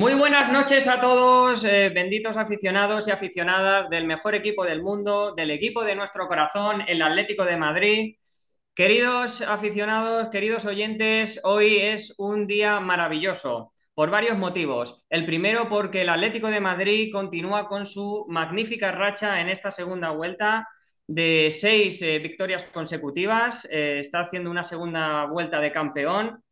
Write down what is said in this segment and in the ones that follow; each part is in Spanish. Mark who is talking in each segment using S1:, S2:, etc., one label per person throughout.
S1: Muy buenas noches a todos, eh, benditos aficionados y aficionadas del mejor equipo del mundo, del equipo de nuestro corazón, el Atlético de Madrid. Queridos aficionados, queridos oyentes, hoy es un día maravilloso por varios motivos. El primero porque el Atlético de Madrid continúa con su magnífica racha en esta segunda vuelta de seis eh, victorias consecutivas. Eh, está haciendo una segunda vuelta de campeón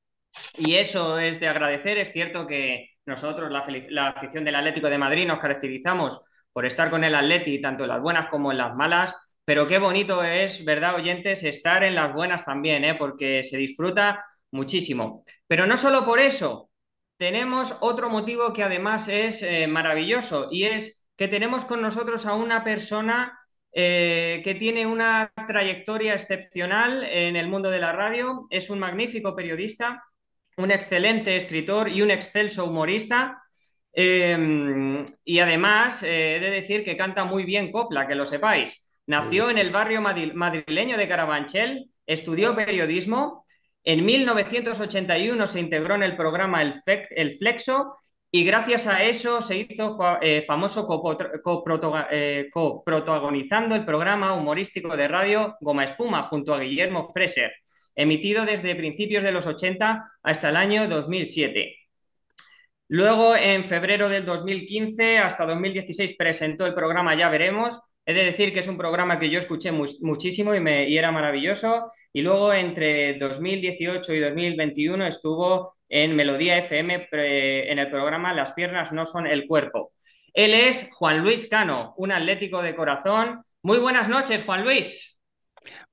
S1: y eso es de agradecer. Es cierto que nosotros, la, afición del Atlético de Madrid, nos caracterizamos por estar con el Atleti, tanto en las buenas como en las malas, pero qué bonito es, ¿verdad, oyentes? Estar en las buenas también, ¿eh? porque se disfruta muchísimo. Pero no solo por eso, tenemos otro motivo que además es eh, maravilloso y es que tenemos con nosotros a una persona eh, que tiene una trayectoria excepcional en el mundo de la radio, es un magnífico periodista un excelente escritor y un excelso humorista. Em, y además, eh, he de decir que canta muy bien copla, que lo sepáis. Nació en el barrio madrileño de Carabanchel, estudió periodismo. En 1981 se integró en el programa El, Flexo y gracias a eso se hizo eh, famoso eh, coprotagonizando el programa humorístico de radio Goma Espuma junto a Guillermo Freser emitido desde principios de los 80 hasta el año 2007. Luego, en febrero del 2015 hasta 2016, presentó el programa Ya Veremos. He de decir que es un programa que yo escuché muchísimo y, me, era maravilloso. Y luego, entre 2018 y 2021, estuvo en Melodía FM en el programa Las piernas no son el cuerpo. Él es Juan Luis Cano, un atlético de corazón. Muy buenas noches, Juan Luis.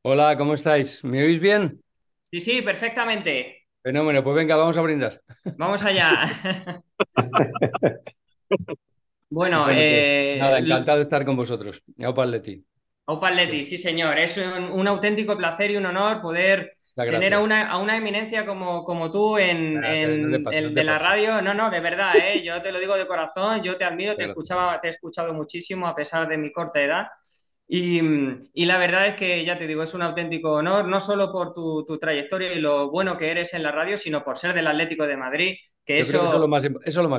S2: Hola, ¿cómo estáis? ¿Me oís bien?
S1: Sí, sí, perfectamente.
S2: Fenómeno, pues venga, vamos a brindar.
S1: Vamos allá. bueno,
S2: pues, eh, nada, encantado de estar con vosotros. Aupa Leti.
S1: Aupa Leti, sí señor. Es un, auténtico placer y un honor poder tener a una, a una, eminencia como, como tú en, de la radio. No, no, de verdad, ¿eh? yo te lo digo de corazón, yo te admiro, te, escuchaba, te he escuchado muchísimo a pesar de mi corta edad. Y, la verdad es que, ya te digo, es un auténtico honor, no solo por tu, trayectoria y lo bueno que eres en la radio, sino por ser del Atlético de Madrid, que, eso,
S2: eso, es lo más,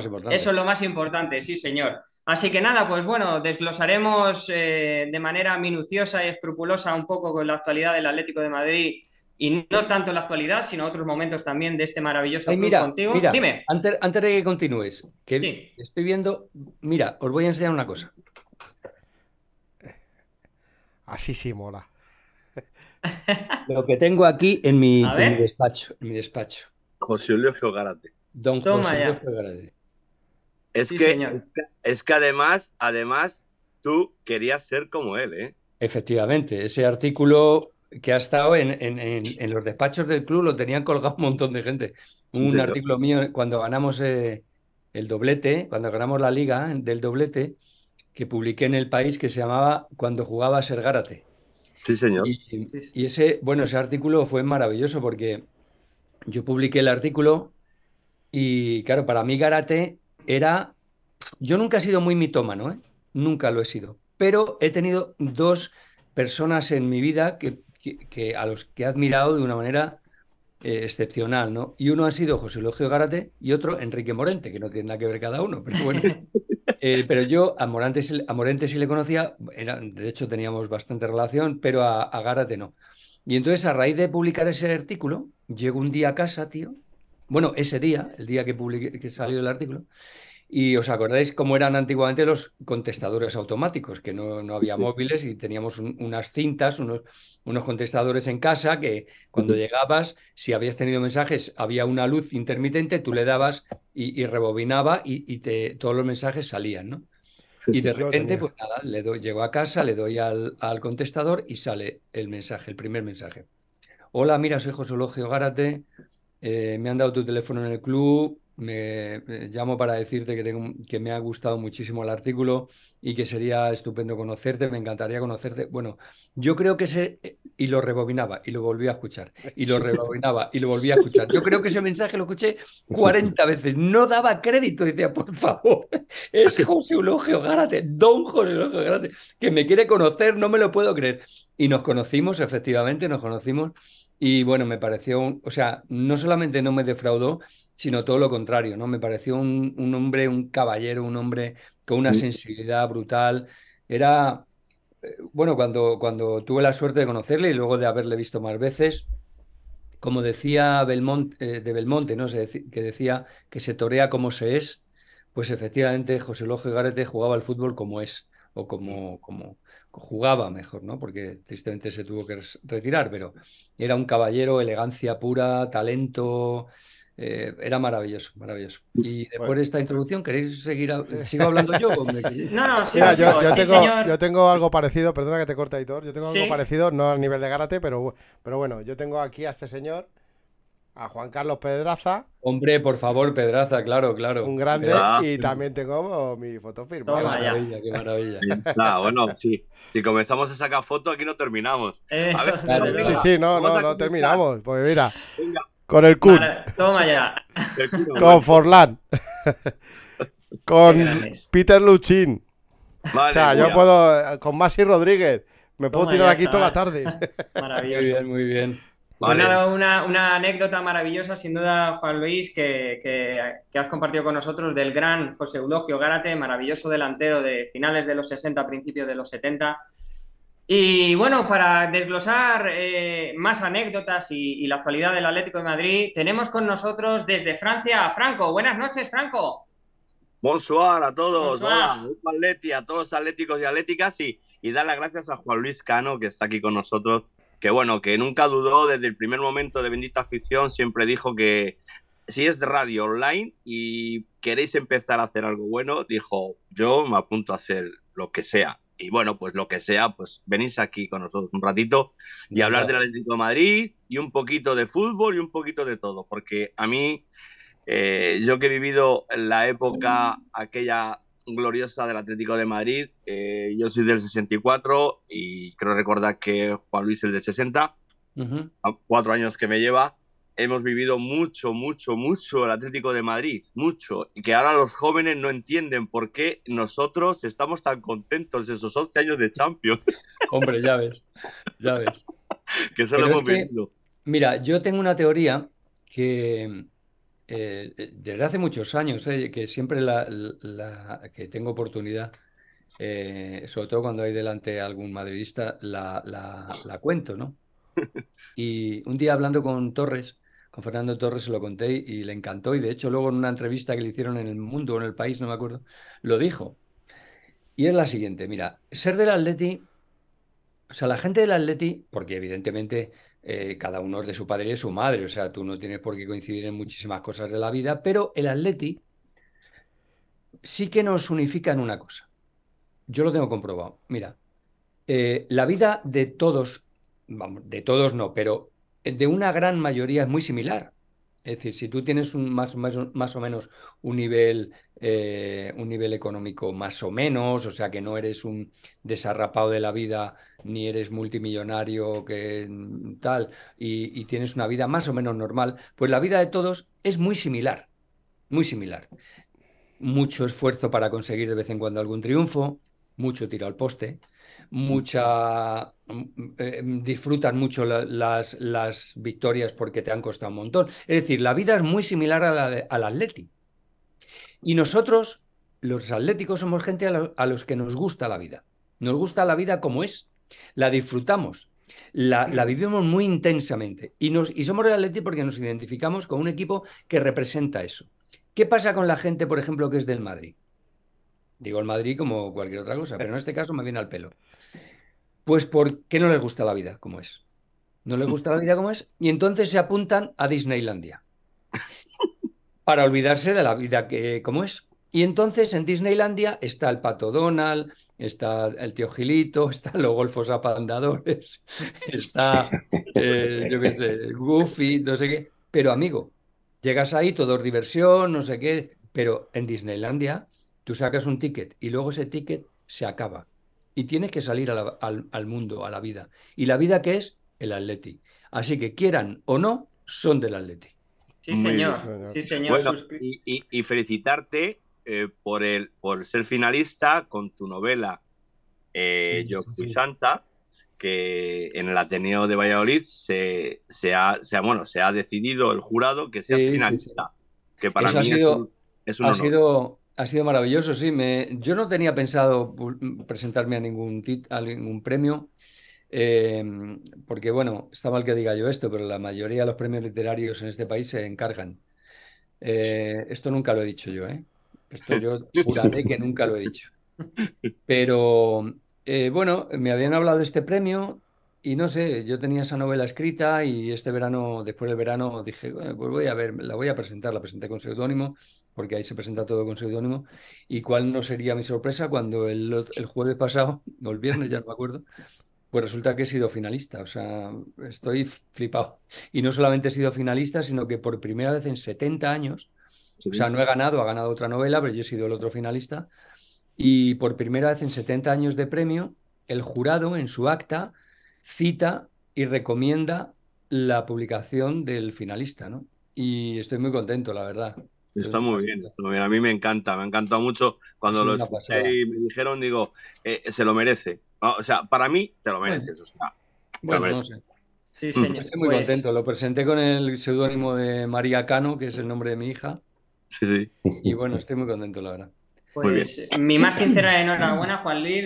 S2: importante.
S1: Eso es lo más importante, sí, señor. Así que nada, pues bueno, desglosaremos eh, de manera minuciosa y escrupulosa un poco con la actualidad del Atlético de Madrid y no tanto la actualidad, sino otros momentos también de este maravilloso
S2: club contigo. Dime. Antes, antes, de que continúes, que estoy viendo, mira, os voy a enseñar una cosa.
S3: Así sí mola.
S2: Lo que tengo aquí en mi, despacho, en mi despacho.
S4: José Eulogio Garate.
S2: Don José Eulogio Garate.
S4: Es, que, es que además, además, tú querías ser como él, ¿eh?
S2: Efectivamente, ese artículo que ha estado en, los despachos del club lo tenían colgado un montón de gente. un artículo mío cuando ganamos eh, el doblete, cuando ganamos la liga del doblete, que publiqué en el país que se llamaba Cuando jugaba a ser Gárate.
S4: Sí, señor.
S2: Y, ese, bueno, ese artículo fue maravilloso porque yo publiqué el artículo y claro, para mí Gárate era... Yo nunca he sido muy mitómano, ¿eh? Nunca lo he sido. Pero he tenido dos personas en mi vida que, que, a los que he admirado de una manera eh, excepcional, ¿no? Y uno ha sido José Logio Gárate y otro Enrique Morente, que no tiene nada que ver cada uno, pero bueno. Eh, pero yo a Morente sí le conocía, era, de hecho teníamos bastante relación, pero a, a Gárate no. Y entonces a raíz de publicar ese artículo, llego un día a casa, tío. Bueno, ese día, el día que, publiqué, que salió el artículo, y os acordáis cómo eran antiguamente los contestadores automáticos, que no, no había móviles y teníamos unas cintas, unos, unos, contestadores en casa que cuando llegabas, si habías tenido mensajes, había una luz intermitente, tú le dabas y, rebobinaba y, te, todos los mensajes salían, ¿no? Y de repente, pues nada, le doy, llego a casa, le doy al, al, contestador y sale el mensaje, el primer mensaje. Hola, mira, soy José Logio Gárate, eh, me han dado tu teléfono en el club, me, llamo para decirte que, tengo, que me ha gustado muchísimo el artículo y que sería estupendo conocerte, me encantaría conocerte. Bueno, yo creo que ese, y lo rebobinaba y lo volví a escuchar, y lo rebobinaba y lo volví a escuchar. Yo creo que ese mensaje lo escuché 40 veces, no daba crédito, decía, por favor, es José Eulogio Gárate, don José Eulogio Gárate, que me quiere conocer, no me lo puedo creer. Y nos conocimos, efectivamente, nos conocimos. Y bueno, me pareció, o sea, no solamente no me defraudó, sino todo lo contrario, ¿no? Me pareció un, hombre, un caballero, un hombre con una sensibilidad brutal. Era, eh, bueno, cuando, cuando tuve la suerte de conocerle y luego de haberle visto más veces, como decía Belmont, eh, de Belmonte, ¿no? que decía que se torea como se es, pues efectivamente José Loje Garete jugaba al fútbol como es, o como, como jugaba mejor, ¿no? Porque tristemente se tuvo que retirar, pero era un caballero, elegancia pura, talento, eh, era maravilloso, maravilloso. Y después de esta introducción, ¿queréis seguir? ¿Sigo hablando yo?
S1: No, no,
S3: sí, yo, tengo, algo parecido, perdona que te corte, editor. Yo tengo algo parecido, no a nivel de Gárate, pero, pero bueno, yo tengo aquí a este señor, a Juan Carlos Pedraza.
S2: Hombre, por favor, Pedraza, claro, claro.
S3: Un grande, y también tengo mi foto firmada.
S2: Qué maravilla, qué maravilla.
S4: Está, bueno, sí. Si comenzamos a sacar fotos, aquí no terminamos.
S3: sí, sí, no, no, no terminamos. Pues mira. Con el Kun.
S1: toma ya.
S3: Con Forlán. con Peter Luchín. o sea, yo puedo. Con Masi Rodríguez. Me puedo tirar aquí toda la tarde.
S1: Maravilloso.
S2: Muy bien, muy bien.
S1: Pues una, una, anécdota maravillosa, sin duda, Juan Luis, que, que, has compartido con nosotros del gran José Eulogio Gárate, maravilloso delantero de finales de los 60, principios de los 70, y bueno, para desglosar eh, más anécdotas y, la actualidad del Atlético de Madrid, tenemos con nosotros desde Francia a Franco. Buenas noches, Franco.
S4: Bonsoir a todos, hola, a todos los atléticos y atléticas y, y dar las gracias a Juan Luis Cano que está aquí con nosotros, que bueno, que nunca dudó desde el primer momento de Bendita Afición, siempre dijo que si es radio online y queréis empezar a hacer algo bueno, dijo, yo me apunto a hacer lo que sea y bueno, pues lo que sea, pues venís aquí con nosotros un ratito y hablar del Atlético de Madrid y un poquito de fútbol y un poquito de todo, porque a mí, eh, yo que he vivido la época aquella gloriosa del Atlético de Madrid, eh, yo soy del 64 y creo recordar que Juan Luis es el del 60, cuatro años que me lleva, hemos vivido mucho, mucho, mucho el Atlético de Madrid, mucho, y que ahora los jóvenes no entienden por qué nosotros estamos tan contentos de esos 11 años de Champions.
S2: Hombre, ya ves, ya ves.
S4: que solo hemos vivido.
S2: Mira, yo tengo una teoría que eh, desde hace muchos años, eh, que siempre la, que tengo oportunidad, eh, sobre todo cuando hay delante algún madridista, la, la cuento, ¿no? Y un día hablando con Torres, con Fernando Torres se lo conté y le encantó. Y de hecho, luego en una entrevista que le hicieron en El Mundo o en El País, no me acuerdo, lo dijo. Y es la siguiente: mira, ser del Atleti, o sea, la gente del Atleti, porque evidentemente eh, cada uno es de su padre y de su madre, o sea, tú no tienes por qué coincidir en muchísimas cosas de la vida, pero el Atleti sí que nos unifica en una cosa. Yo lo tengo comprobado. Mira, eh, la vida de todos, vamos, de todos no, pero de una gran mayoría es muy similar. Es decir, si tú tienes un, más, más, o menos un nivel, eh, un nivel económico más o menos, o sea que no eres un desarrapado de la vida, ni eres multimillonario que tal, y, y tienes una vida más o menos normal, pues la vida de todos es muy similar, muy similar. Mucho esfuerzo para conseguir de vez en cuando algún triunfo, mucho tiro al poste, mucha mm, eh, disfrutan mucho las, las, victorias porque te han costado un montón. Es decir, la vida es muy similar a la al Atleti. Y nosotros, los atléticos, somos gente a, los que nos gusta la vida. Nos gusta la vida como es. La disfrutamos. La, la vivimos muy intensamente. Y, nos, y somos el Atleti porque nos identificamos con un equipo que representa eso. ¿Qué pasa con la gente, por ejemplo, que es del Madrid? Digo el Madrid como cualquier otra cosa, pero en este caso me viene al pelo. Pues porque no les gusta la vida como es. No les gusta la vida como es y entonces se apuntan a Disneylandia para olvidarse de la vida que como es. Y entonces en Disneylandia está el Pato Donald, está el tío Gilito, están los golfos apandadores, está, eh, yo qué sé, Goofy, no sé qué. Pero amigo, llegas ahí, todo es diversión, no sé qué, pero en Disneylandia tú sacas un ticket y luego ese ticket se acaba. Y tienes que salir al, mundo, a la vida. ¿Y la vida qué es? El Atleti. Así que quieran o no, son del Atleti.
S1: Sí, señor. Sí, señor.
S4: y, felicitarte eh, por, el, por ser finalista con tu novela eh, Yo fui Santa, que en el Ateneo de Valladolid se, se, ha, bueno, se ha decidido el jurado que seas finalista. Que para mí es, un,
S2: ha Sido, ha sido maravilloso, sí. Me, yo no tenía pensado presentarme a ningún, a ningún premio. Em, porque bueno, está mal que diga yo esto, pero la mayoría de los premios literarios en este país se encargan. Eh, esto nunca lo he dicho yo, ¿eh? Esto yo juraré que nunca lo he dicho. Pero eh, bueno, me habían hablado de este premio y no sé, yo tenía esa novela escrita y este verano, después del verano, dije, pues voy a ver, la voy a presentar, la presenté con seudónimo, porque ahí se presenta todo con seudónimo. ¿Y cuál no sería mi sorpresa cuando el, jueves pasado, o el viernes, ya no me acuerdo, pues resulta que he sido finalista, o sea, estoy flipado. Y no solamente he sido finalista, sino que por primera vez en 70 años, o sea, no he ganado, ha ganado otra novela, pero yo he sido el otro finalista. Y por primera vez en 70 años de premio, el jurado en su acta cita y recomienda la publicación del finalista, ¿no? Y estoy muy contento, la verdad.
S4: Está muy bien, está muy bien. A mí me encanta, me ha encantado mucho. Cuando lo escuché y me dijeron, digo, eh, se lo merece. o sea, para mí te lo mereces. O sea, bueno, no sé.
S2: Sí, señor. Estoy muy pues contento. Lo presenté con el seudónimo de María Cano, que es el nombre de mi hija.
S4: Sí, sí.
S2: Y bueno, estoy muy contento, la verdad.
S1: Pues mi más sincera enhorabuena, Juan Luis.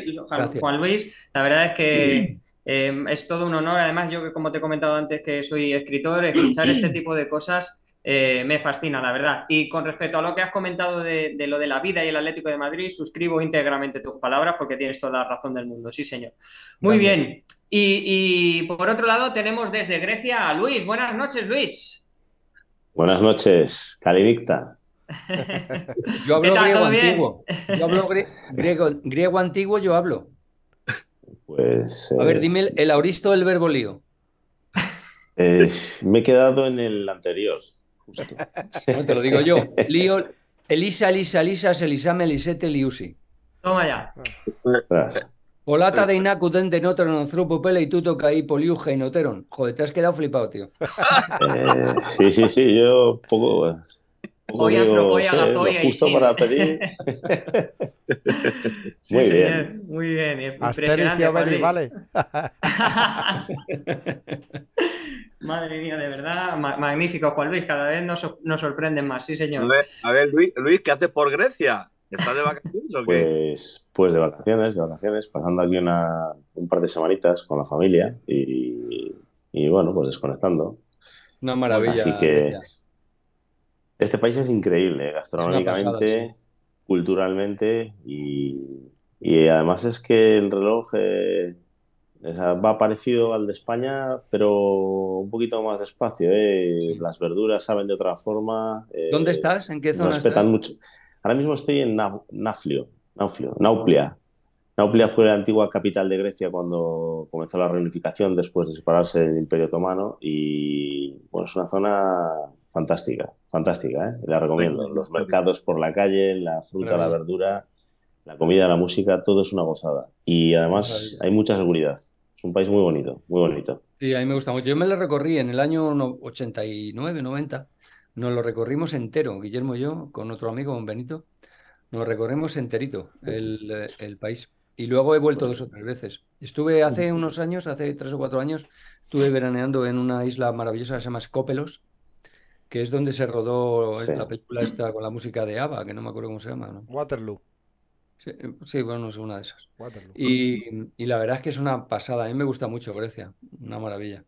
S1: Juan Luis. La verdad es que eh, es todo un honor. Además, yo que como te he comentado antes que soy escritor, escuchar este tipo de cosas eh, me fascina, la verdad. Y con respecto a lo que has comentado de, lo de la vida y el Atlético de Madrid, suscribo íntegramente tus palabras porque tienes toda la razón del mundo, sí, señor. Muy bien. Y, por otro lado, tenemos desde Grecia a Luis. Buenas noches, Luis.
S5: Buenas noches, Calivicta.
S2: yo hablo griego antiguo. Yo hablo griego, antiguo, yo hablo.
S5: Pues.
S2: A ver, eh, dime el, auristo del verbo lío.
S5: me he quedado en el anterior.
S2: No, te lo digo yo. Lío, Elisa, Elisa, Elisa, Elisame, Elisete, Liusi.
S1: Toma ya.
S2: Polata de Inacu, Dente, Noteron, Anthropo, Pele y Tuto, Caí, Poliuja y Noteron. Joder, te has quedado flipado, tío.
S5: Eh, sí, sí, sí, yo poco.
S1: Poco digo,
S5: justo para pedir. muy bien.
S1: Muy bien. Impresionante.
S3: vale.
S1: Madre mía, de verdad, magnífico, Juan Luis, cada vez nos, nos sorprenden más, sí, señor.
S4: A ver, Luis, Luis, ¿qué haces por Grecia? ¿Estás de vacaciones o qué?
S5: Pues, pues de vacaciones, de vacaciones, pasando aquí una, un par de semanitas con la familia y, y bueno, pues desconectando.
S2: Una maravilla.
S5: Así que este país es increíble, gastronómicamente, culturalmente y, y, además es que el reloj eh, va parecido al de España, pero un poquito más despacio. ¿eh? Las verduras saben de otra forma.
S2: Eh, ¿Dónde estás? ¿En qué zona
S5: respetan mucho. Ahora mismo estoy en Naflio, Nauflio, Nauplia. Nauplia fue la antigua capital de Grecia cuando comenzó la reunificación después de separarse del Imperio Otomano y bueno, es una zona fantástica, fantástica, ¿eh? la recomiendo. Los mercados por la calle, la fruta, la verdura, la comida, la música, todo es una gozada. Y además hay mucha seguridad. Es un país muy bonito, muy bonito.
S2: Sí, a mí me gusta mucho. Yo me lo recorrí en el año 89, 90. Nos lo recorrimos entero, Guillermo y yo, con otro amigo, con Benito. Nos recorrimos enterito el, el país. Y luego he vuelto dos o tres veces. Estuve hace unos años, hace tres o cuatro años, estuve veraneando en una isla maravillosa que se llama Scópelos, que es donde se rodó la película esta con la música de ABBA, que no me acuerdo cómo se llama. ¿no?
S3: Waterloo.
S2: Sí, bueno, es una de esas. Y, la verdad es que es una pasada. A mí me gusta mucho Grecia, una maravilla.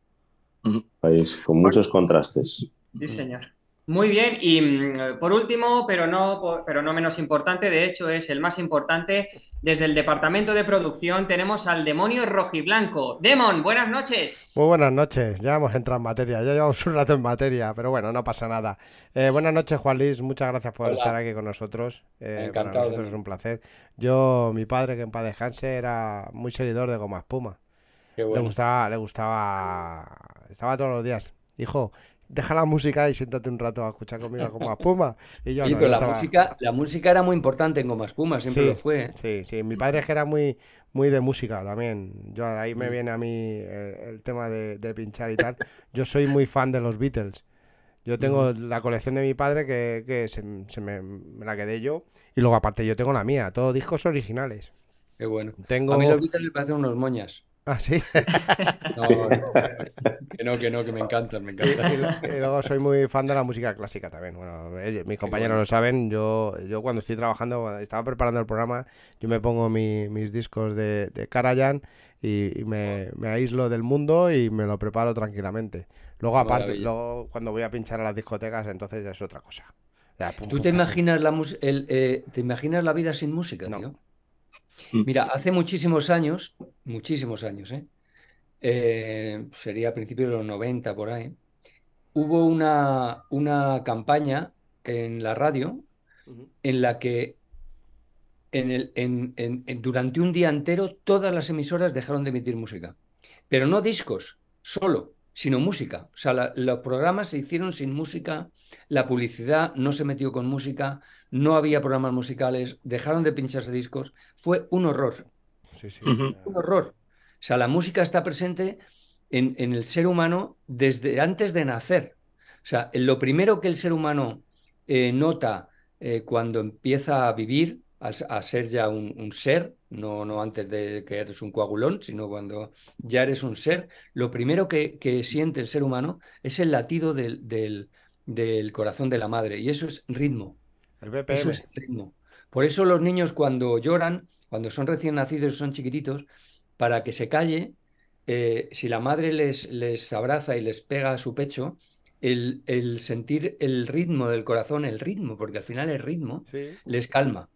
S5: País con muchos contrastes.
S1: Sí, señor. Muy bien, y mm, por último, pero no, pero no menos importante, de hecho es el más importante, desde el departamento de producción tenemos al demonio rojiblanco. Demon, buenas noches.
S3: Muy buenas noches, ya hemos entrado en materia, ya llevamos un rato en materia, pero bueno, no pasa nada. Eh, buenas noches, Juan Luis, muchas gracias por estar aquí con nosotros. Eh, para nosotros es un placer. Yo, mi padre, que en paz descanse, era muy seguidor de Goma Espuma. Le gustaba, le gustaba, estaba todos los días. Hijo, deja la música y siéntate un rato a escuchar conmigo como Espuma. Y yo
S2: pero la, música, la música era muy importante en Goma Espuma, siempre lo fue. ¿eh?
S3: Sí, sí. Mi padre es que era muy, muy de música también. Yo ahí me mm. viene a mí eh, el, tema de, pinchar y tal. Yo soy muy fan de los Beatles. Yo tengo la colección de mi padre que, se, me, la quedé yo. Y luego aparte yo tengo la mía, todos discos originales.
S2: Qué bueno. Tengo... A mí los Beatles me parecen unos moñas.
S3: Ah, sí.
S2: que no, que no, que me encantan, me encantan.
S3: Y, luego soy muy fan de la música clásica también. Bueno, mis compañeros lo saben. Yo, yo cuando estoy trabajando, estaba preparando el programa, yo me pongo mis discos de, de Karajan y, me, aíslo del mundo y me lo preparo tranquilamente. Luego, aparte, luego cuando voy a pinchar a las discotecas, entonces ya es otra cosa.
S2: ¿Tú te imaginas la el, eh, te imaginas la vida sin música, tío? Mm. Mira, hace muchísimos años, muchísimos años, ¿eh? Eh, sería a principios de los 90 por ahí, hubo una, una campaña en la radio en la que en el, durante un día entero todas las emisoras dejaron de emitir música, pero no discos, solo sino música. O sea, los programas se hicieron sin música, la publicidad no se metió con música, no había programas musicales, dejaron de pincharse discos. Fue un horror. Sí, sí. Un horror. O sea, la música está presente en, el ser humano desde antes de nacer. O sea, lo primero que el ser humano eh, nota eh, cuando empieza a vivir, a, ser ya un ser, no, no antes de que eres un coagulón, sino cuando ya eres un ser, lo primero que, siente el ser humano es el latido del, del, corazón de la madre, y eso es ritmo.
S3: El BPM.
S2: Eso es ritmo. Por eso los niños cuando lloran, cuando son recién nacidos, son chiquititos, para que se calle, eh, si la madre les, les abraza y les pega a su pecho, el, el, sentir el ritmo del corazón, el ritmo, porque al final el ritmo les calma.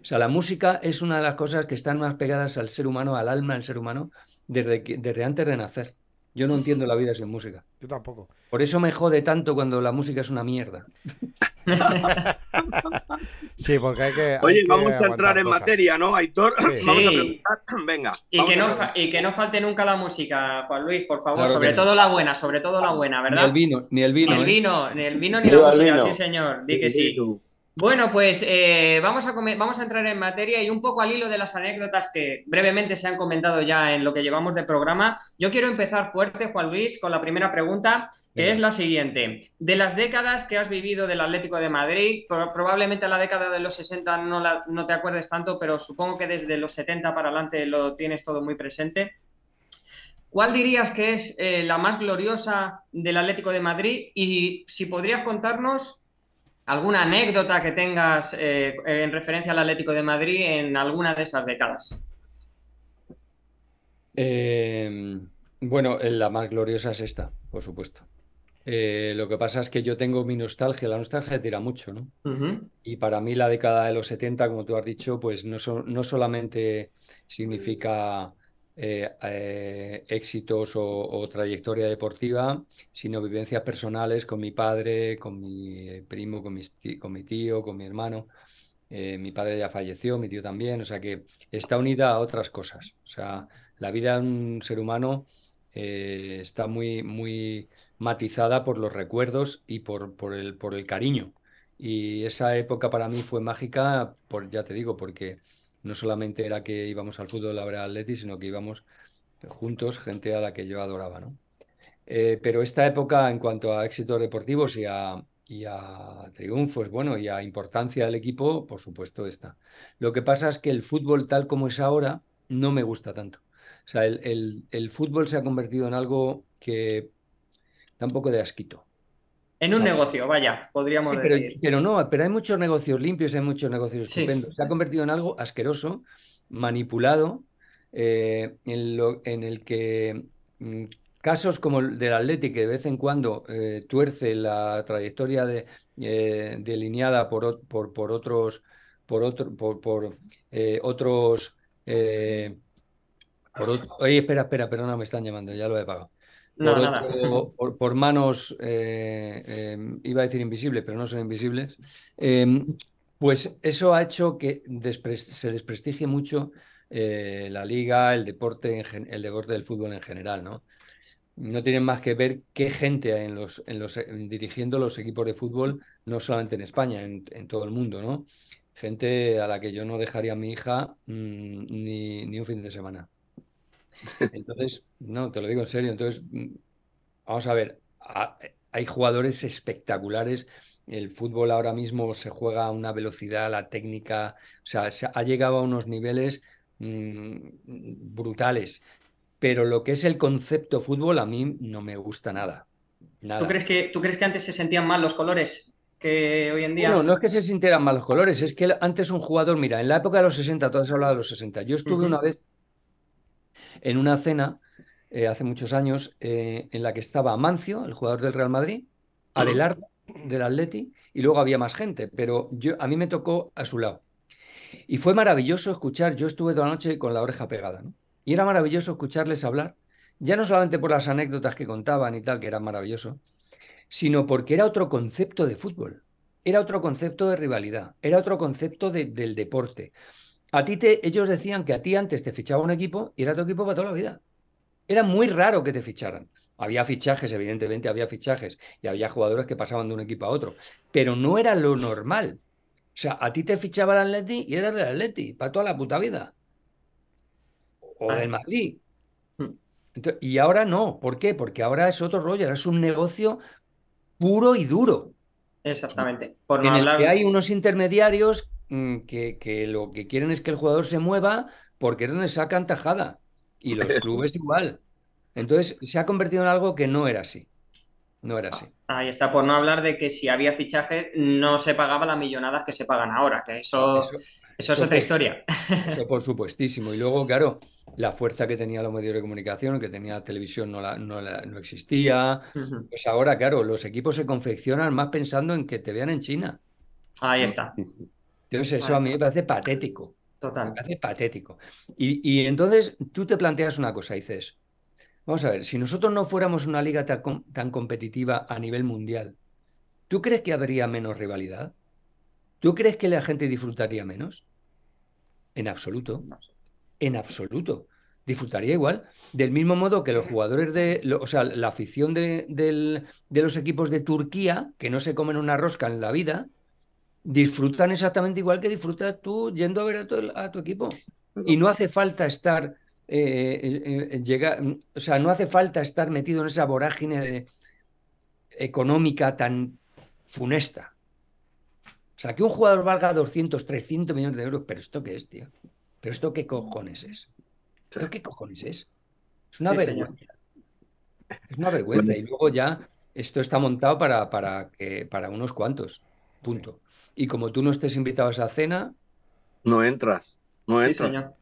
S2: O sea, la música es una de las cosas que están más pegadas al ser humano, al alma del ser humano, desde, desde antes de nacer. Yo no entiendo la vida sin música.
S3: Yo tampoco.
S2: Por eso me jode tanto cuando la música es una mierda.
S3: sí, porque hay que.
S4: Oye, vamos a entrar en materia, ¿no, Aitor? Vamos a preguntar. Venga.
S1: Y que, no, y que no falte nunca la música, Juan Luis, por favor. sobre todo la buena, sobre todo la buena, ¿verdad?
S2: Ni el vino, ni el vino.
S1: Ni el ¿eh? vino, ni el vino, ni la música, sí, señor. Di que sí. Bueno, pues eh, vamos, a vamos a entrar en materia y un poco al hilo de las anécdotas que brevemente se han comentado ya en lo que llevamos de programa. Yo quiero empezar fuerte, Juan Luis, con la primera pregunta, que es la siguiente. De las décadas que has vivido del Atlético de Madrid, probablemente la década de los 60 no, no te acuerdes tanto, pero supongo que desde los 70 para adelante lo tienes todo muy presente. ¿Cuál dirías que es eh, la más gloriosa del Atlético de Madrid? Y si podrías contarnos ¿Alguna anécdota que tengas eh, en referencia al Atlético de Madrid en alguna de esas décadas?
S2: Eh, bueno, la más gloriosa es esta, por supuesto. Eh, lo que pasa es que yo tengo mi nostalgia, la nostalgia tira mucho, ¿no? Y para mí la década de los 70, como tú has dicho, pues no, no solamente significa eh, eh, éxitos o, trayectoria deportiva, sino vivencias personales con mi padre, con mi primo, con, con mi tío, con mi hermano. Eh, mi padre ya falleció, mi tío también, o sea que está unida a otras cosas. O sea, la vida de un ser humano está muy, muy matizada por los recuerdos y por, por, el, por el cariño. Y esa época para mí fue mágica, por, ya te digo, porque no solamente era que íbamos al fútbol a ver al Atleti, sino que íbamos juntos, gente a la que yo adoraba, ¿no? Eh, pero esta época, en cuanto a éxitos deportivos y a, y a triunfos, bueno, y a importancia del equipo, por supuesto está. Lo que pasa es que el fútbol tal como es ahora no me gusta tanto. O sea, el, el fútbol se ha convertido en algo que da un poco de asquito.
S1: En un negocio, vaya, podríamos
S2: pero,
S1: decir.
S2: Pero no, pero hay muchos negocios limpios, hay muchos negocios estupendos. Se ha convertido en algo asqueroso, manipulado, eh, en, lo, en, el que mm, casos como el del Atlético, que de vez en cuando tuerce la trayectoria de, delineada por, por, por, otros por otro, por, por otros oye, espera, espera, pero no me están llamando, ya lo he pagado. Por, manos, eh, em, iba a decir invisibles, pero no son invisibles, em, pues eso ha hecho que se desprestigie mucho eh, la liga, el deporte, el deporte del fútbol en general, ¿no? No tienen más que ver qué gente hay en los, en los, dirigiendo los equipos de fútbol, no solamente en España, en, todo el mundo, ¿no? Gente a la que yo no dejaría a mi hija mm, ni, ni un fin de semana. Entonces, no, te lo digo en serio. Entonces, mm, vamos a ver, hay jugadores espectaculares. El fútbol ahora mismo se juega a una velocidad, la técnica, o sea, se ha llegado a unos niveles mm, brutales. Pero lo que es el concepto fútbol a mí no me gusta nada.
S1: ¿Tú, crees que, ¿Tú crees que antes se sentían mal los colores? que hoy en día.
S2: No, no es que se sintieran mal los colores, es que antes un jugador, mira, en la época de los 60, todos hablado de los 60. Yo estuve una vez en una cena eh, hace muchos años eh, en la que estaba Mancio, el jugador del Real Madrid, Adelardo del Atleti, y luego había más gente, pero yo, a mí me tocó a su lado. Y fue maravilloso escuchar, yo estuve toda la noche con la oreja pegada, ¿no? Y era maravilloso escucharles hablar, ya no solamente por las anécdotas que contaban y tal, que era maravilloso, sino porque era otro concepto de fútbol, era otro concepto de rivalidad, era otro concepto del deporte. A ti te, ellos decían que a ti antes te fichaba un equipo y era tu equipo para toda la vida. Era muy raro que te ficharan. Había fichajes, evidentemente había fichajes y había jugadores que pasaban de un equipo a otro, pero no era lo normal. O sea, a ti te fichaba el Atleti y eras del Atleti para toda la puta vida. O del Madrid. Hmm. y ahora no. ¿Por qué? Porque ahora es otro rollo, ahora es un negocio puro y duro.
S1: Exactamente.
S2: Por en el que hay unos intermediarios Mm, que, lo que quieren es que el jugador se mueva porque es donde sacan tajada. Y los clubes igual. Entonces se ha convertido en algo que no era así. No era así.
S1: Ahí está, por no hablar de que si había fichaje no se pagaba las millonadas que se pagan ahora, que eso, eso, es otra historia.
S2: Eso por supuestísimo. Y luego, claro, la fuerza que tenía los medios de comunicación, que tenía televisión, no, la, no, no existía. Pues ahora, claro, los equipos se confeccionan más pensando en que te vean en China.
S1: Ahí está.
S2: Entonces, eso a mí me parece patético. Total. Me parece patético. Y, entonces tú te planteas una cosa, dices, vamos a ver, si nosotros no fuéramos una liga tan, tan competitiva a nivel mundial, ¿tú crees que habría menos rivalidad? ¿Tú crees que la gente disfrutaría menos? En absoluto. En absoluto. Disfrutaría igual. Del mismo modo que los jugadores de. O sea, la afición de, de los equipos de Turquía, que no se comen una rosca en la vida, disfrutan exactamente igual que disfrutas tú yendo a ver a tu, equipo. Y no hace falta estar, eh, eh, o sea, no hace falta estar metido en esa vorágine económica tan funesta. O sea, que un jugador valga 200, 300 millones de euros, pero ¿esto qué es, tío? ¿Pero esto qué cojones es? ¿Esto qué cojones es? Es una vergüenza. Es una vergüenza. Y luego ya esto está montado para, para, que, para unos cuantos. Punto. Y como tú no estés invitado a esa cena.
S4: No entras. No entras.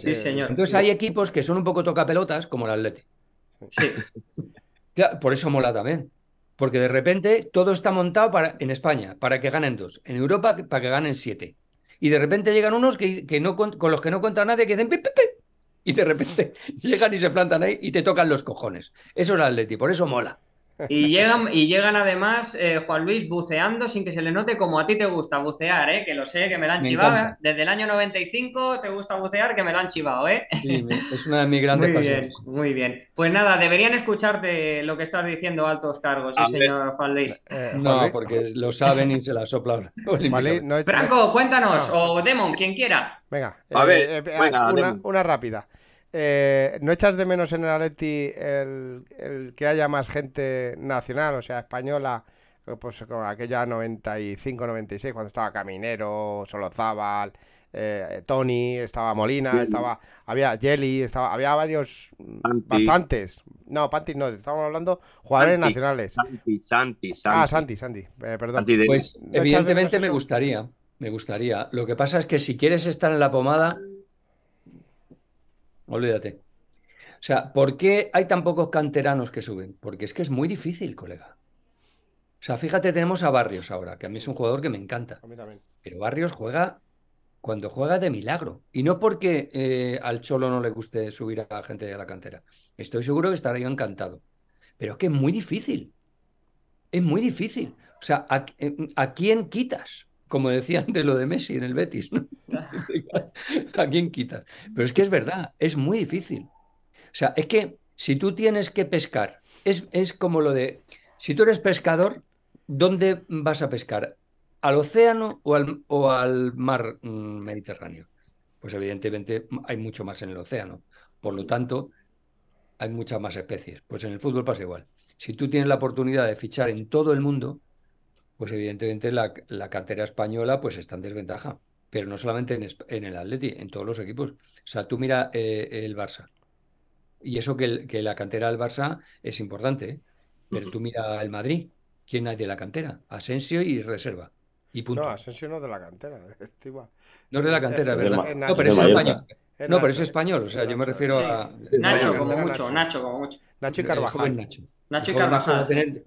S2: Sí, señor. Entonces hay equipos que son un poco tocapelotas, como el Atleti. Sí. por eso mola también. Porque de repente todo está montado para, en España para que ganen dos. En Europa para que ganen siete. Y de repente llegan unos que, no, con los que no cuenta nadie que dicen pi, y de repente llegan y se plantan ahí y te tocan los cojones. Eso es el Atleti, por eso mola.
S1: Y llegan, y llegan además, eh, Juan Luis, buceando sin que se le note como a ti te gusta bucear, ¿eh? que lo sé, que me la han chivado. Desde el año 95 te gusta bucear, que me la han chivado. ¿eh?
S2: Sí, es una de mis grandes
S1: muy Bien, muy bien. Pues nada, deberían escucharte lo que estás diciendo altos cargos, sí, señor Juan Luis.
S2: Eh, no, porque lo saben y se la soplan.
S1: Franco, cuéntanos, o Demon, quien quiera.
S3: Venga, a ver, una, una rápida. Eh, ¿No echas de menos en el Atleti el, que haya más gente nacional, o sea, española, eh, pues como aquella 95-96, cuando estaba Caminero, Solozábal, eh, Tony, estaba Molina, estaba había Jelly, estaba había varios, bastantes. No, Panti no, estamos hablando jugadores nacionales.
S4: Santi, Santi,
S3: Santi. Ah, Santi, Santi, perdón.
S2: Pues evidentemente me gustaría, me gustaría. Lo que pasa es que si quieres estar en la pomada Olvídate. O sea, ¿por qué hay tan pocos canteranos que suben? Porque es que es muy difícil, colega. O sea, fíjate, tenemos a Barrios ahora, que a mí es un jugador que me encanta.
S3: A mí también.
S2: Pero Barrios juega cuando juega de milagro. Y no porque eh, al Cholo no le guste subir a gente de la cantera. Estoy seguro que estaría encantado. Pero es que es muy difícil. Es muy difícil. O sea, ¿a, a quién quitas? Como decían de lo de Messi en el Betis. ¿no? ¿A quién quitas? Pero es que es verdad, es muy difícil. O sea, es que si tú tienes que pescar, es, es como lo de, si tú eres pescador, ¿dónde vas a pescar? ¿Al océano o al, o al mar mm, Mediterráneo? Pues evidentemente hay mucho más en el océano. Por lo tanto, hay muchas más especies. Pues en el fútbol pasa igual. Si tú tienes la oportunidad de fichar en todo el mundo, pues evidentemente la, la cantera española pues está en desventaja. Pero no solamente en, en, el Atleti, en todos los equipos. O sea, tú mira eh, el Barça. Y eso que, que, la cantera del Barça es importante. ¿eh? Pero tú mira el Madrid. ¿Quién hay de la cantera? Asensio y reserva. Y punto.
S3: No, Asensio no es de la cantera.
S2: No es de la cantera, es, verdad. No, pero es español. No, pero es español. O sea, yo me refiero sí. a.
S1: Nacho, como mucho. Nacho, como mucho.
S3: Nacho y Carvajal.
S2: Nacho.
S1: Nacho y Carvajal.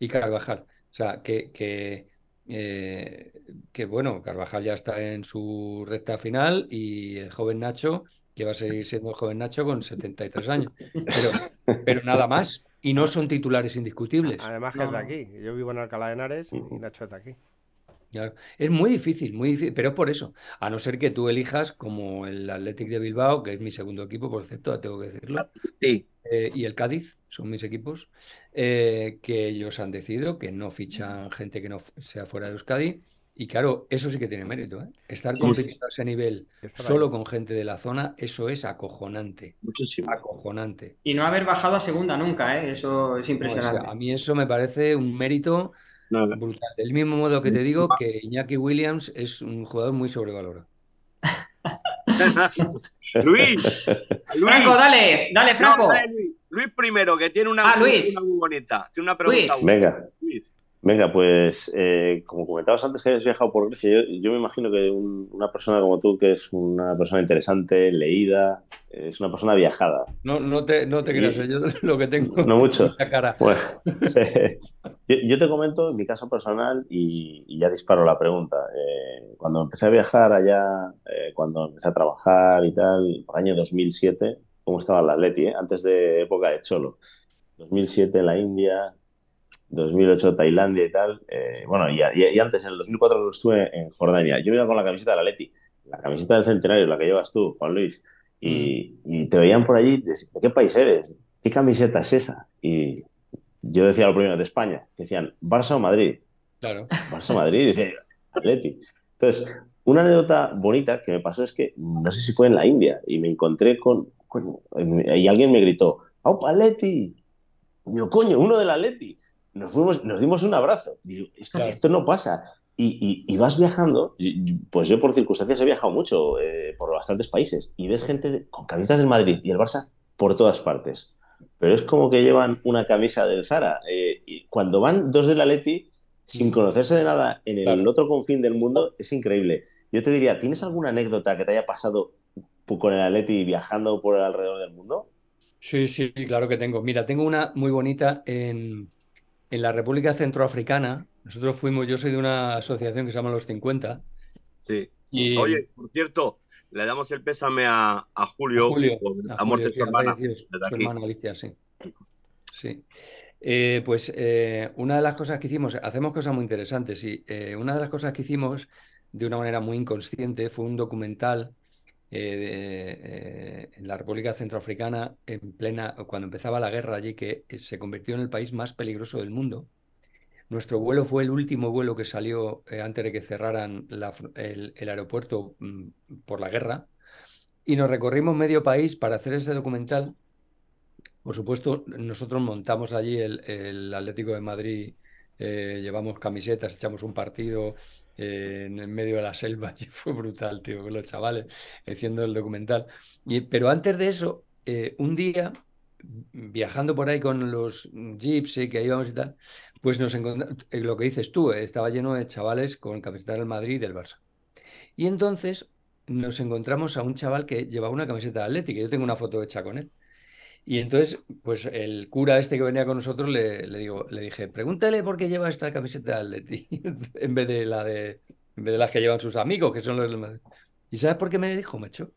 S2: Y Carvajal. O sea, que, que, eh, que, bueno, Carvajal ya está en su recta final y el joven Nacho, que va a seguir siendo el joven Nacho con 73 años. Pero, pero nada más. Y no son titulares indiscutibles.
S3: Además que es de aquí. Yo vivo en Alcalá de Henares y Nacho es de aquí.
S2: Claro. Es muy difícil, muy difícil, pero es por eso. A no ser que tú elijas como el Athletic de Bilbao, que es mi segundo equipo, por cierto, tengo que decirlo.
S4: Sí.
S2: Eh, y el Cádiz, son mis equipos, eh, que ellos han decidido que no fichan gente que no sea fuera de Euskadi. Y claro, eso sí que tiene mérito. ¿eh? Estar compitiendo a ese nivel solo con gente de la zona, eso es acojonante.
S4: Muchísimo.
S2: Acojonante.
S1: Y no haber bajado a segunda nunca, ¿eh? eso es impresionante.
S2: No, o sea, a mí eso me parece un mérito no, no. brutal. Del mismo modo que te digo que Iñaki Williams es un jugador muy sobrevalorado.
S4: Luis,
S1: Franco, dale, dale, Franco.
S4: No, dale, Luis. Luis. primero, que tiene una,
S1: ah, Luis.
S4: una muy bonita. Tiene una pregunta.
S5: Luis. Venga. Luis. Venga, pues eh, como comentabas antes que habías viajado por Grecia, yo, yo me imagino que un, una persona como tú, que es una persona interesante, leída, es una persona viajada.
S2: No, no te, no te creas, yo lo que tengo
S5: no mucho.
S2: la cara.
S5: Bueno, yo, yo, te comento mi caso personal y, y ya disparo la pregunta. Eh, cuando empecé a viajar allá, eh, cuando empecé a trabajar y tal, por el año 2007, ¿cómo estaba la Atleti? Eh? Antes de época de Cholo. 2007 en la India, 2008 Tailandia y tal. Eh, bueno, y, y, antes, en el 2004 estuve en Jordania. Yo iba con la camiseta de la Leti, la camiseta del centenario, la que llevas tú, Juan Luis. Y, mm. y te veían por allí, ¿de, ¿de qué país eres? ¿Qué camiseta es esa? Y yo decía lo primero, de España. Decían, Barça o Madrid.
S2: Claro.
S5: Barça o Madrid, y dice, Atleti. Entonces, una anécdota bonita que me pasó es que, no sé si fue en la India, y me encontré con, con y alguien me gritó, ¡Aupa, Atleti! Yo, coño, uno del Atleti nos, fuimos, nos dimos un abrazo. Digo, esto, claro. esto no pasa. Y, y, y, vas viajando, pues yo por circunstancias he viajado mucho eh, por bastantes países y ves gente con camisetas del Madrid y el Barça por todas partes. Pero es como que llevan una camisa del Zara. Eh, y cuando van dos del Atleti, sin conocerse de nada en el claro. otro confín del mundo, es increíble. Yo te diría, ¿tienes alguna anécdota que te haya pasado con el Atleti viajando por alrededor del mundo?
S2: Sí, sí, claro que tengo. Mira, tengo una muy bonita en, en la República Centroafricana, nosotros fuimos, yo soy de una asociación que se llama Los 50.
S4: Sí. Y... Oye, por cierto, le damos el pésame a, a Julio,
S2: a Julio
S4: por
S2: a
S4: de su hermana.
S2: Su hermana Alicia, sí. Sí. Eh, pues eh, una de las cosas que hicimos, hacemos cosas muy interesantes, y eh, una de las cosas que hicimos de una manera muy inconsciente fue un documental eh, eh, en la República Centroafricana, en plena, cuando empezaba la guerra allí, que se convirtió en el país más peligroso del mundo. Nuestro vuelo fue el último vuelo que salió eh, antes de que cerraran la, el, aeropuerto mm, por la guerra. Y nos recorrimos medio país para hacer ese documental. Por supuesto, nosotros montamos allí el, Atlético de Madrid, eh, llevamos camisetas, echamos un partido, eh, en el medio de la selva y fue brutal, tío, con los chavales haciendo el documental. Y, pero antes de eso, eh, un día, viajando por ahí con los jeeps eh, que íbamos y tal, pues nos encontramos, eh, lo que dices tú, estaba lleno de chavales con camiseta del Madrid y del Barça. Y entonces nos encontramos a un chaval que llevaba una camiseta atlética, yo tengo una foto hecha con él. Y entonces, pues el cura este que venía con nosotros le, le, digo, le dije, pregúntale por qué lleva esta camiseta de Atleti en vez de la de en vez de las que llevan sus amigos, que son los del ¿Y sabes por qué me dijo, Mecho?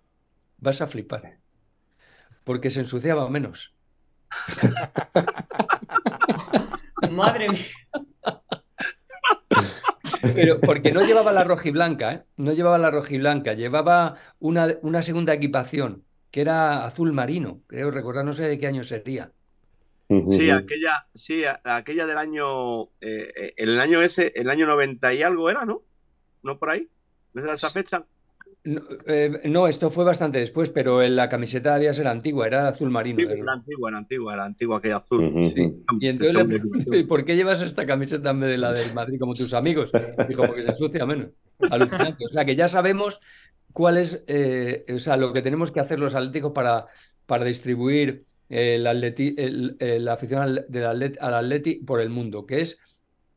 S2: Vas a flipar. Porque se ensuciaba menos.
S1: Madre mía.
S2: Pero porque no llevaba la rojiblanca, ¿eh? No llevaba la rojiblanca, llevaba una, una segunda equipación que era azul marino, creo recordar, no sé de qué año sería.
S4: Sí, aquella, sí, aquella del año, eh, eh, el año ese, el año 90 y algo era, ¿no? ¿No por ahí? ¿No es esa fecha?
S2: Eh, no, esto fue bastante después, pero la camiseta debía ser antigua, era azul marino.
S4: era antigua, era antigua, era antigua aquella azul.
S2: Y entonces le pregunté, ¿por qué llevas esta camiseta en vez de la del Madrid como tus amigos? Dijo, porque se ensucia menos. Alucinante. O sea, que ya sabemos cuál es, eh, o sea, lo que tenemos que hacer los atléticos para, para distribuir el la afición al, del al Atleti por el mundo, que es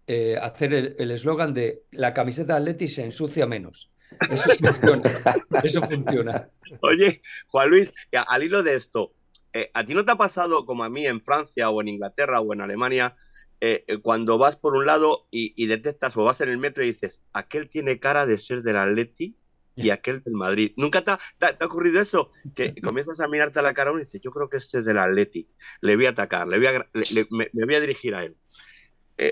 S2: eh, hacer el eslogan de la camiseta Atleti se ensucia menos. Eso funciona. Eso funciona.
S4: Oye, Juan Luis, al hilo de esto, eh, ¿a ti no te ha pasado como a mí en Francia o en Inglaterra o en Alemania, eh, cuando vas por un lado y, detectas o vas en el metro y dices, aquel tiene cara de ser del Atleti y aquel del Madrid? ¿Nunca te ha, ocurrido eso? Que comienzas a mirarte a la cara uno y dices, yo creo que este es del Atleti, le voy a atacar, le voy a, me, voy a dirigir a él.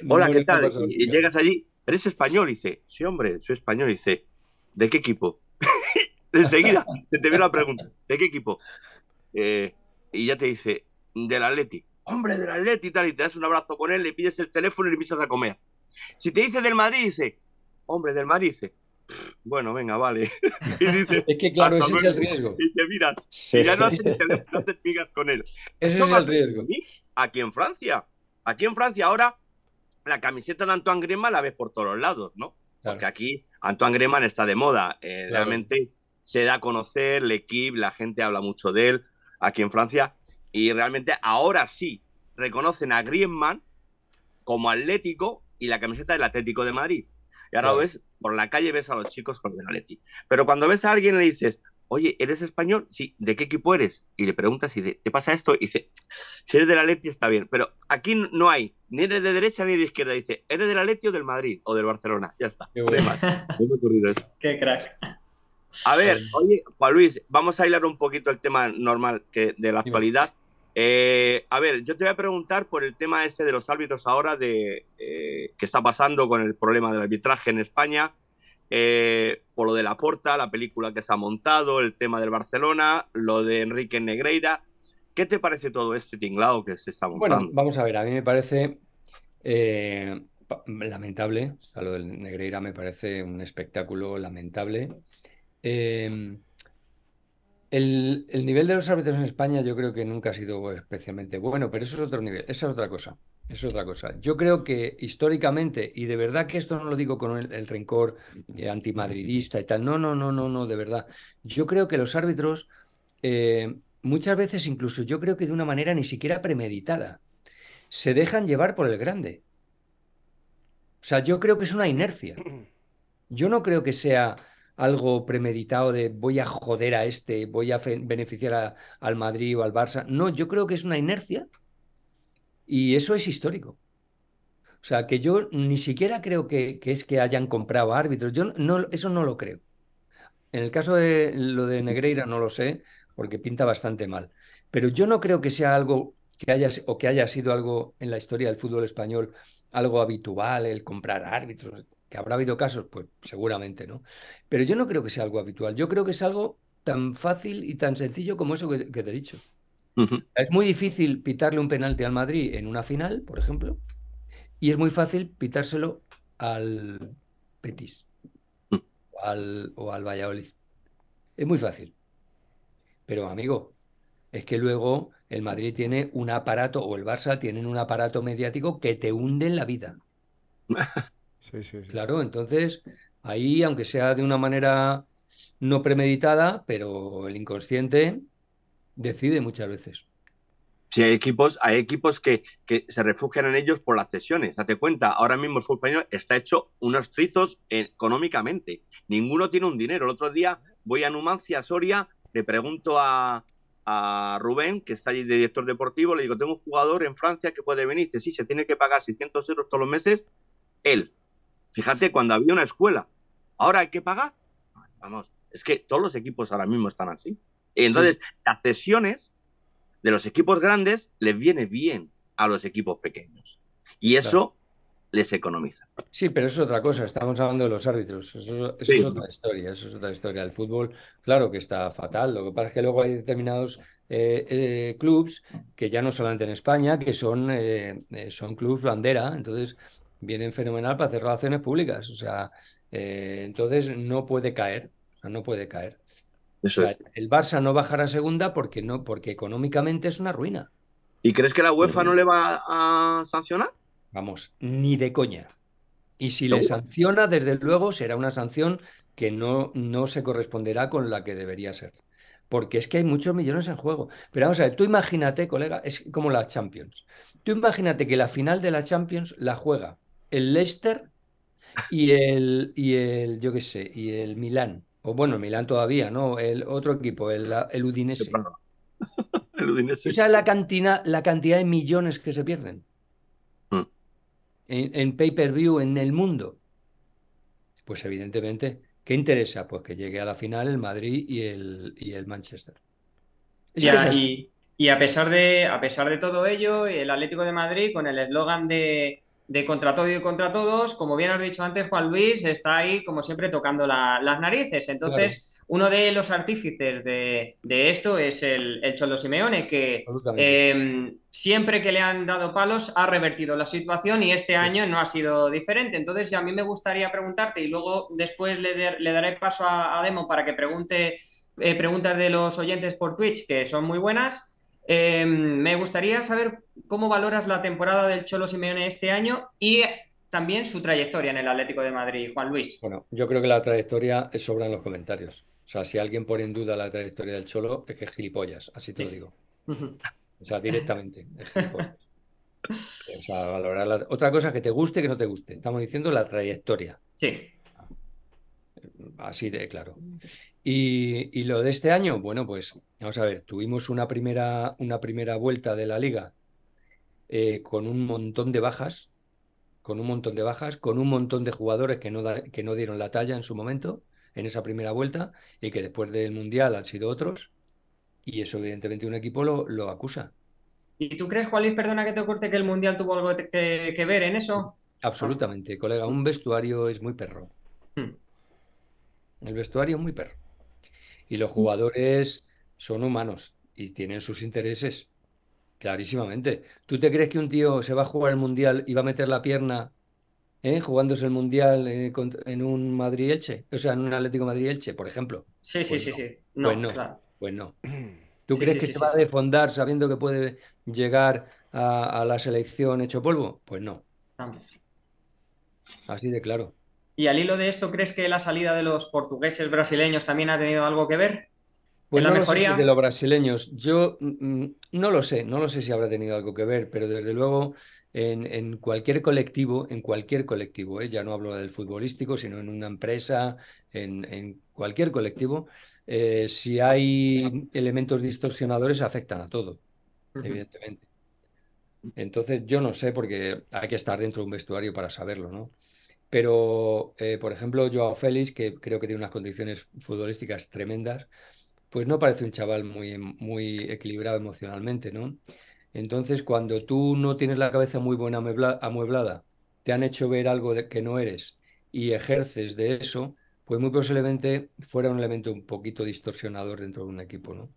S4: Hola, ¿qué tal? Y, y, llegas allí, ¿eres español? Y dice, sí, hombre, soy español. Y dice, ¿de qué equipo? Enseguida se te viene la pregunta, ¿de qué equipo? Eh, y ya te dice, del Atleti. Hombre, del Atleti y tal, y te das un abrazo con él, le pides el teléfono y le empiezas a comer. Si te dice del Madrid, dice, hombre, del Madrid, dice, bueno, venga, vale.
S2: es que claro, ese es el riesgo.
S4: Y te miras, y ya no haces, no te pigas con él.
S2: Ese es el riesgo.
S4: Aquí en Francia, aquí en Francia ahora la camiseta de Antoine Griezmann la ves por todos lados, ¿no? Porque aquí Antoine Griezmann está de moda. Eh, realmente se da a conocer, el equipo, la gente habla mucho de él aquí en Francia. Y realmente ahora sí reconocen a Griezmann como atlético y la camiseta del Atlético de Madrid. Y ahora ves, por la calle ves a los chicos con el Atleti. Pero cuando ves a alguien le dices, oye, ¿eres español? Sí, ¿de qué equipo eres? Y le preguntas y dice, ¿te pasa esto? Y dice, si eres del Atleti está bien, pero aquí no hay, ni eres de derecha ni de izquierda. Dice, ¿eres del Atleti o del Madrid o del Barcelona? Ya está. Qué, bueno. ocurrido eso.
S1: Qué crack.
S4: A ver, oye, Juan Luis, vamos a hilar un poquito el tema normal que, de la actualidad. Eh, a ver, yo te voy a preguntar por el tema este de los árbitros ahora, de eh, qué está pasando con el problema del arbitraje en España. Eh, por lo de la Porta, la película que se ha montado, el tema del Barcelona, lo de Enrique Negreira. ¿Qué te parece todo este tinglado que se está montando?
S2: Bueno, vamos a ver, a mí me parece lamentable, o sea, lo del Negreira me parece un espectáculo lamentable. El, el, nivel de los árbitros en España yo creo que nunca ha sido especialmente bueno, pero eso es otro nivel, esa es otra cosa es otra cosa. Yo creo que históricamente, y de verdad que esto no lo digo con el, rencor eh, antimadridista y tal, no, no, no, no, no, de verdad. Yo creo que los árbitros, eh, muchas veces incluso yo creo que de una manera ni siquiera premeditada, se dejan llevar por el grande. O sea, yo creo que es una inercia. Yo no creo que sea algo premeditado de voy a joder a este, voy a beneficiar al Madrid o al Barça. No, yo creo que es una inercia y eso es histórico. O sea, que yo ni siquiera creo que, es que hayan comprado árbitros. Yo no, eso no lo creo. En el caso de lo de Negreira no lo sé, porque pinta bastante mal. Pero yo no creo que sea algo que haya o que haya sido algo en la historia del fútbol español algo habitual el comprar árbitros. Que habrá habido casos, pues seguramente, ¿no? Pero yo no creo que sea algo habitual. Yo creo que es algo tan fácil y tan sencillo como eso que te he dicho. Es muy difícil pitarle un penalti al Madrid en una final, por ejemplo, y es muy fácil pitárselo al Petis mm. o, al, o al Valladolid. Es muy fácil. Pero amigo, es que luego el Madrid tiene un aparato, o el Barça tienen un aparato mediático que te hunde en la vida.
S3: Sí, sí, sí.
S2: Claro, entonces ahí, aunque sea de una manera no premeditada, pero el inconsciente decide muchas veces.
S4: Sí, hay equipos, hay equipos que, que, se refugian en ellos por las cesiones. Date cuenta, ahora mismo el fútbol español está hecho unos trizos económicamente. Ninguno tiene un dinero. El otro día voy a Numancia, Soria, le pregunto a, a Rubén, que está allí de director deportivo, le digo, tengo un jugador en Francia que puede venir. Dice, sí, se tiene que pagar 600 euros todos los meses, él. Fíjate, cuando había una escuela, ahora hay que pagar. Vamos, es que todos los equipos ahora mismo están así. Entonces, las cesiones de los equipos grandes les viene bien a los equipos pequeños. Y eso les economiza.
S2: Sí, pero eso es otra cosa. Estamos hablando de los árbitros. Eso, es otra historia. Eso es otra historia. El fútbol, claro que está fatal. Lo que pasa es que luego hay determinados eh, eh, clubs que ya no solamente en España, que son, eh, son clubs bandera. Entonces vienen fenomenal para hacer relaciones públicas. O sea, entonces no puede caer. O sea, no puede caer. El Barça no bajará a segunda porque no, porque económicamente es una ruina.
S4: ¿Y crees que la UEFA no le va a sancionar?
S2: Vamos, ni de coña. Y si le sanciona, desde luego será una sanción que no, no se corresponderá con la que debería ser. Porque es que hay muchos millones en juego. Pero vamos a ver, tú imagínate, colega, es como la Champions. Tú imagínate que la final de la Champions la juega el Leicester y el, y el yo qué sé, y el Milán. O bueno, Milán todavía, ¿no? El otro equipo, el, el Udinese. el Udinese. O sea, la cantidad, la cantidad de millones que se pierden en, pay-per-view en el mundo? Pues evidentemente, ¿qué interesa? Pues que llegue a la final el Madrid y el, y el Manchester.
S1: y, y, a, pesar de, a pesar de todo ello, el Atlético de Madrid, con el eslogan de, de contra todo y contra todos, como bien has dicho antes, Juan Luis, está ahí, como siempre, tocando las narices. Entonces, uno de los artífices de, esto es el, Cholo Simeone, que em, siempre que le han dado palos ha revertido la situación y este año no ha sido diferente. Entonces, a mí me gustaría preguntarte y luego después le, daré paso a, Demo para que pregunte eh, preguntas de los oyentes por Twitch, que son muy buenas. Em, me gustaría saber cómo valoras la temporada del Cholo Simeone este año y también su trayectoria en el Atlético de Madrid, Juan Luis.
S2: Bueno, yo creo que la trayectoria sobra en los comentarios. O sea, si alguien pone en duda la trayectoria del Cholo, es que es gilipollas, así te lo digo. O sea, directamente, es gilipollas. O sea, valorar Otra cosa que te guste, que no te guste. Estamos diciendo la trayectoria.
S1: Sí.
S2: Así de claro. Y, lo de este año, bueno, pues vamos a ver, tuvimos una primera, una primera vuelta de la liga eh, con un montón de bajas, con un montón de bajas, con un montón de jugadores que no, que no dieron la talla en su momento en esa primera vuelta y que después del Mundial han sido otros. Y eso, evidentemente, un equipo lo, lo acusa.
S1: ¿Y tú crees, Juan Luis, perdona que te corte, que el Mundial tuvo algo que, ver en eso?
S2: Absolutamente, colega. Un vestuario es muy perro. Hmm. El vestuario es muy perro. Y los jugadores son humanos y tienen sus intereses. Clarísimamente. ¿Tú te crees que un tío se va a jugar el Mundial y va a meter la pierna ¿eh? jugándose el Mundial eh, en un Madrid-Elche, o sea, en un Atlético Madrid-Elche, por ejemplo.
S1: Sí, sí, pues sí, sí.
S2: pues no, pues no. ¿Tú crees que se va a defondar sabiendo que puede llegar a, la selección hecho polvo? Pues no. Así de claro.
S1: ¿Y al hilo de esto, crees que la salida de los portugueses brasileños también ha tenido algo que ver?
S2: Pues la mejoría? de los brasileños, yo mm, mm, no lo sé, no lo sé si habrá tenido algo que ver, pero desde luego en, cualquier colectivo, en cualquier colectivo, ¿eh? ya no hablo del futbolístico, sino en una empresa, en, cualquier colectivo, eh, si hay elementos distorsionadores afectan a todo, evidentemente. Entonces yo no sé porque hay que estar dentro de un vestuario para saberlo, ¿no? Pero, eh, por ejemplo, Joao Félix, que creo que tiene unas condiciones futbolísticas tremendas, pues no parece un chaval muy, muy equilibrado emocionalmente, ¿no? Entonces, cuando tú no tienes la cabeza muy buena amueblada, te han hecho ver algo de que no eres y ejerces de eso, pues muy posiblemente fuera un elemento un poquito distorsionador dentro de un equipo, ¿no?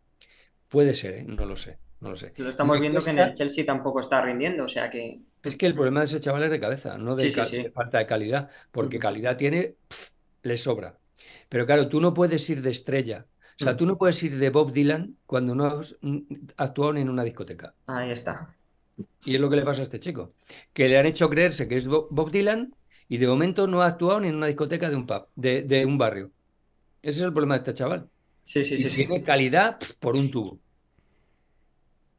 S2: Puede ser, ¿eh? no lo sé, no lo sé.
S1: Lo estamos viendo que en el Chelsea tampoco está rindiendo, o sea que...
S2: Es que el problema de ese chaval es de cabeza, no de, falta de calidad, porque calidad tiene, le sobra. Pero claro, tú no puedes ir de estrella o sea, mm. tú no puedes ir de Bob Dylan cuando no has actuado ni en una discoteca.
S1: Ahí está.
S2: Y es lo que le pasa a este chico. Que le han hecho creerse que es Bob Dylan y de momento no ha actuado ni en una discoteca de un pub, de, un barrio. Ese es el problema de este chaval.
S1: Sí, sí, sí.
S2: Tiene calidad por un tubo.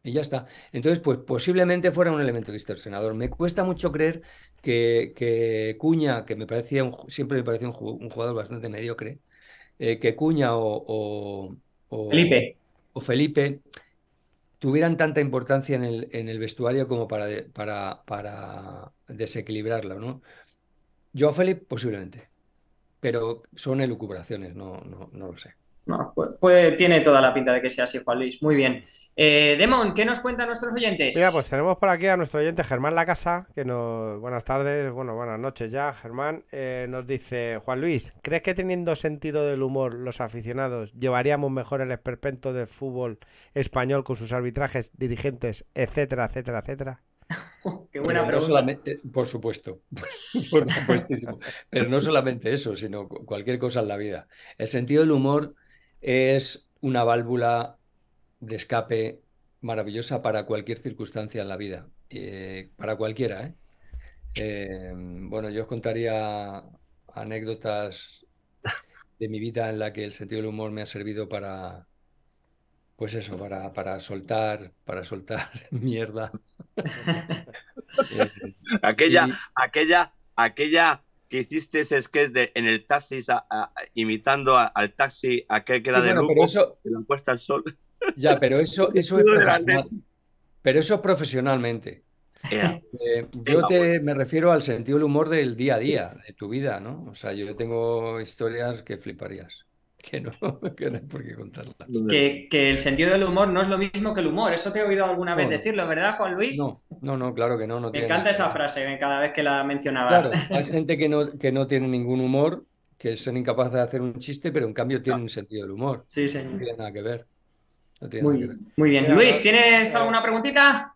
S2: Y ya está. Entonces, pues posiblemente fuera un elemento distorsionador. Me cuesta mucho creer que, Cuña, que me parecía siempre me parecía un, jugador bastante mediocre, eh, que Cuña o,
S1: Felipe.
S2: o Felipe tuvieran tanta importancia en el, en el vestuario como para, para, para desequilibrarlo, ¿no? Yo Felipe posiblemente, pero son elucubraciones, no, no, no lo sé.
S1: No, pues, tiene toda la pinta de que sea así, Juan Luis. Muy bien. Eh, Demon, ¿qué nos cuentan nuestros oyentes?
S3: Mira, pues tenemos por aquí a nuestro oyente Germán La Casa, que nos. Buenas tardes, bueno, buenas noches ya, Germán. Eh, nos dice: Juan Luis, ¿crees que teniendo sentido del humor los aficionados llevaríamos mejor el esperpento del fútbol español con sus arbitrajes, dirigentes, etcétera, etcétera, etcétera?
S1: Qué buena pregunta.
S2: por supuesto, Pero no solamente eso, sino cualquier cosa en la vida. El sentido del humor es una válvula de escape maravillosa para cualquier circunstancia en la vida, eh, para cualquiera. ¿eh? ¿eh? bueno, yo os contaría anécdotas de mi vida en la que el sentido del humor me ha servido para, pues eso, para, para soltar, para soltar mierda.
S4: Aquella, aquella, aquella que hiciste ese sketch de en el taxi imitando al taxi aquel que era de bueno, de la puesta al sol.
S2: Ya, pero eso, eso es pero eso profesionalmente. Eh, yo te, me refiero al sentido del humor del día a día, de tu vida, ¿no? O sea, yo tengo historias que fliparías que no, que no hay por qué contarlas.
S1: Que, que, el sentido del humor no es lo mismo que el humor. Eso te he oído alguna vez decirlo, ¿verdad, Juan Luis?
S2: No, no, no, claro que no. no
S1: Me encanta esa frase cada vez que la mencionabas.
S2: Claro, hay gente que no, que no tiene ningún humor, que son incapaces de hacer un chiste, pero en cambio tienen un sentido del humor.
S1: Sí,
S2: sí. No tiene nada que ver.
S1: muy, muy bien. Luis, ¿tienes alguna preguntita?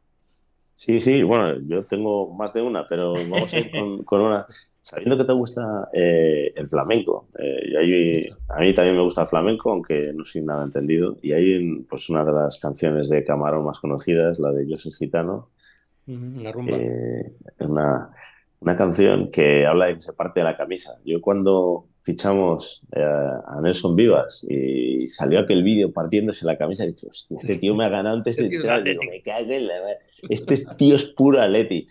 S5: Sí, sí, bueno, yo tengo más de una, pero vamos a ir con, una. Sabiendo que te gusta eh, el flamenco, eh, a mí también me gusta el flamenco, aunque no soy nada entendido, y hay pues, una de las canciones de Camarón más conocidas, la de Yo soy gitano.
S2: Una rumba.
S5: Eh, una, una canción que habla de que se parte de la camisa. Yo cuando fichamos eh, a Nelson Vivas y salió aquel vídeo partiéndose la camisa, dije, este tío me ha ganado antes de entrar. Digo, me cago en la... Este tío es puro Atleti.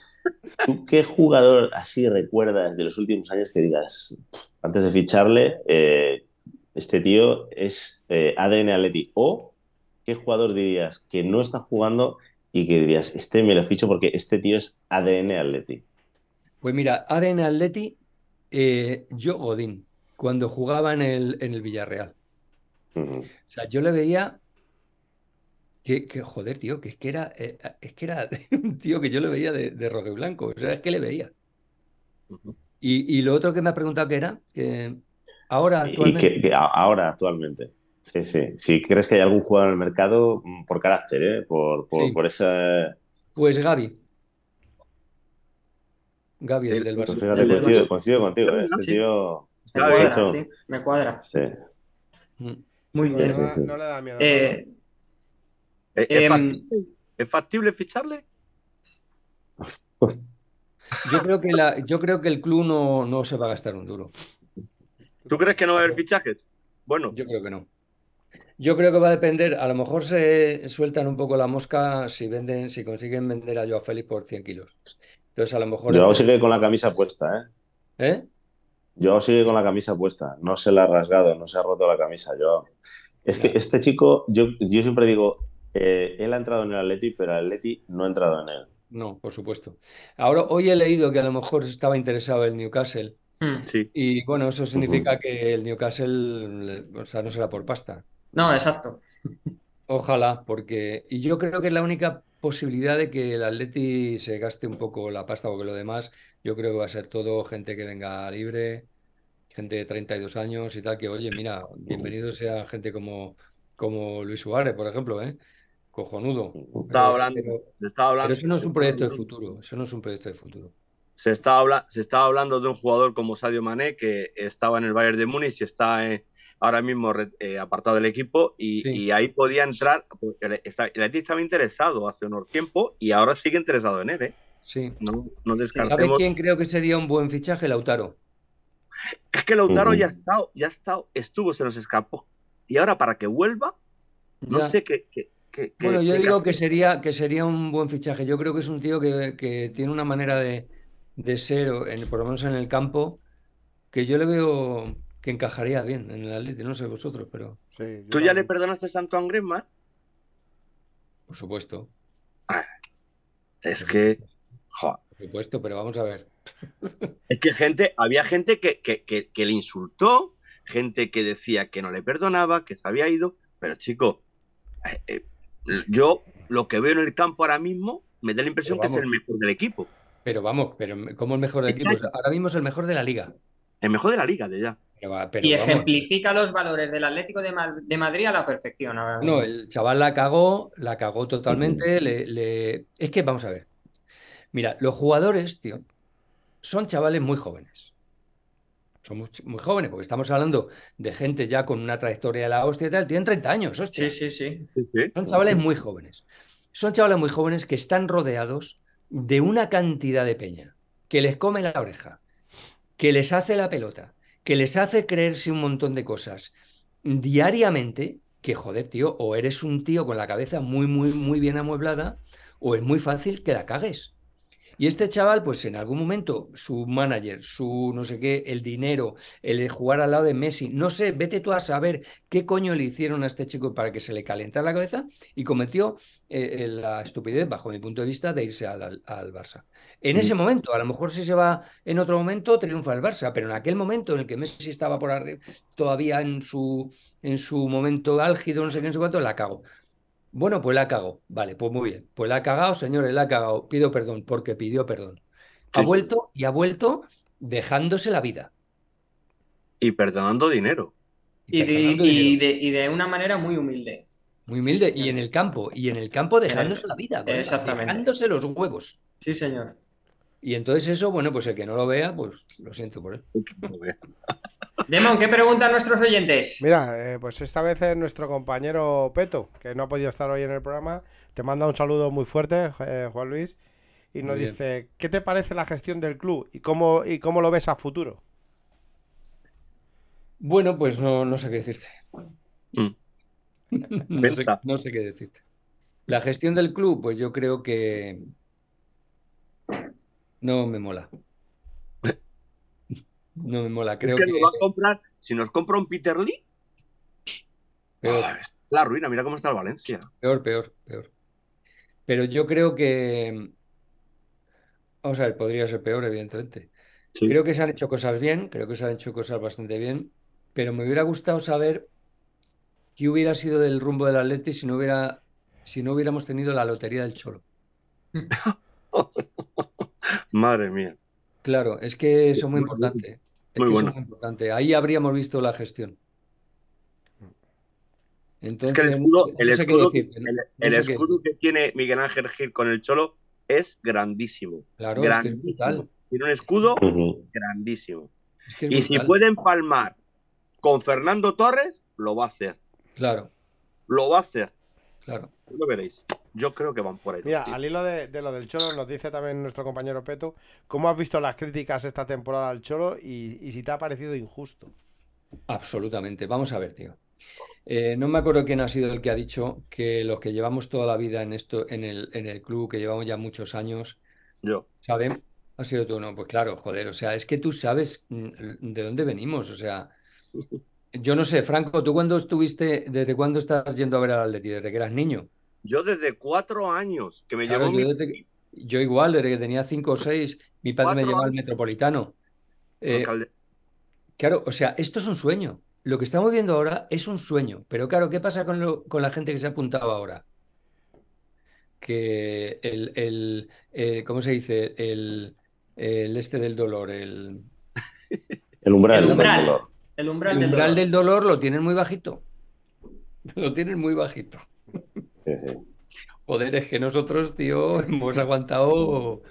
S5: ¿Tú qué jugador así recuerdas de los últimos años que digas, antes de ficharle, eh, este tío es eh, ADN Atleti? ¿O qué jugador dirías que no está jugando y que dirías, este me lo ficho porque este tío es ADN Atleti?
S2: Pues mira, ADN Atleti, eh, yo Godín, cuando jugaba en el, en el Villarreal. O sea, yo le veía que, joder, tío, que es que era, eh, es que era un tío que yo le veía de, de rojo y blanco. O sea, es que le veía. y, lo otro que me ha preguntado que era, que ahora
S5: actualmente. que, ahora actualmente. Sí, sí. Si crees que hay algún jugador en el mercado, mm, por carácter, ¿eh? por, por, por esa.
S2: Pues Gaby. Gaby, el, del Barça.
S5: Fíjate, coincido, contigo, ¿eh? este tío.
S1: Me cuadra, sí, me cuadra.
S5: Sí.
S1: Mm. Muy bien.
S3: No, le da miedo.
S1: Eh,
S4: ¿Es, factible, ¿Es, factible, ficharle?
S2: Yo creo que, la, yo creo que el club no, no se va a gastar un duro.
S4: ¿Tú crees que no va a haber fichajes? Bueno.
S2: Yo creo que no. Yo creo que va a depender, a lo mejor se sueltan un poco la mosca si venden, si consiguen vender a Joao Félix por 100 kilos. Entonces, a lo mejor.
S5: Yo sigue con la camisa puesta, ¿eh?
S2: ¿Eh?
S5: Yo sigue con la camisa puesta. No se la ha rasgado, no se ha roto la camisa. Yo. Es que este chico, yo, yo siempre digo, eh, él ha entrado en el Atleti, pero el Atleti no ha entrado en él.
S2: No, por supuesto. Ahora, hoy he leído que a lo mejor estaba interesado el Newcastle.
S1: Hmm.
S4: Sí.
S2: Y bueno, eso significa que el Newcastle, o sea, no será por pasta.
S1: No, exacto.
S2: Ojalá, porque. Y yo creo que es la única posibilidad de que el Atleti se gaste un poco la pasta, porque lo demás yo creo que va a ser todo gente que venga libre, gente de 32 años y tal, que oye, mira, bienvenido sea gente como, como Luis Suárez, por ejemplo, ¿eh? Cojonudo.
S4: Estaba hablando, se estaba hablando,
S2: pero eso no es un proyecto de futuro, eso no es un proyecto de futuro.
S4: Se estaba, se estaba hablando de un jugador como Sadio Mané, que estaba en el Bayern de Múnich y está en ahora mismo eh, apartado del equipo y, ahí podía entrar, el Atleti estaba interesado hace unos tiempo y ahora sigue interesado en él. ¿eh?
S2: Sí.
S4: No, no descartemos.
S2: ¿Sabe quién creo que sería un buen fichaje? Lautaro.
S4: Es que Lautaro ya ha estado, ya ha estado, estuvo, se nos escapó. Y ahora para que vuelva, no sé qué.
S2: bueno, yo digo que sería, que sería un buen fichaje. Yo creo que es un tío que, tiene una manera de, ser, en, por lo menos en el campo, que yo le veo que encajaría bien en el Atleti, no sé vosotros, pero...
S4: ¿Tú ya le perdonaste a Santo Griezmann?
S2: Por supuesto.
S4: es que.
S2: Por supuesto, pero vamos a ver.
S4: Es que gente, había gente que, que, le insultó, gente que decía que no le perdonaba, que se había ido, pero chico, eh, eh, yo lo que veo en el campo ahora mismo me da la impresión que es el mejor del equipo.
S2: Pero vamos, pero ¿cómo el mejor del equipo? Ahora mismo es el mejor de la liga.
S4: El mejor de la liga, de ya.
S1: Y ejemplifica los valores del Atlético de, Madrid a la perfección.
S2: no, el chaval la cagó, la cagó totalmente. le... Es que vamos a ver. Mira, los jugadores, tío, son chavales muy jóvenes. Son muy, jóvenes, porque estamos hablando de gente ya con una trayectoria de la hostia y tal, tienen 30 años,
S1: Sí, sí, sí.
S2: Son chavales muy jóvenes. Son chavales muy jóvenes que están rodeados de una cantidad de peña que les come la oreja, que les hace la pelota, que les hace creerse un montón de cosas diariamente, que joder, tío, o eres un tío con la cabeza muy, muy, muy bien amueblada, o es muy fácil que la cagues. Y este chaval, pues en algún momento, su manager, su no sé qué, el dinero, el jugar al lado de Messi, no sé, vete tú a saber qué coño le hicieron a este chico para que se le calentara la cabeza y cometió eh, eh, la estupidez, bajo mi punto de vista, de irse al, Barça. En ese momento, a lo mejor si se va en otro momento, triunfa el Barça, pero en aquel momento en el que Messi estaba por arriba, todavía en su, en su momento álgido, no sé qué, no sé cuánto, la cago. Bueno, pues la cago. Vale, pues muy bien. Pues la ha cagado, señores, la ha cagado. Pido perdón, porque pidió perdón. Ha vuelto y ha vuelto dejándose la vida.
S4: Y perdonando dinero.
S1: Y, de, una manera muy humilde.
S2: Muy humilde. y en el campo. Y en el campo dejándose la vida.
S1: Exactamente.
S2: Dejándose los huevos.
S1: Sí, señor.
S2: Y entonces eso, bueno, pues el que no lo vea, pues lo siento por él.
S1: Demon, ¿qué preguntan nuestros oyentes?
S3: Mira, eh, pues esta vez es nuestro compañero Peto, que no ha podido estar hoy en el programa. Te manda un saludo muy fuerte, eh, Juan Luis, y nos dice, ¿qué te parece la gestión del club y cómo, y cómo lo ves a futuro?
S2: Bueno, pues no, sé qué decirte. Mm. no sé qué decirte. La gestión del club, pues yo creo que no me mola. No me mola. Creo
S4: es que, nos va a comprar. Si nos compra un Peter Lee. Ah, es la ruina, mira cómo está el Valencia.
S2: Peor, peor, peor. Pero yo creo que. Vamos a ver, podría ser peor, evidentemente. Creo que se han hecho cosas bien, creo que se han hecho cosas bastante bien, pero me hubiera gustado saber qué hubiera sido del rumbo del Atleti si no hubiera, si no hubiéramos tenido la lotería del Cholo.
S4: Madre mía.
S2: Claro, es que eso es muy importante. muy bueno. importante. Ahí habríamos visto la gestión.
S4: Entonces, es que el escudo, el escudo, que tiene Miguel Ángel Gil con el Cholo es grandísimo.
S2: Claro,
S4: grandísimo. Tiene un escudo grandísimo. y si puede empalmar con Fernando Torres, lo va a hacer.
S2: Claro.
S4: Lo va a hacer.
S2: Claro.
S4: Lo veréis. Yo creo que van por ahí.
S3: Mira, al hilo de, lo del Cholo, nos dice también nuestro compañero Peto, ¿cómo has visto las críticas esta temporada al Cholo y, si te ha parecido injusto?
S2: Absolutamente. Vamos a ver, tío. Eh, no me acuerdo quién ha sido el que ha dicho que los que llevamos toda la vida en esto, en el, en el club, que llevamos ya muchos años,
S4: yo.
S2: ¿saben? Ha sido tú, no, pues claro, joder, o sea, es que tú sabes mm, de dónde venimos, o sea, yo no sé, Franco, ¿tú cuándo estuviste, desde cuándo estás yendo a ver al Atleti? ¿Desde que eras niño?
S4: Yo desde cuatro años, que me
S2: llevó yo, igual, desde que tenía cinco o seis, mi padre me llevaba al Metropolitano. Eh, claro, o sea, esto es un sueño. Lo que estamos viendo ahora es un sueño. Pero claro, ¿qué pasa con, con la gente que se ha apuntado ahora? Que el, el eh, ¿cómo se dice? El, este del dolor, el...
S5: el umbral, el umbral. Del dolor.
S1: El umbral,
S2: del, dolor. lo tienen muy bajito. Lo tienen muy bajito.
S5: Sí, sí.
S2: Joder, es que nosotros, tío, hemos aguantado.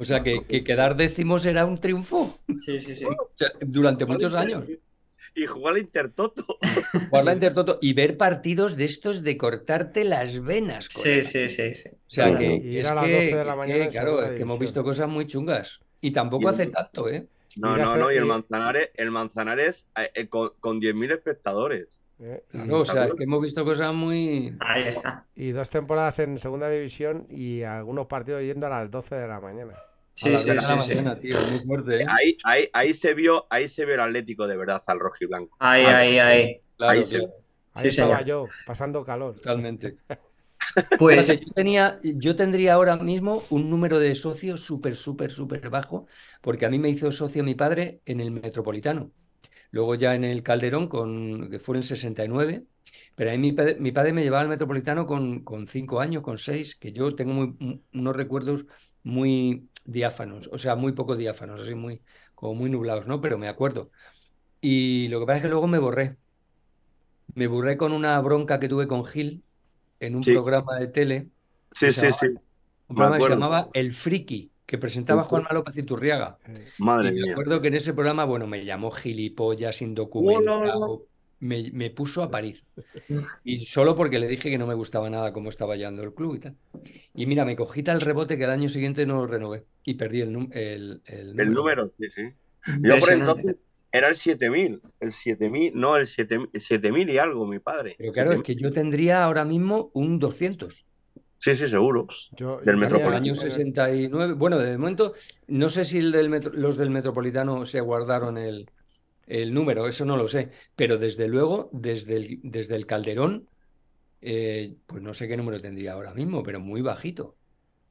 S2: O sea, que, quedar décimos era un triunfo.
S1: Sí, sí, sí.
S2: durante muchos años.
S4: Y jugar la Intertoto.
S2: Jugar la Intertoto y ver partidos de estos de cortarte las venas.
S1: Sí, sí, sí, sí.
S2: O sea, que. Ir a las 12 de la mañana. claro, es que hemos visto cosas muy chungas. Y tampoco hace tanto, ¿eh?
S4: No, no, no, y el Manzanares, el Manzanares eh, eh, con, con 10.000 espectadores.
S2: Eh, claro, o sea, es que hemos visto cosas muy.
S1: Ahí está.
S3: Y dos temporadas en segunda división y algunos partidos yendo a las 12 de la mañana.
S2: Sí, sí, la mañana, tío, muy fuerte.
S4: Ahí, ahí, ahí, se vio, ahí se vio el Atlético de verdad al rojo y blanco.
S1: Ahí, ahí, ahí.
S3: ahí, ahí estaba yo, pasando calor.
S2: Totalmente. Pues yo, tenía, yo tendría ahora mismo un número de socios súper, súper, súper bajo, porque a mí me hizo socio mi padre en el Metropolitano. Luego ya en el Calderón, con, que fue en el 69, pero ahí mi, mi padre me llevaba al Metropolitano con, con, cinco años, con seis, que yo tengo muy, unos recuerdos muy diáfanos, o sea, muy poco diáfanos, así muy, como muy nublados, ¿no? Pero me acuerdo. Y lo que pasa es que luego me borré. Me borré con una bronca que tuve con Gil en un programa de tele.
S4: Sí, sí, sí.
S2: Un programa que se llamaba El Friki, que presentaba Juan López Iturriaga.
S4: Madre
S2: y me acuerdo que en ese programa, bueno, me llamó gilipollas, indocumentado, me, me, puso a parir. Y solo porque le dije que no me gustaba nada cómo estaba yendo el club y tal. Y mira, me cogí tal rebote que el año siguiente no lo renové y perdí el, el,
S4: el número. El número, sí, sí. Yo por entonces era el 7000, el 7000, no, el 7000 y algo, mi padre.
S2: Pero claro, es que yo tendría ahora mismo un 200.
S4: Sí, sí, seguro.
S2: Yo, del Metropolitano. año 69. Bueno, de momento, no sé si los del Metropolitano se guardaron el, número, eso no lo sé. Pero desde luego, desde el, desde el Calderón, eh, pues no sé qué número tendría ahora mismo, pero muy bajito.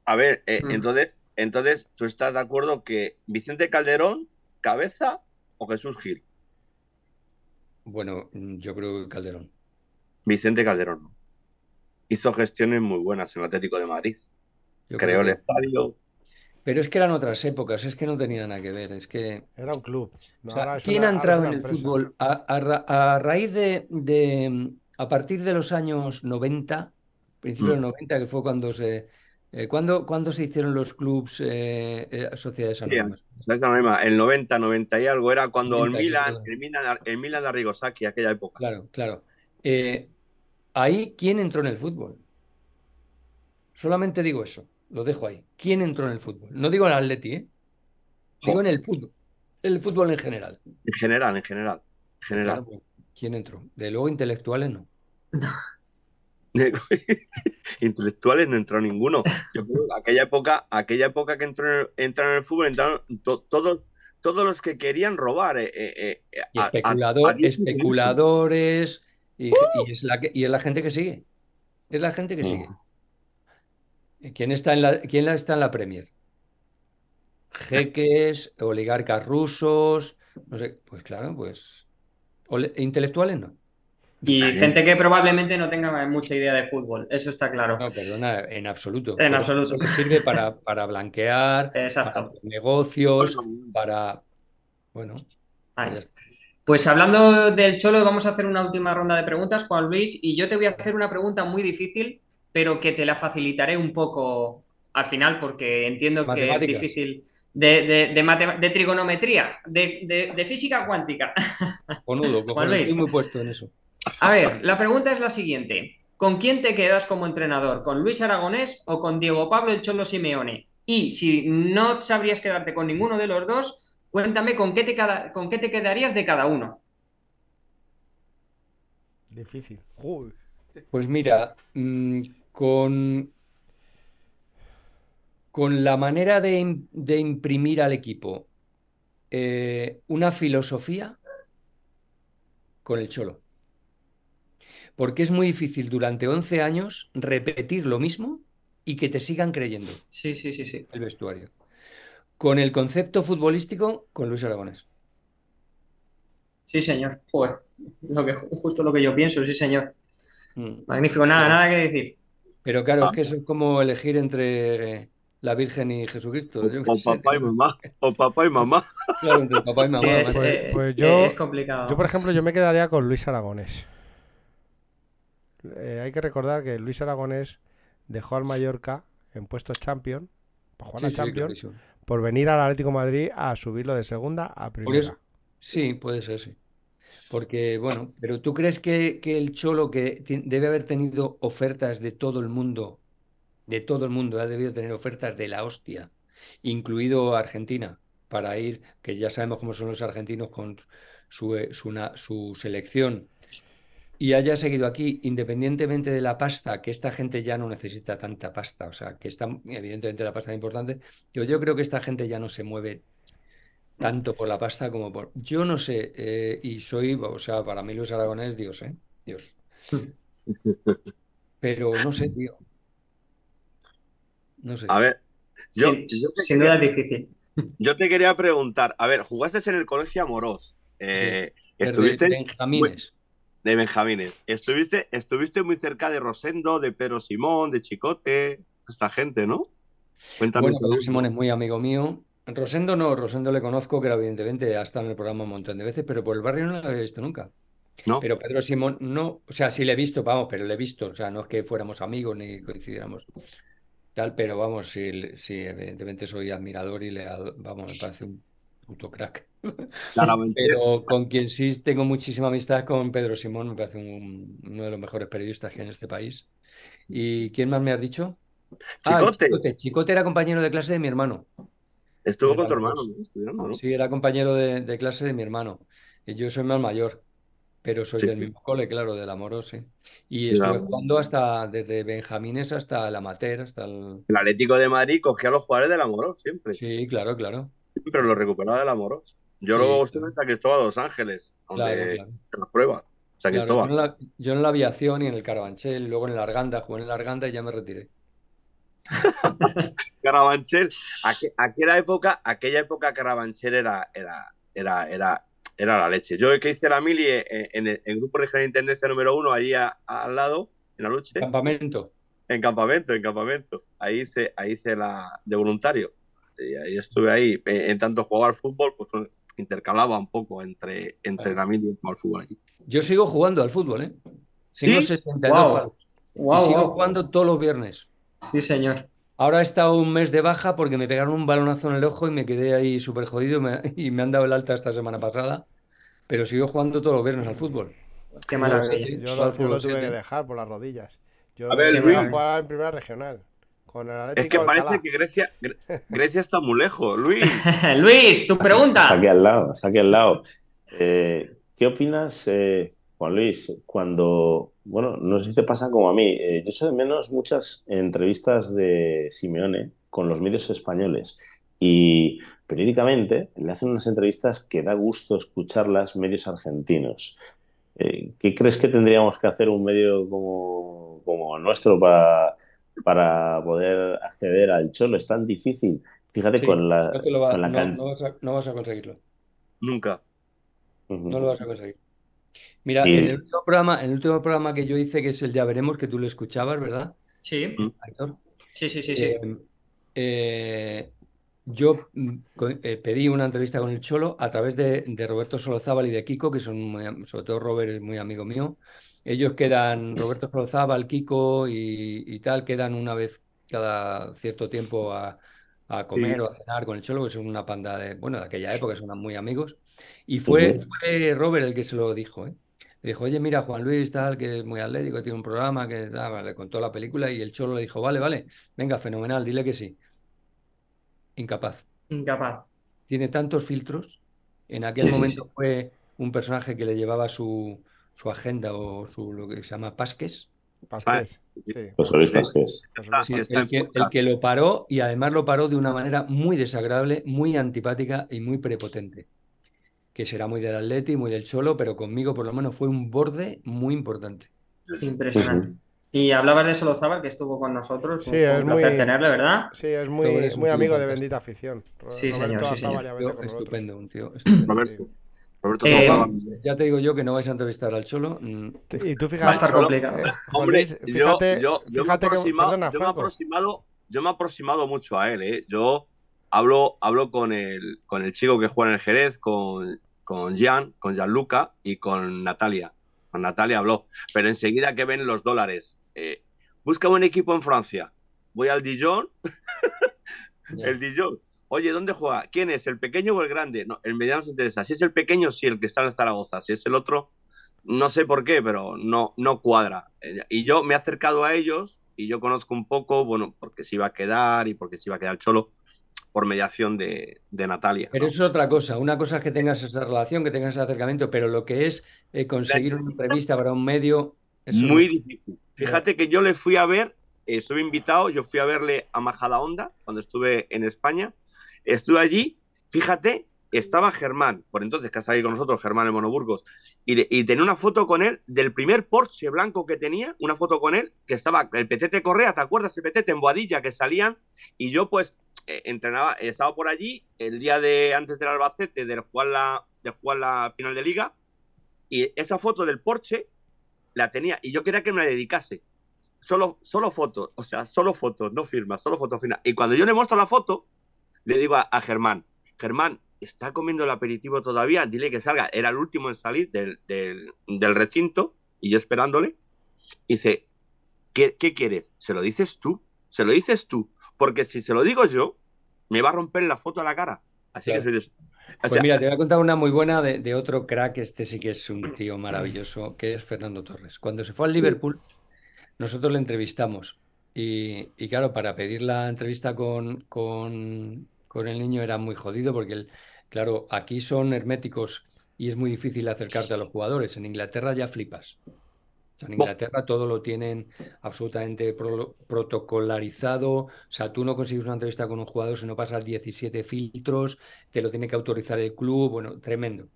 S4: A ver, eh, mm. entonces, entonces, ¿tú estás de acuerdo que Vicente Calderón, cabeza o Jesús Gil?
S2: Bueno, yo creo que Calderón.
S4: Vicente Calderón hizo gestiones muy buenas en el Atlético de Madrid. Creó el estadio.
S2: Pero es que eran otras épocas, es que no tenía nada que ver. Es que.
S3: Era un club.
S2: ¿Quién ha entrado en el fútbol a, raíz de, A partir de los años 90, principios de los 90, que fue cuando se. Eh, ¿cuándo, se hicieron los clubs eh, eh sociedades anónimas?
S4: el 90, 90 y algo, era cuando el, Milan, el, Milan, el Milan de Rigosaki, aquella época.
S2: Claro, claro. Eh, Ahí, ¿quién entró en el fútbol? Solamente digo eso, lo dejo ahí. ¿Quién entró en el fútbol? No digo en el Atleti, ¿eh? Digo en el fútbol. El fútbol en general.
S4: En general, en general. general.
S2: Pues, ¿Quién entró? De luego intelectuales no.
S4: intelectuales no entró ninguno. Yo creo aquella época, aquella época que entró en el, fútbol entraron todos, todos los que querían robar. Eh, eh,
S2: eh, especuladores, y, es la y es la gente que sigue. Es la gente que sigue. Mm. ¿Quién está en la, quién está en la Premier? Jeques, oligarcas rusos, no sé, pues claro, pues intelectuales no.
S1: Y gente que probablemente no tenga mucha idea de fútbol, eso está claro.
S2: No, perdona, en absoluto.
S1: En absoluto.
S2: sirve para, para blanquear, para negocios, para. Bueno.
S1: Pues hablando del Cholo, vamos a hacer una última ronda de preguntas, Juan Luis, y yo te voy a hacer una pregunta muy difícil, pero que te la facilitaré un poco al final, porque entiendo que es difícil. De, de, trigonometría, de, física cuántica.
S2: Ponudo, estoy muy puesto en eso.
S1: A ver, la pregunta es la siguiente. ¿Con quién te quedas como entrenador? ¿Con Luis Aragonés o con Diego Pablo el Cholo Simeone? Y si no sabrías quedarte con ninguno de los dos, Cuéntame con qué te, con qué te quedarías de cada uno.
S3: Difícil.
S2: Pues mira, mm, con, con la manera de, imprimir al equipo eh, una filosofía con el cholo. Porque es muy difícil durante 11 años repetir lo mismo y que te sigan creyendo.
S1: Sí, sí, sí, sí.
S2: El vestuario. Con el concepto futbolístico, con Luis Aragonés.
S1: Sí, señor. lo que, justo lo que yo pienso, sí, señor. Mm. Magnífico, nada, nada que decir.
S2: Pero claro, es que eso es como elegir entre la Virgen y Jesucristo.
S4: O, papá y mamá. O papá y mamá.
S2: Claro, entre papá y mamá.
S3: pues, eh, pues yo, es complicado. Yo, por ejemplo, yo me quedaría con Luis Aragonés. Eh, hay que recordar que Luis Aragonés dejó al Mallorca en puestos champion, para jugar a Champions, por venir al Atlético Madrid a subirlo de segunda a primera.
S2: sí, puede ser, sí. Porque, bueno, pero ¿tú crees que, el Cholo, que debe haber tenido ofertas de todo el mundo, de todo el mundo, ha debido tener ofertas de la hostia, incluido Argentina, para ir, que ya sabemos cómo son los argentinos con su, eh, su, su selección y haya seguido aquí, independientemente de la pasta, que esta gente ya no necesita tanta pasta, o sea, que está, evidentemente la pasta es importante, yo, yo creo que esta gente ya no se mueve tanto por la pasta como por... Yo no sé, eh, y soy, o sea, para mí Luis Aragonés, Dios, ¿eh? Dios. Pero no sé, tío. No sé.
S4: A ver, yo,
S1: sin, duda es difícil.
S4: Yo te quería preguntar, a ver, jugaste en el colegio Amorós. Eh, estuviste.
S2: De Benjamines.
S4: De Benjamines. Estuviste, estuviste muy cerca de Rosendo, de Pedro Simón, de Chicote, esta gente, ¿no?
S2: Cuéntame. Bueno, Pedro Simón es muy amigo mío. Rosendo no, Rosendo le conozco, que evidentemente ha estado en el programa un montón de veces, pero por el barrio no lo había visto nunca.
S4: No.
S2: Pero Pedro Simón no, o sea, sí le he visto, vamos, pero le he visto, o sea, no es que fuéramos amigos ni coincidiéramos tal, pero vamos, sí, sí evidentemente soy admirador y le, vamos, me parece un puto crack. pero con quien sí tengo muchísima amistad con Pedro Simón, me parece uno de los mejores periodistas que hay en este país. ¿Y quién más me has dicho?
S4: Ah, Chicote.
S2: Chicote. era compañero de clase de mi hermano.
S4: Estuvo con tu hermano, estudiando, ¿no?
S2: Sí, era compañero de, clase de mi hermano. Y yo soy más mayor, pero soy del mismo cole, claro, del Amorós, sí. Y estuve jugando hasta, desde Benjamines hasta el Amateur, hasta el...
S4: El Atlético de Madrid cogía a los jugadores del Amorós, siempre.
S2: Sí, claro, claro.
S4: Siempre lo recuperaba del Amorós. Yo luego estuve en San Cristóbal de Los Ángeles, donde se las prueba. San Cristóbal.
S2: yo, en la, yo, en la, aviación y en el Carabanchel, luego en el Arganda, jugué en el Arganda y ya me retiré.
S4: Carabanchel, aquella época, aquella época Carabanchel era, era, era, era, era la leche. Yo que hice la mili eh, en, el, Grupo Regional de Intendencia número uno, ahí al lado, en la lucha.
S2: Campamento.
S4: En campamento, en campamento. Ahí hice, ahí hice la de voluntario. Y ahí estuve ahí. En, tanto jugar al fútbol, pues intercalaba un poco entre, entre la mili y el fútbol.
S2: Yo sigo jugando al fútbol, ¿eh?
S4: ¿Sí?
S2: Y sigo jugando todos los viernes.
S1: Sí, señor.
S2: Ahora he estado un mes de baja porque me pegaron un balonazo en el ojo y me quedé ahí súper jodido y me han dado el alta esta semana pasada. Pero sigo jugando todos los viernes al fútbol.
S1: Qué maravilla.
S3: Yo, lo, tuve que dejar por las rodillas. Yo a ver, Luis. en primera regional. Con el
S4: es que parece que Grecia, Grecia está muy lejos, Luis.
S1: Luis, tu pregunta.
S5: Está aquí al lado, está aquí al lado. Eh, ¿Qué opinas, eh, Juan Luis, cuando, bueno, no sé si te pasa como a mí, eh, yo echo de menos muchas entrevistas de Simeone con los medios españoles y periódicamente le hacen unas entrevistas que da gusto escucharlas medios argentinos. Eh, ¿Qué crees que tendríamos que hacer un medio como, como nuestro para, para poder acceder al cholo? Es tan difícil. Fíjate con la...
S2: No, vas a, conseguirlo.
S4: Nunca.
S2: No lo vas a conseguir. Mira, en, el último programa, el último programa que yo hice, que es el Ya Veremos, que tú lo escuchabas, ¿verdad?
S1: Sí.
S2: Héctor.
S1: Sí, sí, sí, sí.
S2: Eh, eh, yo mm, eh, pedí una entrevista con el Cholo a través de, Roberto Solozábal y de Kiko, que son, sobre todo Robert es muy amigo mío. Ellos quedan, Roberto Solozábal, Kiko y, tal, quedan una vez cada cierto tiempo a, comer o a cenar con el Cholo, que son una panda de, bueno, de aquella época, son muy amigos. Y fue, fue Robert el que se lo dijo, ¿eh? Le dijo, oye, mira, Juan Luis, tal, que es muy atlético, tiene un programa, que le contó la película y el cholo le dijo, vale, vale, venga, fenomenal, dile que sí. Incapaz.
S1: Incapaz.
S2: Tiene tantos filtros. En aquel momento fue un personaje que le llevaba su, su agenda o su lo que se llama Pasques.
S3: Pasques.
S5: Sí. Pasques.
S2: el, que, el que lo paró y además lo paró de una manera muy desagradable, muy antipática y muy prepotente que será muy del Atleti, muy del Cholo, pero conmigo por lo menos fue un borde muy importante.
S1: Impresionante. Y hablabas de Solozábal, que estuvo con nosotros. Sí, un, es muy, tenerle, ¿verdad?
S3: Sí, es muy, muy amigo de Bendita Afición.
S1: Sí, señor, sí,
S2: señor. estupendo, un tío. Estupendo. Roberto. Roberto eh, ya te digo yo que no vais a entrevistar al Cholo.
S3: Y tú fíjate,
S1: Va a estar complicado.
S4: Eh, hombre, fíjate, yo, yo, me aproximado, yo, me he aproximado, yo me he aproximado mucho a él. ¿eh? Yo hablo, hablo con, el, con el chico que juega en el Jerez, con con Jean, con Gianluca y con Natalia. Con Natalia habló, pero enseguida que ven los dólares. Eh, busca un equipo en Francia. Voy al Dijon. el Dijon. Oye, ¿dónde juega? ¿Quién es? ¿El pequeño o el grande? No, el mediano se interesa. Si es el pequeño, sí, el que está en Zaragoza. Si es el otro, no sé por qué, pero no, no cuadra. Eh, y yo me he acercado a ellos y yo conozco un poco, bueno, porque se iba a quedar y porque se iba a quedar cholo por mediación de, Natalia.
S2: Pero eso es otra cosa. Una cosa es que tengas esa relación, que tengas ese acercamiento, pero lo que es eh, conseguir una entrevista para un medio.
S4: Es muy difícil. Fíjate que yo le fui a ver, eh, estuve invitado, yo fui a verle a Majada Onda cuando estuve en España. Estuve allí, fíjate estaba Germán, por entonces que está ahí con nosotros, Germán el Monoburgos, y, tenía una foto con él del primer Porsche blanco que tenía, una foto con él, que estaba el Petete Correa, ¿te acuerdas? El Petete en Boadilla, que salían, y yo pues eh, entrenaba, estaba por allí el día de antes del Albacete, de jugar la, de jugar la final de liga, y esa foto del Porsche la tenía, y yo quería que me la dedicase. Solo, solo fotos, o sea, solo fotos, no firmas, solo fotos final. Y cuando yo le muestro la foto, le digo a Germán, Germán, está comiendo el aperitivo todavía, dile que salga. Era el último en salir del, recinto y yo esperándole. dice, ¿qué, quieres? ¿Se lo dices tú? ¿Se lo dices tú? Porque si se lo digo yo, me va a romper la foto a la cara. Así que soy de...
S2: pues mira, te voy a contar una muy buena de, otro crack, este sí que es un tío maravilloso, que es Fernando Torres. Cuando se fue al Liverpool, nosotros le entrevistamos. Y, claro, para pedir la entrevista con, con, con el niño era muy jodido porque, claro, aquí son herméticos y es muy difícil acercarte a los jugadores. En Inglaterra ya flipas. en Inglaterra todo lo tienen absolutamente protocolarizado. O sea, tú no consigues una entrevista con un jugador si no pasas 17 filtros, te lo tiene que autorizar el club. Bueno, tremendo.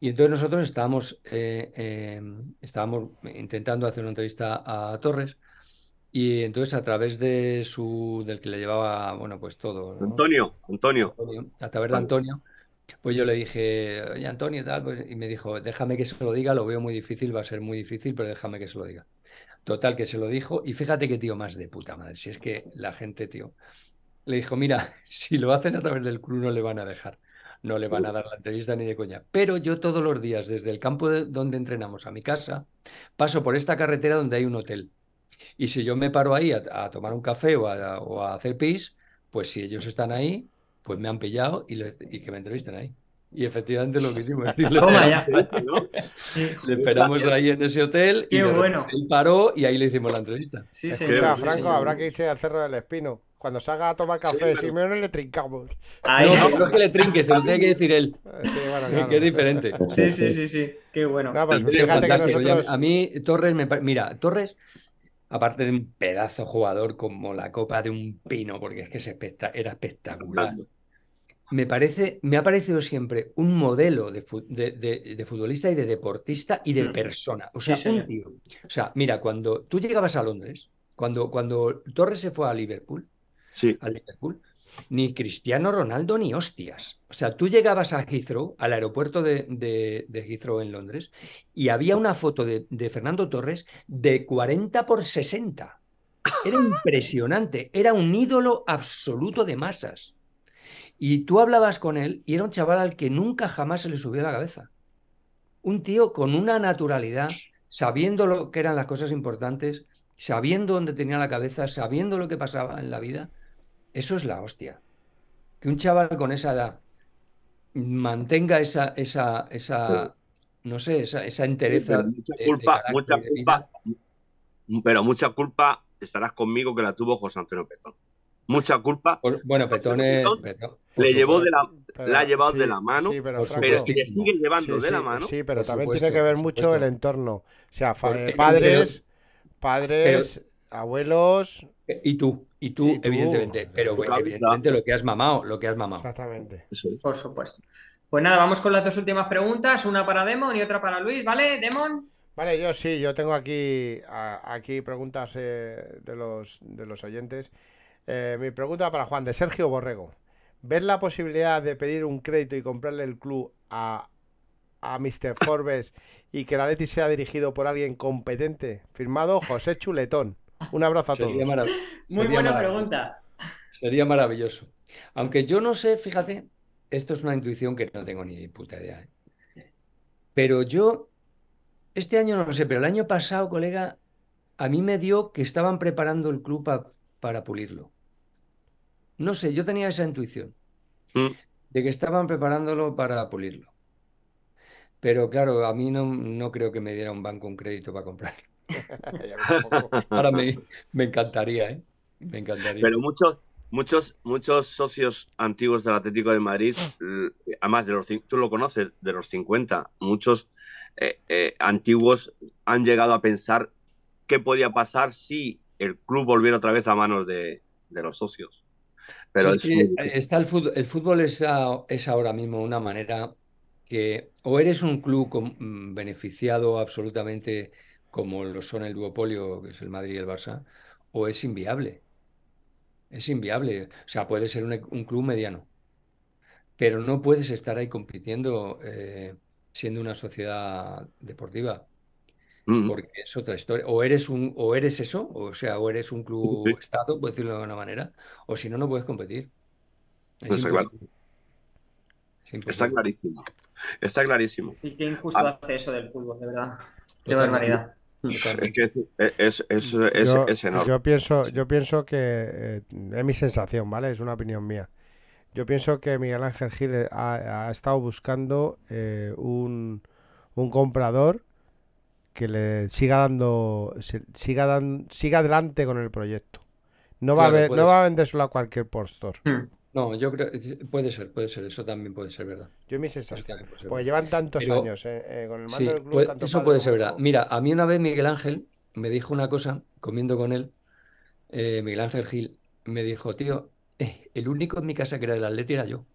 S2: Y entonces nosotros estábamos, eh, em, estábamos intentando hacer una entrevista a Torres y entonces a través de su, del que le llevaba, bueno, pues todo.
S4: Antonio, Antonio.
S2: A través de Antonio, pues yo le dije, oye Antonio, tal, pues, y me dijo, déjame que se lo diga, lo veo muy difícil, va a ser muy difícil, pero déjame que se lo diga. Total, que se lo dijo, y fíjate qué tío más de puta madre, si es que la gente, tío, le dijo, mira, si lo hacen a través del club no le van a dejar, no le van a dar la entrevista ni de coña. Pero yo todos los días, desde el campo donde entrenamos a mi casa, paso por esta carretera donde hay un hotel y si yo me paro ahí a, tomar un café o a, hacer pis, pues si ellos están ahí, pues me han pillado y, que me entrevisten ahí. Y efectivamente lo que hicimos.
S1: Toma ya.
S2: Le esperamos ahí en ese hotel.
S1: Qué y bueno.
S2: Él paró y ahí le hicimos la entrevista.
S3: Sí, sí. Franco, habrá que irse al Cerro del Espino. Cuando salga a tomar café, si menos le trincamos.
S2: no, no es que le trinques, te lo tiene que decir él. Que es diferente.
S1: Sí, sí, sí, sí. Qué bueno.
S2: Pues fíjate que nosotros... A mí, Torres, me... mira, Torres aparte de un pedazo jugador como la copa de un pino, porque es que era espectacular. Me, parece, me ha parecido siempre un modelo de, futbolista y de deportista y de mm. persona. O sea, un tío. O sea, mira, cuando tú llegabas a Londres, cuando, cuando Torres se fue a Liverpool,
S4: sí.
S2: a Liverpool, ni Cristiano Ronaldo ni hostias. O sea, tú llegabas a Heathrow, al aeropuerto de, de, Heathrow en Londres, y había una foto de, Fernando Torres de 40 por 60. Era impresionante, era un ídolo absoluto de masas. Y tú hablabas con él y era un chaval al que nunca jamás se le subió la cabeza. Un tío con una naturalidad, sabiendo lo que eran las cosas importantes, sabiendo dónde tenía la cabeza, sabiendo lo que pasaba en la vida eso es la hostia. Que un chaval con esa edad mantenga esa, esa, esa no sé, esa, esa entereza.
S4: mucha culpa, mucha culpa, pero mucha culpa estarás conmigo que la tuvo José Antonio Petón. Mucha culpa.
S2: bueno, Petón, es,
S4: le llevó de la, la ha llevado de la mano, pero, sigue llevando de la mano.
S3: Sí, pero también tiene que ver mucho el entorno. O sea, padres, padres, abuelos.
S2: Y tú. Y tú, evidentemente, pero evidentemente lo que has mamado, lo que has mamado.
S3: Exactamente.
S1: Por supuesto. Pues nada, vamos con las dos últimas preguntas, una para Demon y otra para Luis, ¿vale? Demon.
S3: Vale, yo sí, yo tengo aquí, aquí preguntas eh, de, los, de los oyentes. Eh, mi pregunta para Juan, de Sergio Borrego. ¿Ves la posibilidad de pedir un crédito y comprarle el club a, a Mr. Forbes y que la Leti sea dirigido por alguien competente? Firmado José Chuletón. Un abrazo a todos.
S1: Muy buena pregunta.
S2: Sería maravilloso. Aunque yo no sé, fíjate, esto es una intuición que no tengo ni puta idea. ¿eh? Pero yo, este año no lo sé, pero el año pasado, colega, a mí me dio que estaban preparando el club para pulirlo. No sé, yo tenía esa intuición mm. de que estaban preparándolo para pulirlo. Pero claro, a mí no, no creo que me diera un banco un crédito para comprarlo. Ahora me, encantaría, ¿eh? Me encantaría.
S4: Pero muchos, muchos, muchos socios antiguos del Atlético de Madrid, además de los, tú lo conoces, de los 50, muchos eh, eh, antiguos han llegado a pensar qué podía pasar si el club volviera otra vez a manos de, los socios.
S2: Pero está el fútbol, el fútbol es, es ahora mismo una manera que o eres un club mm, beneficiado absolutamente como lo son el duopolio, que es el Madrid y el Barça, o es inviable. Es inviable. O sea, puede ser un, club mediano, pero no puedes estar ahí compitiendo eh, siendo una sociedad deportiva. Mm. Porque es otra historia. O eres un, o eres eso, o sea, o eres un club estado, por decirlo de alguna manera, o si no, no puedes competir.
S4: Pues está clarísimo. Está clarísimo.
S1: Y qué injusto ah. hace eso del fútbol, de verdad. Qué barbaridad.
S4: Es que es, enorme.
S3: Yo pienso, yo pienso que eh, es mi sensación, ¿vale? Es una opinión mía. Yo pienso que Miguel Ángel Gil ha, estado buscando eh, un, un, comprador que le siga dando, siga dando, siga adelante con el proyecto. No va, a, ver, no va a vendérselo a cualquier postor. Hmm.
S2: No, yo creo puede ser, puede ser, eso también puede ser verdad.
S3: Yo me sensación. Porque llevan tantos años eh, eh, con el mando del club.
S2: eso puede ser verdad. Mira, a mí una vez Miguel Ángel me dijo una cosa, comiendo con él, eh, Miguel Ángel Gil, me dijo, tío, el único en mi casa que era del Atleti era yo.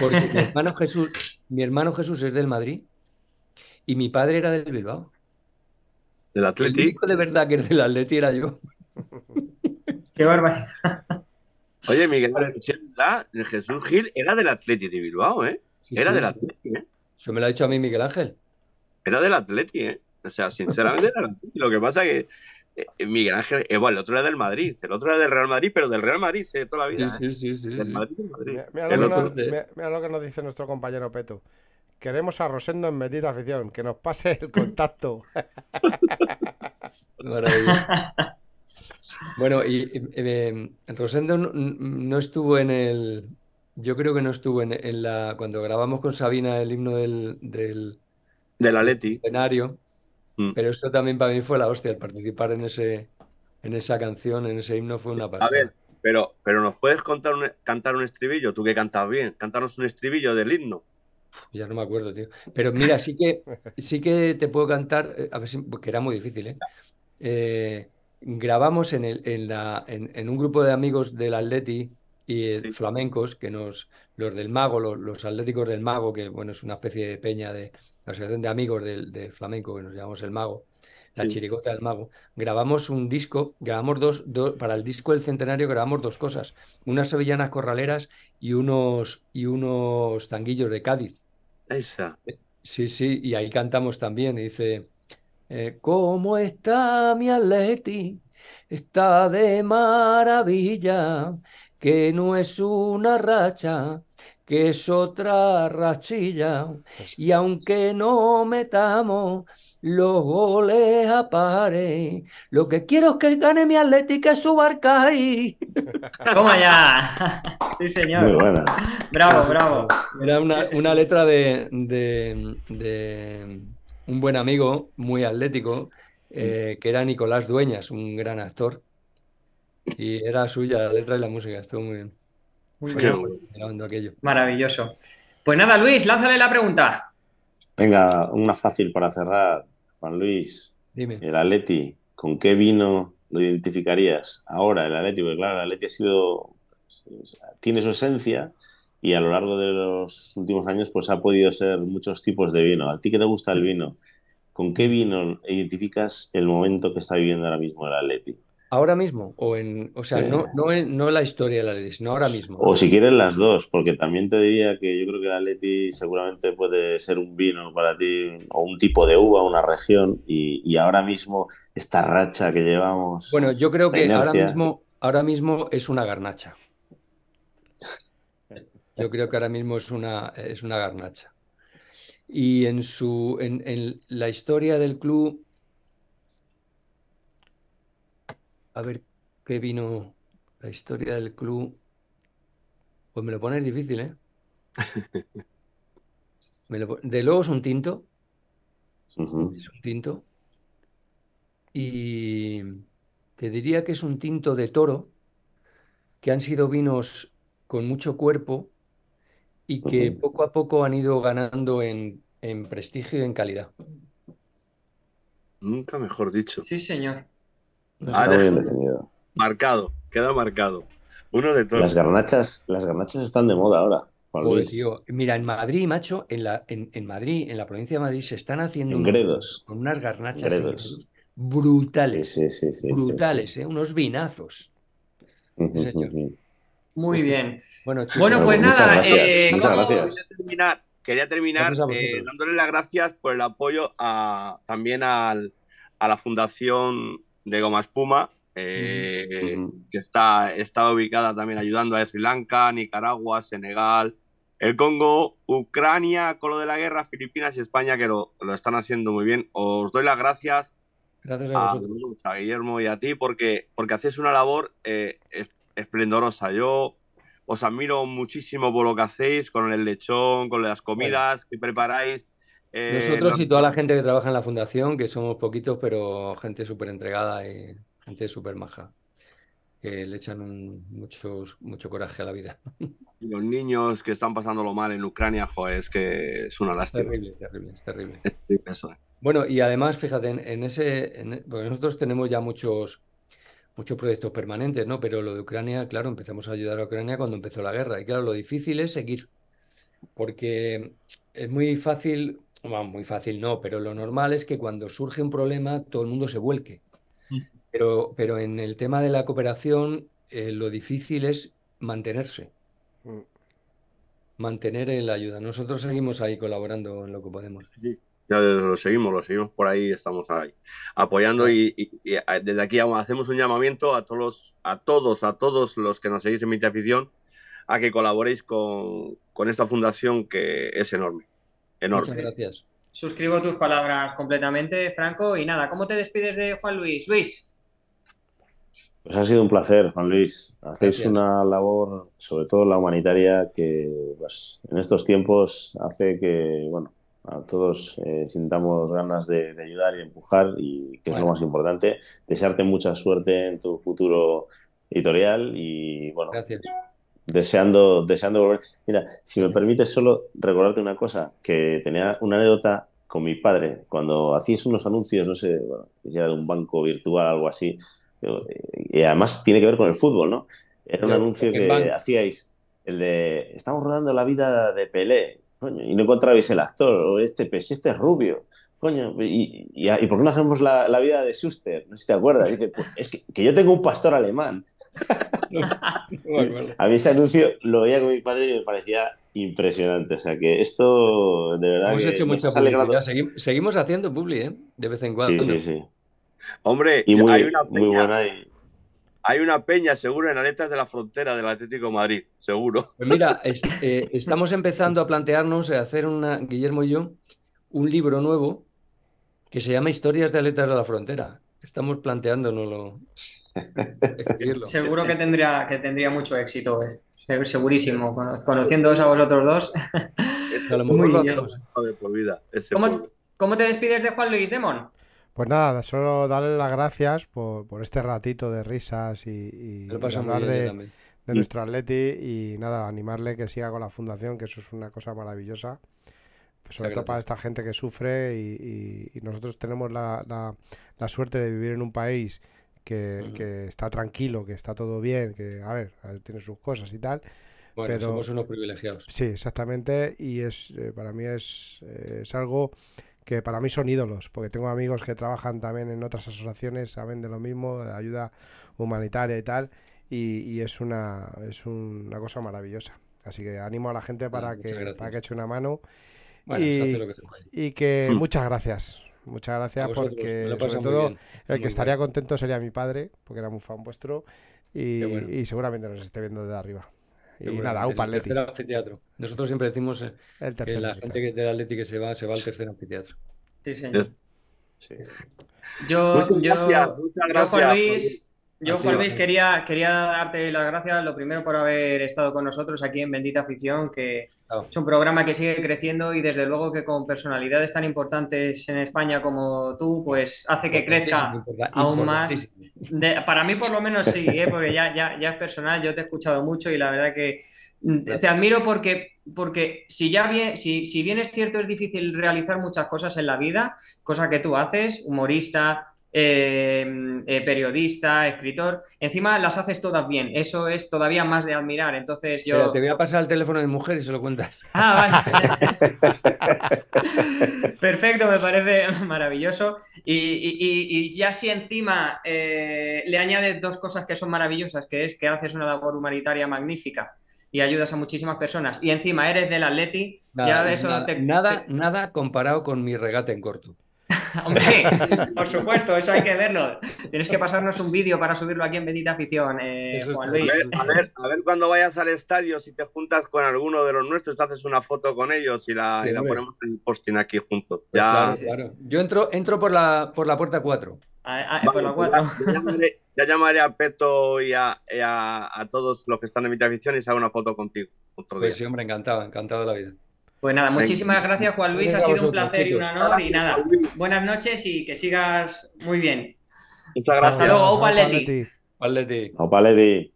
S2: Porque mi hermano Jesús, mi hermano Jesús es del Madrid y mi padre era del Bilbao.
S4: ¿Del Atleti?
S2: El único de verdad que es del Atleti era yo.
S1: Qué barbaridad.
S4: Oye, Miguel, el Jesús Gil era del Atleti de Bilbao, ¿eh? era del Atleti, ¿eh?
S2: Eso me lo ha dicho a mí Miguel Ángel.
S4: Era del Atleti, ¿eh? O sea, sinceramente era del Atleti. Lo que pasa es que eh, Miguel Ángel, eh, bueno, el otro era del Madrid, el otro era del Real Madrid, pero del Real Madrid de toda la vida.
S2: Sí, sí, sí. Del Madrid,
S3: Madrid. Mira, lo que nos, dice nuestro compañero Peto. Queremos a Rosendo en Metida Afición, que nos pase el contacto.
S2: Maravilla. Bueno, y, eh, Rosendo no, estuvo en el. Yo creo que no estuvo en, la. Cuando grabamos con Sabina el himno del. Del,
S4: del Atleti.
S2: Escenario. Mm. Pero esto también para mí fue la hostia, el participar en ese en esa canción, en ese himno fue una pasada.
S4: A ver, pero, pero ¿nos puedes contar un, cantar un estribillo? Tú que cantas bien, cantarnos un estribillo del himno.
S2: Ya no me acuerdo, tío. Pero mira, sí que sí que te puedo cantar, eh, a ver si, porque era muy difícil, ¿eh? eh grabamos en, el, en, la, en, un grupo de amigos del Atleti y flamencos, que nos, los del Mago, los, atléticos del Mago, que bueno, es una especie de peña de la asociación de amigos del, flamenco, que nos llamamos el Mago, la chirigota del Mago, grabamos un disco, grabamos dos, dos, para el disco del centenario grabamos dos cosas, unas sevillanas corraleras y unos, y unos tanguillos de Cádiz.
S4: Esa.
S2: Sí, sí, y ahí cantamos también, y dice... Eh, ¿Cómo está mi Atleti? Está de maravilla, que no es una racha, que es otra rachilla. Y aunque no metamos los goles a pares, lo que quiero es que gane mi Atleti, que suba ahí.
S1: Toma ya. Sí, señor.
S5: Muy buena.
S1: Bravo, bravo.
S2: Era una, una letra de, de un buen amigo, muy atlético, eh, que era Nicolás Dueñas, un gran actor. Y era suya la letra y la música, estuvo muy bien. Muy bien. aquello.
S1: Maravilloso. Pues nada, Luis, lánzale la pregunta.
S5: Venga, una fácil para cerrar. Juan Luis,
S2: Dime.
S5: el Atleti, ¿con qué vino lo identificarías ahora el Atleti? Porque claro, el Atleti ha sido, tiene su esencia, y a lo largo de los últimos años pues ha podido ser muchos tipos de vino. ¿A ti que te gusta el vino? ¿Con qué vino identificas el momento que está viviendo ahora mismo el Atleti?
S2: Ahora mismo, o en, o sea, no, no, no la historia del Atleti, sino ahora mismo.
S5: O si quieres las dos, porque también te diría que yo creo que el Atleti seguramente puede ser un vino para ti, o un tipo de uva, una región, y, ahora mismo esta racha que llevamos.
S2: Bueno, yo creo que ahora mismo, ahora mismo es una garnacha. Yo creo que ahora mismo es una, es una garnacha. Y en, su, en, la historia del club, a ver qué vino la historia del club, pues me lo pones difícil, ¿eh? de luego es un tinto. Es un tinto. Y te diría que es un tinto de toro, que han sido vinos con mucho cuerpo, y que poco a poco han ido ganando en, prestigio y en calidad.
S4: Nunca mejor dicho.
S1: Sí, señor.
S4: Ah, marcado. queda marcado. Uno de todos.
S5: Las garnachas, las garnachas están de moda ahora.
S2: mira, en Madrid, macho, en, la, en, Madrid, en la provincia de Madrid, se están haciendo
S5: unos,
S2: con unas garnachas brutales.
S5: Sí, sí, sí,
S2: brutales, ¿eh? unos vinazos.
S1: Muy bien. Bueno, pues nada,
S5: eh.
S4: Quería terminar, quería terminar eh, dándole las gracias por el apoyo a, también al, a la Fundación de Goma Espuma, eh, que está, está ubicada también ayudando a Sri Lanka, Nicaragua, Senegal, el Congo, Ucrania con lo de la guerra, Filipinas y España, que lo, están haciendo muy bien. Os doy las gracias,
S2: gracias a,
S4: a, Guillermo y a ti porque, porque hacéis una labor eh, esplendorosa. Yo os admiro muchísimo por lo que hacéis con el lechón, con las comidas que preparáis.
S2: Eh, Nosotros y toda la gente que trabaja en la fundación, que somos poquitos, pero gente súper entregada y gente súper maja, que le echan un, mucho coraje a la vida.
S4: Y los niños que están pasándolo mal en Ucrania, joder, es que es una lástima.
S2: Es terrible, terrible, es terrible. Bueno, y además, fíjate, en, ese, porque nosotros tenemos ya muchos, muchos proyectos permanentes, ¿no? Pero lo de Ucrania, claro, empezamos a ayudar a Ucrania cuando empezó la guerra. Y claro, lo difícil es seguir, porque es muy fácil, bueno, muy fácil no, pero lo normal es que cuando surge un problema todo el mundo se vuelque. Mm. Pero, pero en el tema de la cooperación, eh, lo difícil es mantenerse. Mm. Mantener la ayuda. Nosotros seguimos ahí colaborando en lo que podemos.
S4: Sí. Ya lo seguimos, lo seguimos por ahí, estamos ahí apoyando y, desde aquí hacemos un llamamiento a todos, a todos, a todos los que nos seguís en mi afición a que colaboréis con, esta fundación que es enorme. enorme.
S2: Muchas gracias.
S1: Suscribo tus palabras completamente, Franco. Y nada, ¿cómo te despides de Juan Luis? Luis.
S5: Pues ha sido un placer, Juan Luis. Hacéis una labor, sobre todo la humanitaria, que pues, en estos tiempos hace que, bueno, a todos eh, sintamos ganas de, ayudar y empujar y que es lo más importante. Desearte mucha suerte en tu futuro editorial y bueno, deseando deseando volver. Mira, si me permites solo recordarte una cosa, que tenía una anécdota con mi padre cuando hacías unos anuncios, no sé, bueno, era de un banco virtual, algo así, y además tiene que ver con el fútbol, ¿no? Era un anuncio que hacíais, el de estamos rodando la vida de Pelé y no encontrabais el actor, o este pez, este es rubio, coño, y, y, por qué no hacemos la, la, vida de Schuster? No sé si te acuerdas, dice, pues, es que, que, yo tengo un pastor alemán. a mí ese anuncio lo veía con mi padre y me parecía impresionante, o sea que esto de verdad
S2: Hemos
S5: que
S2: hecho mucha publicidad, seguimos, seguimos haciendo publi, ¿eh? De vez en cuando.
S5: Sí, sí, sí.
S4: Hombre,
S5: y muy, hay una muy buena y
S4: hay una peña seguro en Aletas de la Frontera del Atlético Madrid, seguro.
S2: Pues mira, eh, estamos empezando a plantearnos hacer una, Guillermo y yo, un libro nuevo que se llama Historias de Aletas de la Frontera. Estamos planteándonoslo.
S1: Seguro que tendría, que tendría mucho éxito, eh. segurísimo. Conociéndoos a vosotros dos. ¿Cómo, ¿Cómo, te despides de Juan Luis Demón?
S3: Pues nada, solo darle las gracias por, por este ratito de risas y, hablar de, nuestro atleti y nada, animarle que siga con la fundación, que eso es una cosa maravillosa. sobre todo para esta gente que sufre y, nosotros tenemos la, la, suerte de vivir en un país que, que, está tranquilo, que está todo bien, que a ver, tiene sus cosas y tal.
S2: Bueno, pero, somos unos privilegiados.
S3: Sí, exactamente. Y es eh, para mí es, es algo que para mí son ídolos, porque tengo amigos que trabajan también en otras asociaciones, saben de lo mismo, de ayuda humanitaria y tal, y, es, una, es una cosa maravillosa. Así que animo a la gente para, que, para que eche una mano. y, que, hmm. muchas gracias. Muchas gracias porque sobre todo el que estaría contento sería mi padre, porque era muy fan vuestro y, seguramente nos esté viendo desde arriba. Y nada, un
S2: tercer anfiteatro. Nosotros siempre decimos eh, que la gente que del Atleti que se va, se va al tercer anfiteatro.
S1: Sí, señor. Yo, muchas yo, gracias, muchas gracias. Yo, Juan Luis, yo, Juan Luis, quería, quería darte las gracias, lo primero por haber estado con nosotros aquí en Bendita Afición, que es un programa que sigue creciendo y desde luego que con personalidades tan importantes en España como tú, pues hace que crezca aún más. para mí por lo menos sí, ¿eh? porque ya, ya, ya es personal, yo te he escuchado mucho y la verdad que mm, te admiro porque, porque si ya bien, si, si bien es cierto es difícil realizar muchas cosas en la vida, cosa que tú haces, humorista, eh, eh, periodista, escritor. Encima las haces todas bien. Eso es todavía más de admirar. Entonces yo.
S2: te voy a pasar el teléfono de mujer y se lo cuentas.
S1: Ah, vale. Perfecto, me parece maravilloso. Y, ya si encima eh, le añades dos cosas que son maravillosas, que es que haces una labor humanitaria magnífica y ayudas a muchísimas personas. Y encima eres del Atleti,
S2: nada, eso nada, nada comparado con mi regate en corto.
S1: Hombre, por supuesto, eso hay que verlo. Tienes que pasarnos un vídeo para subirlo aquí en Bendita Afición, eh, Juan Luis.
S4: A ver, a ver, cuando vayas al estadio, si te juntas con alguno de los nuestros, te haces una foto con ellos y la, ponemos en el posting aquí juntos. Pues
S2: ya... Yo entro, entro por, la, por la puerta 4.
S1: por la 4.
S4: Ya, llamaré, a Peto y a, todos los que están en Bendita Afición y se haga una foto contigo.
S2: pues sí, hombre, encantado, encantado de la vida.
S1: Pues nada, muchísimas gracias Juan Luis, ha sido un placer y un honor y nada, buenas noches y que sigas muy bien.
S4: Muchas gracias.
S1: Hasta luego, Opa Leti.
S2: Opa
S5: Leti.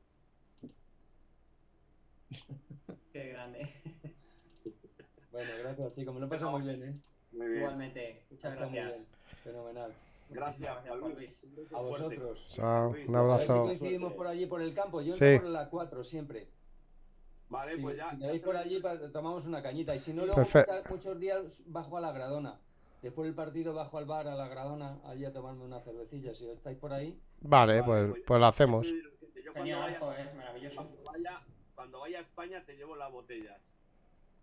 S1: Qué grande.
S2: Bueno, gracias chicos, me lo he pasado muy bien, ¿eh?
S1: Muy bien. Igualmente, muchas gracias.
S2: Fenomenal.
S4: Gracias, Juan Luis.
S2: A vosotros.
S3: Chao, un abrazo.
S2: Coincidimos por allí por el campo, yo entro por la 4 siempre.
S4: Vale, pues ya.
S2: Si me veis por allí, tomamos una cañita. Y si no, luego muchos días bajo a la Gradona. Después del partido bajo al bar a la Gradona, allí a tomarme una cervecilla. Si estáis por ahí.
S3: Vale, pues, pues, pues, lo hacemos.
S1: cuando, vaya, maravilloso.
S4: Cuando, vaya, a España te llevo las botellas.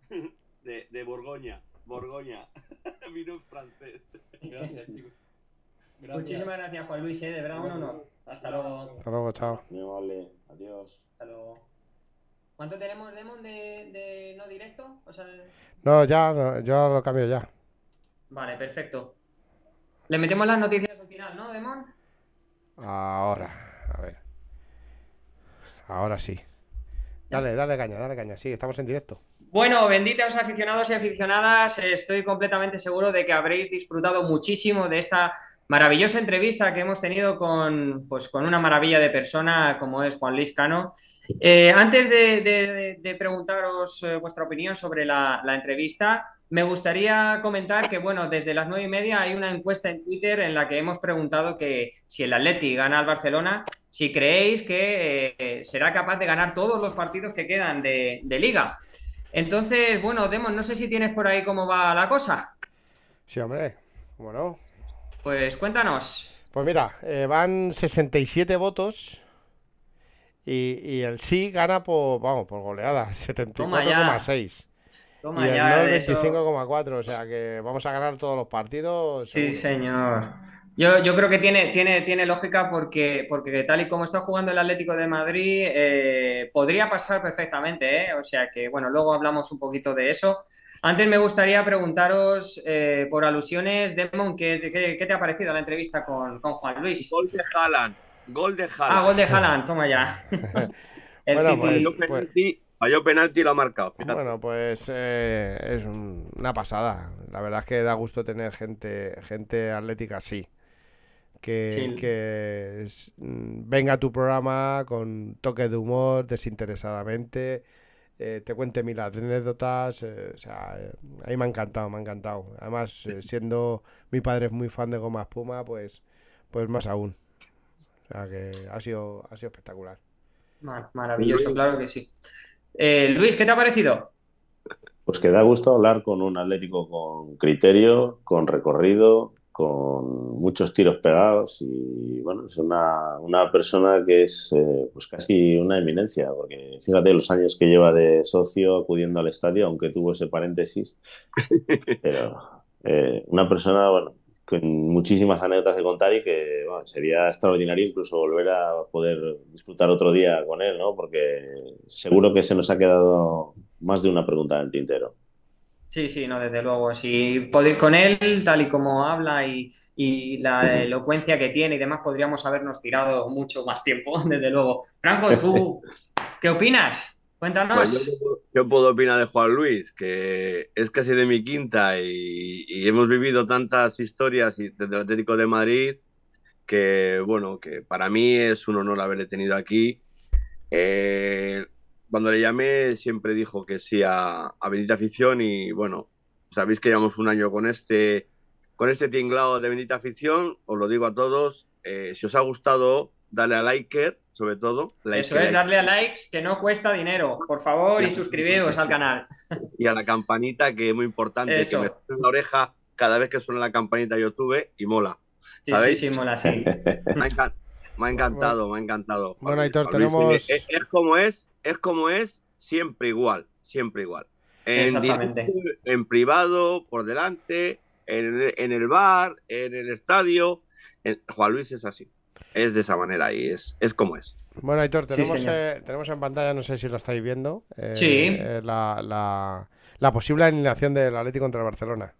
S4: De, de Borgoña. Borgoña. Vino francés.
S1: Gracias, chicos. Muchísimas gracias, Juan Luis. ¿eh? De verdad, un honor. Hasta luego.
S3: Hasta luego, chao.
S5: Muy vale. Adiós.
S1: Hasta luego. ¿Cuánto tenemos, Lemon, de, de no directo? O sea...
S3: No, ya, yo lo cambio ya.
S1: Vale, perfecto. Le metemos las noticias al final, ¿no, Demon?
S3: Ahora, a ver. Ahora sí. Dale, dale caña, dale caña. Sí, estamos en directo.
S1: Bueno, benditos aficionados y aficionadas. Estoy completamente seguro de que habréis disfrutado muchísimo de esta maravillosa entrevista que hemos tenido con, pues, con una maravilla de persona como es Juan Luis Cano. Eh, antes de, preguntaros eh, vuestra opinión sobre la, entrevista, me gustaría comentar que, bueno, desde las nueve y media hay una encuesta en Twitter en la que hemos preguntado que si el Atleti gana al Barcelona, si creéis que eh, será capaz de ganar todos los partidos que quedan de, liga. Entonces, bueno, Demon, no sé si tienes por ahí cómo va la cosa.
S3: Sí, hombre. Bueno.
S1: Pues cuéntanos.
S3: Pues mira, van 67 votos y, el sí gana por, vamos, por goleada, 74,6. Y el no 25,4. O sea que vamos a ganar todos los partidos.
S1: Sí, señor. Yo, yo, creo que tiene, tiene, tiene lógica porque, porque tal y como está jugando el Atlético de Madrid, eh, podría pasar perfectamente. ¿eh? O sea que, bueno, luego hablamos un poquito de eso. Antes me gustaría preguntaros eh, por alusiones, Demon, ¿qué, ¿qué, te ha parecido la entrevista con, con Juan Luis?
S4: Gol de Haaland. Gol de Haaland.
S1: Ah, gol de Haaland, toma ya.
S4: el bueno, pues, penalti, falló penalti y lo ha marcado.
S3: Bueno, pues eh, es una pasada. La verdad es que da gusto tener gente, gente atlética así. Que, mm, venga a tu programa con toque de humor, desinteresadamente, eh, te cuente mil anécdotas. Eh, o sea, a mí me ha encantado, me ha encantado. Además, siendo mi padre es muy fan de Goma Espuma, pues, pues más aún. O sea que ha sido, ha sido espectacular.
S1: Maravilloso, claro que sí. Eh, Luis, ¿qué te ha parecido?
S5: Pues que da gusto hablar con un Atlético con criterio, con recorrido, con muchos tiros pegados y bueno, es una, persona que es eh, pues casi una eminencia, porque fíjate los años que lleva de socio acudiendo al estadio, aunque tuvo ese paréntesis, pero eh, una persona, bueno, con muchísimas anécdotas que contar y que sería extraordinario incluso volver a poder disfrutar otro día con él, ¿no? Porque seguro que se nos ha quedado más de una pregunta en el tintero.
S1: Sí, sí, no, desde luego. Si poder con él, tal y como habla y, y la elocuencia que tiene y demás, podríamos habernos tirado mucho más tiempo, desde luego. Franco, ¿tú qué opinas? Cuéntanos.
S4: Pues yo, puedo opinar de Juan Luis, que es casi de mi quinta y, hemos vivido tantas historias desde el Atlético de Madrid que, bueno, que para mí es un honor haberle tenido aquí. Eh, cuando le llamé siempre dijo que sí a, a Benita Afición y, bueno, sabéis que llevamos un año con este con este tinglado de bendita afición, os lo digo a todos, eh, si os ha gustado, dale a like, sobre todo.
S1: Eso es, darle a likes, que no cuesta dinero, por favor, y suscribiros al canal.
S4: Y a la campanita, que es muy importante, que me en la oreja cada vez que suena la campanita YouTube y mola.
S1: Sí, sí, sí, mola, sí.
S4: Me ha, encantado, me ha encantado.
S3: Bueno, Aitor, tenemos...
S4: Es, como es, es como es, siempre igual, siempre igual. En, en privado, por delante, en, el bar, en el estadio. Juan Luis es así. Es de esa manera y es, es como es.
S3: Bueno, Aitor, tenemos, eh, tenemos en pantalla, no sé si lo estáis viendo,
S1: eh, sí.
S3: Eh, la, la, posible alineación del Atlético contra el Barcelona.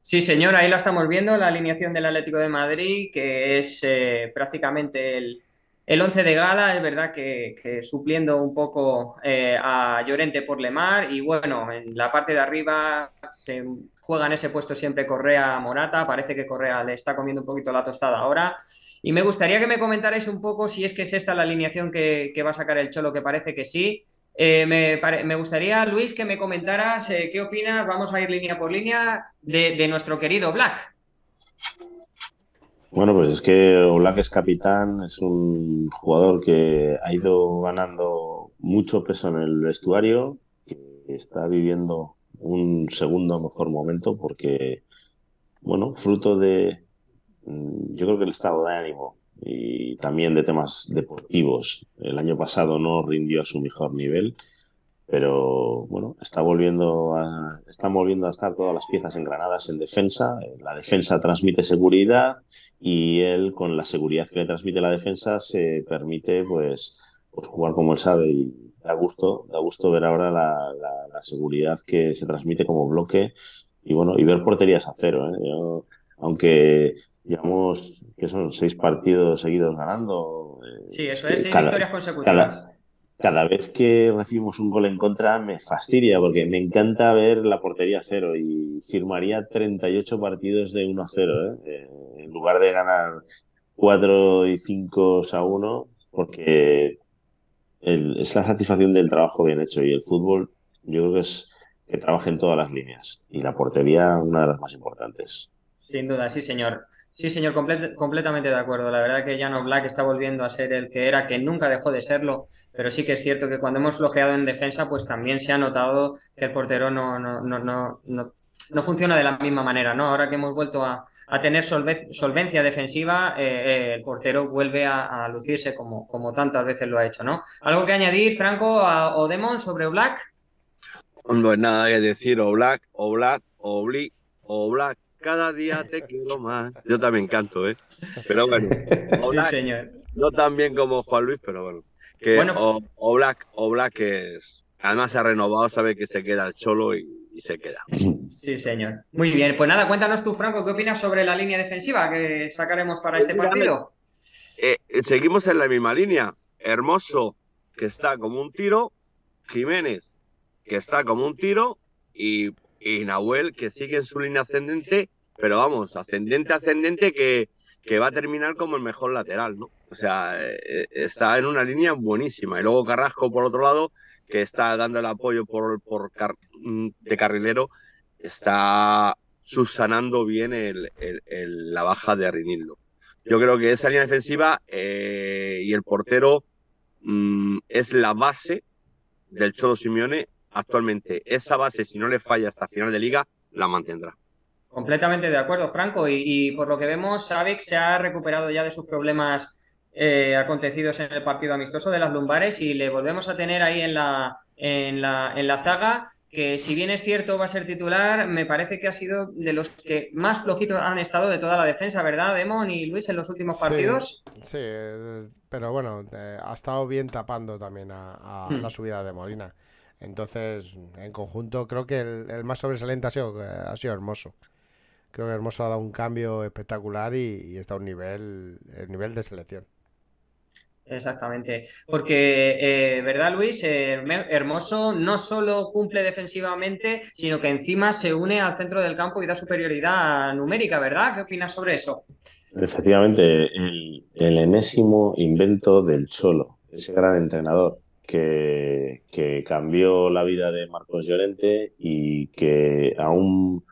S1: Sí, señor, ahí la estamos viendo, la alineación del Atlético de Madrid, que es prácticamente el, el 11 de gala, es verdad que, supliendo un poco a Llorente por Lemar y bueno, en la parte de arriba se juega en ese puesto siempre Correa Morata, parece que Correa le está comiendo un poquito la tostada ahora. Y me gustaría que me comentarais un poco si es que es esta la alineación que, va a sacar el Cholo, que parece que sí. Eh, me, gustaría, Luis, que me comentaras eh, qué opinas, vamos a ir línea por línea, de, nuestro querido Black.
S5: Bueno, pues es que Black es capitán, es un jugador que ha ido ganando mucho peso en el vestuario, que está viviendo un segundo mejor momento porque, bueno, fruto de, yo creo que el estado de ánimo y también de temas deportivos. El año pasado no rindió a su mejor nivel, pero bueno, está volviendo a, están volviendo a estar todas las piezas engranadas en defensa. La defensa transmite seguridad y él, con la seguridad que le transmite la defensa, se permite pues, pues jugar como él sabe y da gusto, da gusto ver ahora la, seguridad que se transmite como bloque y bueno, y ver porterías a cero. ¿eh? aunque llevamos que son seis partidos seguidos ganando.
S1: Eh, sí, eso es, seis victorias consecutivas.
S5: Cada, vez que recibimos un gol en contra me fastidia porque me encanta ver la portería cero y firmaría 38 partidos de 1 a 0 ¿eh? en lugar de ganar 4 y 5 a 1 porque es la satisfacción del trabajo bien hecho y el fútbol yo creo que es que trabaje en todas las líneas y la portería una de las más importantes.
S1: Sin duda, sí señor. Sí señor, completamente de acuerdo. La verdad que Jano Black está volviendo a ser el que era, que nunca dejó de serlo, pero sí que es cierto que cuando hemos flojeado en defensa, pues también se ha notado que el portero no, no, no, no, no funciona de la misma manera, ¿no? Ahora que hemos vuelto a, a tener solvencia defensiva, eh, eh, el portero vuelve a, lucirse como, como, tantas veces lo ha hecho, ¿no? ¿Algo que añadir, Franco, a, o Demon sobre Black?
S4: Pues nada que decir, o Black, o Black, o o cada día te quiero más. Yo también canto, ¿eh? Pero bueno,
S1: sí, señor.
S4: no tan bien como Juan Luis, pero bueno. Que o, Black, o Black es... Además se ha renovado, sabe que se queda el cholo y y se queda.
S1: Sí, señor. Muy bien, pues nada, cuéntanos tú, Franco, ¿qué opinas sobre la línea defensiva que sacaremos para este partido?
S4: Eh, seguimos en la misma línea. Hermoso, que está como un tiro. Jiménez, que está como un tiro. Y, Nahuel, que sigue en su línea ascendente. Pero vamos, ascendente, ascendente, que, que va a terminar como el mejor lateral, ¿no? O sea, eh, está en una línea buenísima. Y luego Carrasco, por otro lado, que está dando el apoyo por, por mm, de carrilero, está subsanando bien el, la baja de Arinildo. Yo creo que esa línea defensiva eh, y el portero mm, es la base del Cholo Simeone actualmente. Esa base, si no le falla hasta final de liga, la mantendrá.
S1: Completamente de acuerdo, Franco. Y, y por lo que vemos, Savic se ha recuperado ya de sus problemas eh, acontecidos en el partido amistoso de las lumbares y le volvemos a tener ahí en la, en la, en la zaga que si bien es cierto va a ser titular, me parece que ha sido de los que más flojitos han estado de toda la defensa, ¿verdad, Demon y Luis, en los últimos partidos?
S3: Sí, pero bueno, eh, ha estado bien tapando también a, hmm. la subida de Molina. Entonces, en conjunto, creo que el, más sobresaliente ha sido, ha sido Hermoso. Creo que Hermoso ha dado un cambio espectacular y, está a un nivel, el nivel de selección.
S1: Exactamente, porque, eh, ¿verdad, Luis? Eh, Hermoso no solo cumple defensivamente, sino que encima se une al centro del campo y da superioridad numérica, ¿verdad? ¿Qué opinas sobre eso?
S5: Efectivamente, el, enésimo invento del Cholo, ese gran entrenador que, que cambió la vida de Marcos Llorente y que aún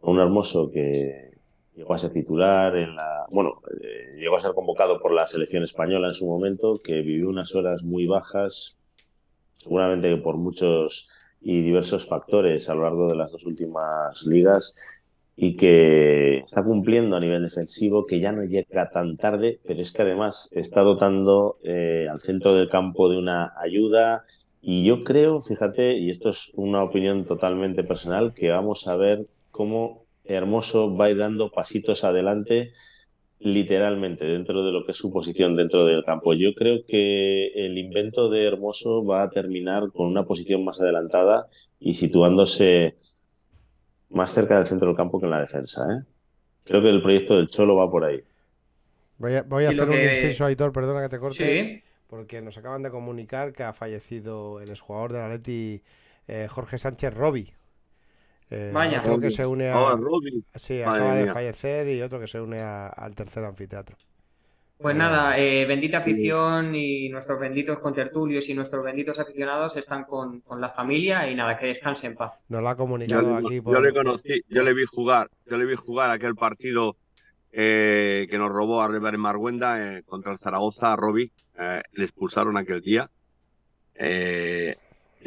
S5: un hermoso que llegó a ser titular en la, bueno, eh, llegó a ser convocado por la selección española en su momento, que vivió unas horas muy bajas, seguramente por muchos y diversos factores a lo largo de las dos últimas ligas y que está cumpliendo a nivel defensivo, que ya no llega tan tarde, pero es que además está dotando eh, al centro del campo de una ayuda. Y yo creo, fíjate, y esto es una opinión totalmente personal, que vamos a ver cómo Hermoso va a ir dando pasitos adelante literalmente dentro de lo que es su posición dentro del campo. Yo creo que el invento de Hermoso va a terminar con una posición más adelantada y situándose más cerca del centro del campo que en la defensa. ¿eh? Creo que el proyecto del Cholo va por ahí.
S3: Voy a, hacer un inciso, Aitor, perdona que te corte. Porque nos acaban de comunicar que ha fallecido el exjugador de la Leti, eh, Jorge Sánchez Robi. Eh, Vaya. Otro que se une a. Oh, sí, acaba de fallecer y otro que se une al tercer anfiteatro.
S1: Pues nada, eh, bendita afición y nuestros benditos contertulios y nuestros benditos aficionados están con, la familia y nada, que descanse en paz.
S3: Nos lo ha comunicado aquí.
S4: Yo le conocí, yo le vi jugar, yo le vi jugar aquel partido eh, que nos robó a River en Marguenda contra el Zaragoza, a Robbie, le expulsaron aquel día.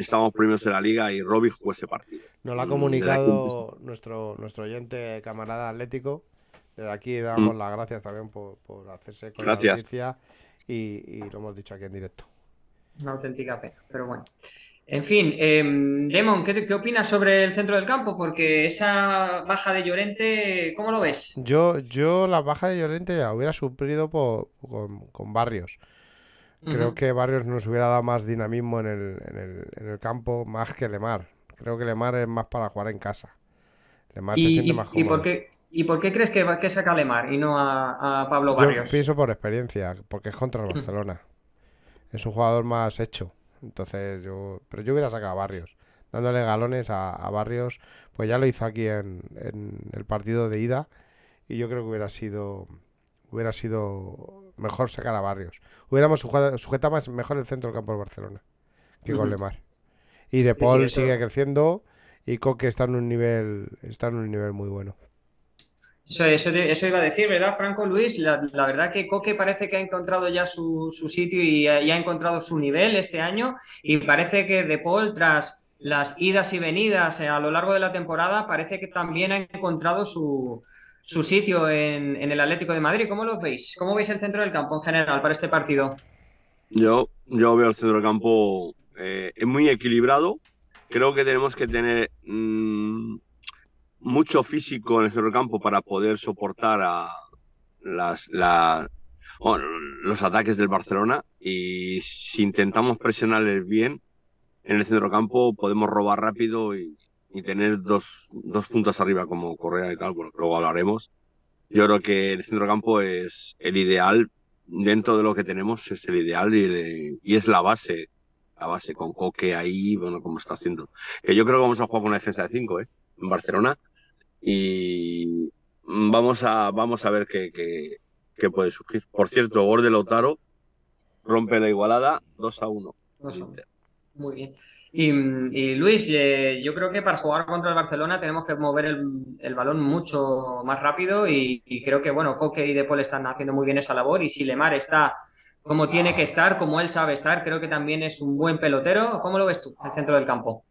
S4: Estábamos primeros en la liga y Robbie jugó ese partido.
S3: Nos lo ha mm, comunicado nuestro, nuestro oyente camarada atlético. Desde aquí damos mm. las gracias también por, hacerse con la noticia y, lo hemos dicho aquí en directo.
S1: Una auténtica pena, pero bueno. En fin, eh, Demon, ¿qué, ¿qué, opinas sobre el centro del campo? Porque esa baja de Llorente, ¿cómo lo ves?
S3: Yo, yo la baja de Llorente la hubiera sufrido con, Barrios. Creo que Barrios nos hubiera dado más dinamismo en el, en el, en el campo más que Lemar. Creo que Lemar es más para jugar en casa.
S1: Lemar se siente más cómodo. ¿y por, qué, ¿Y por qué crees que, que saca a Lemar y no a, Pablo Barrios?
S3: Yo pienso por experiencia, porque es contra el mm. Barcelona. Es un jugador más hecho. Entonces yo. Pero yo hubiera sacado a Barrios. Dándole galones a, Barrios. Pues ya lo hizo aquí en, el partido de ida. Y yo creo que hubiera sido. Hubiera sido mejor sacar a Barrios. Hubiéramos sujetado más, mejor el centro del campo del Barcelona que con Lemar. Y De Paul sigue creciendo y Coque está en un nivel, está en un nivel muy bueno.
S1: Eso, eso, iba a decir, ¿verdad, Franco Luis? La, verdad que Coque parece que ha encontrado ya su, sitio y ha, encontrado su nivel este año. Y parece que De Paul, tras las idas y venidas a lo largo de la temporada, parece que también ha encontrado su, sitio en, el Atlético de Madrid. ¿Cómo lo veis? ¿Cómo veis el centro del campo en general para este partido?
S4: Yo, yo veo el centro del campo eh, muy equilibrado. Creo que tenemos que tener mm, mucho físico en el centrocampo para poder soportar los ataques del Barcelona. Y si intentamos presionarles bien en el centrocampo, podemos robar rápido y, tener dos, dos puntas arriba como Correa y tal. Bueno, luego hablaremos. Yo creo que el centrocampo es el ideal dentro de lo que tenemos es el ideal y, y, es la base a base con Coque ahí, bueno, como está haciendo. Que yo creo que vamos a jugar con una defensa de 5, ¿eh? En Barcelona. Y vamos a, vamos a ver qué, qué, puede surgir. Por cierto, gol de Lautaro rompe la igualada 2 a 1.
S1: Muy bien. Y, Luis, eh, yo creo que para jugar contra el Barcelona tenemos que mover el, balón mucho más rápido y, creo que, bueno, Coque y Depol están haciendo muy bien esa labor y si Lemar está como tiene que estar, como él sabe estar. Creo que también es un buen pelotero. ¿Cómo lo ves tú, el centro del campo?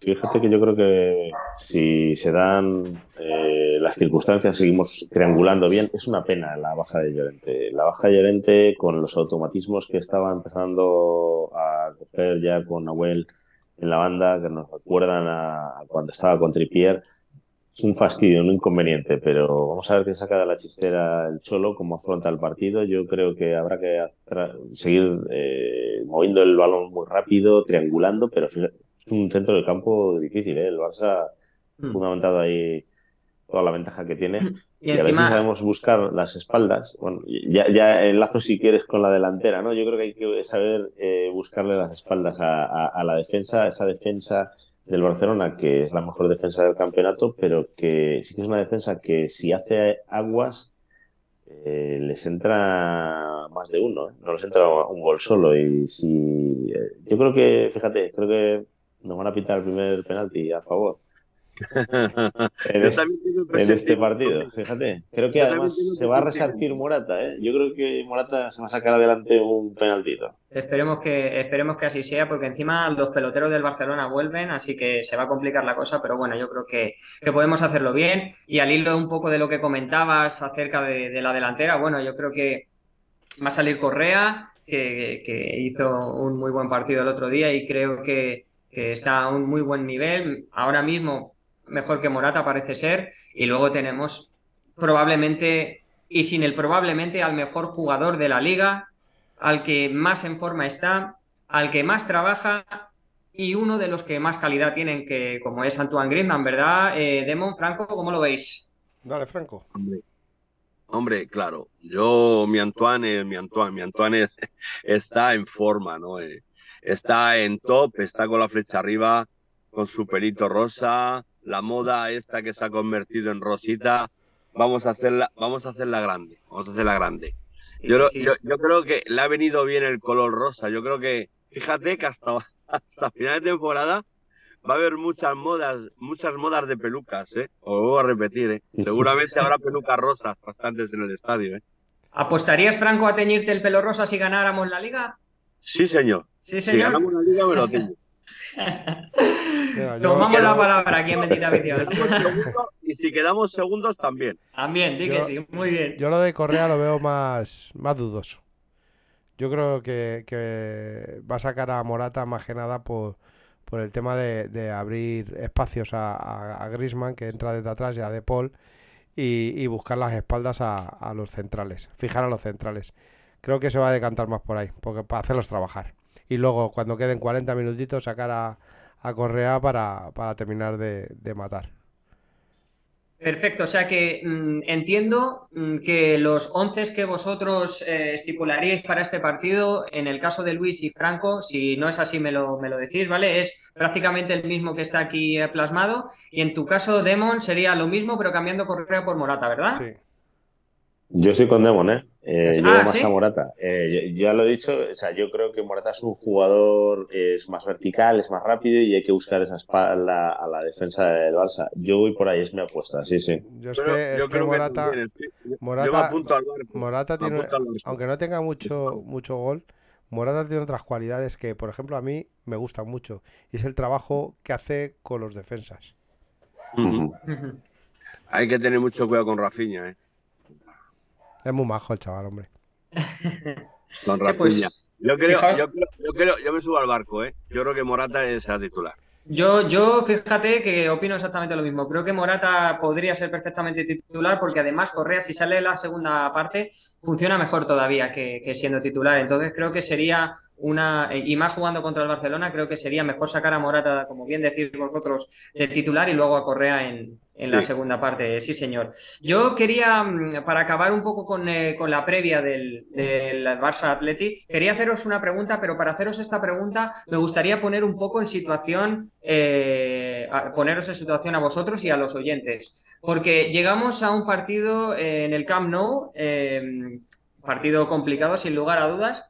S5: Fíjate que yo creo que si se dan eh, las circunstancias, seguimos triangulando bien. Es una pena la baja de Llorente. La baja de Llorente con los automatismos que estaba empezando a coger ya con Nahuel en la banda, que nos recuerdan a cuando estaba con Tripier es un fastidio, un inconveniente, pero vamos a ver qué saca de la chistera el Cholo, cómo afronta el partido. Yo creo que habrá que seguir eh, moviendo el balón muy rápido, triangulando, pero es un centro del campo difícil. ¿eh? El Barça mm. fundamentado ahí toda la ventaja que tiene. Y, a ver si sabemos buscar las espaldas. Bueno, ya, ya enlazo si quieres con la delantera, ¿no? Yo creo que hay que saber eh, buscarle las espaldas a la defensa, esa defensa del Barcelona, que es la mejor defensa del campeonato, pero que sí que es una defensa que si hace aguas eh, les entra más de uno, ¿eh? no les entra un gol solo. Y si eh, yo creo que, fíjate, creo que nos van a pitar el primer penalti a favor. En, este, partido, fíjate. Creo que además se va a resarcir Morata, ¿eh? Yo creo que Morata se va a sacar adelante un penaltito.
S1: Esperemos que, esperemos que así sea, porque encima los peloteros del Barcelona vuelven, así que se va a complicar la cosa, pero bueno, yo creo que, podemos hacerlo bien. Y al hilo un poco de lo que comentabas acerca de, la delantera, bueno, yo creo que va a salir Correa, que, que hizo un muy buen partido el otro día y creo que que está a un muy buen nivel. Ahora mismo mejor que Morata parece ser. Y luego tenemos probablemente, y sin el probablemente, al mejor jugador de la liga, al que más en forma está, al que más trabaja y uno de los que más calidad tienen, que como es Antoine Griezmann, ¿verdad? Eh, Demon, Franco, ¿cómo lo veis?
S3: Dale, Franco.
S4: Hombre. claro, yo, mi Antoine, mi Antoine, mi Antoine está en forma, ¿no? Eh, está en top, está con la flecha arriba, con su pelito rosa, la moda esta que se ha convertido en rosita, vamos a hacerla, vamos a hacerla grande, vamos a hacerla grande. Yo, yo, creo que le ha venido bien el color rosa. Yo creo que, fíjate que hasta, hasta final de temporada va a haber muchas modas, muchas modas de pelucas, ¿eh? Os voy a repetir, ¿eh? Seguramente habrá pelucas rosas bastantes en el estadio, ¿eh?
S1: ¿Apostarías, Franco, a teñirte el pelo rosa si ganáramos la liga?
S4: Sí, señor.
S1: Sí, señor. Si
S4: ganamos la liga, me lo tengo.
S1: Tomamos la palabra aquí en Bendita Visión.
S4: y si quedamos segundos, también.
S1: También, di que sí, muy bien.
S3: Yo lo de Correa lo veo más, más dudoso. Yo creo que, va a sacar a Morata más que nada por, por el tema de, abrir espacios a, a, Grisman, que entra desde atrás, y a De Paul, y, buscar las espaldas a, a los centrales, fijar a los centrales. Creo que se va a decantar más por ahí, porque para hacerlos trabajar y luego cuando queden 40 minutitos sacar a, Correa para, terminar de, matar.
S1: Perfecto, o sea que mm, entiendo mm, que los 11 que vosotros eh, estipularíais para este partido, en el caso de Luis y Franco, si no es así me lo, me lo decís, ¿vale? Es prácticamente el mismo que está aquí eh, plasmado. Y en tu caso, Demon, sería lo mismo, pero cambiando Correa por Morata, ¿verdad? Sí.
S5: Yo estoy con Demon, ¿eh? eh yo ah, más a Morata. Eh, ya lo he dicho, o sea, yo creo que Morata es un jugador, es más vertical, es más rápido y hay que buscar esa espalda a la defensa del Barça. Yo voy por ahí, es mi apuesta, sí, sí.
S3: Yo es que, es que Morata, Morata, Morata tiene, aunque no tenga mucho, mucho gol, Morata tiene otras cualidades que, por ejemplo, a mí me gustan mucho y es el trabajo que hace con los defensas.
S4: Hay que tener mucho cuidado con Rafinha, ¿eh?
S3: Es muy majo el chaval, hombre.
S4: Con pues, yo, creo, yo, creo, yo, me subo al barco, ¿eh? Yo creo que Morata es el titular.
S1: Yo, yo, fíjate que opino exactamente lo mismo. Creo que Morata podría ser perfectamente titular porque además Correa, si sale la segunda parte, funciona mejor todavía que, que siendo titular. Entonces creo que sería una, y más jugando contra el Barcelona, creo que sería mejor sacar a Morata, como bien decís vosotros, de titular y luego a Correa en, en la segunda parte, sí señor. Yo quería, mm, para acabar un poco con, eh, con la previa del, del, Barça Atleti, quería haceros una pregunta, pero para haceros esta pregunta me gustaría poner un poco en situación, eh, poneros en situación a vosotros y a los oyentes, porque llegamos a un partido en el Camp Nou, eh, partido complicado sin lugar a dudas,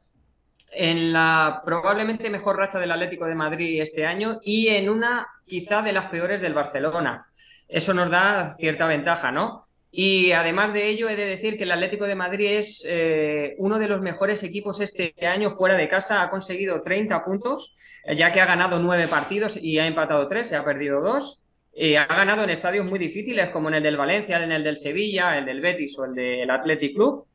S1: en la probablemente mejor racha del Atlético de Madrid este año y en una quizá de las peores del Barcelona. Eso nos da cierta ventaja, ¿no? Y además de ello, he de decir que el Atlético de Madrid es eh, uno de los mejores equipos este año fuera de casa. Ha conseguido 30 puntos, ya que ha ganado 9 partidos y ha empatado 3, se ha perdido 2. Y ha ganado en estadios muy difíciles, como en el del Valencia, en el del Sevilla, el del Betis o el del Athletic Club.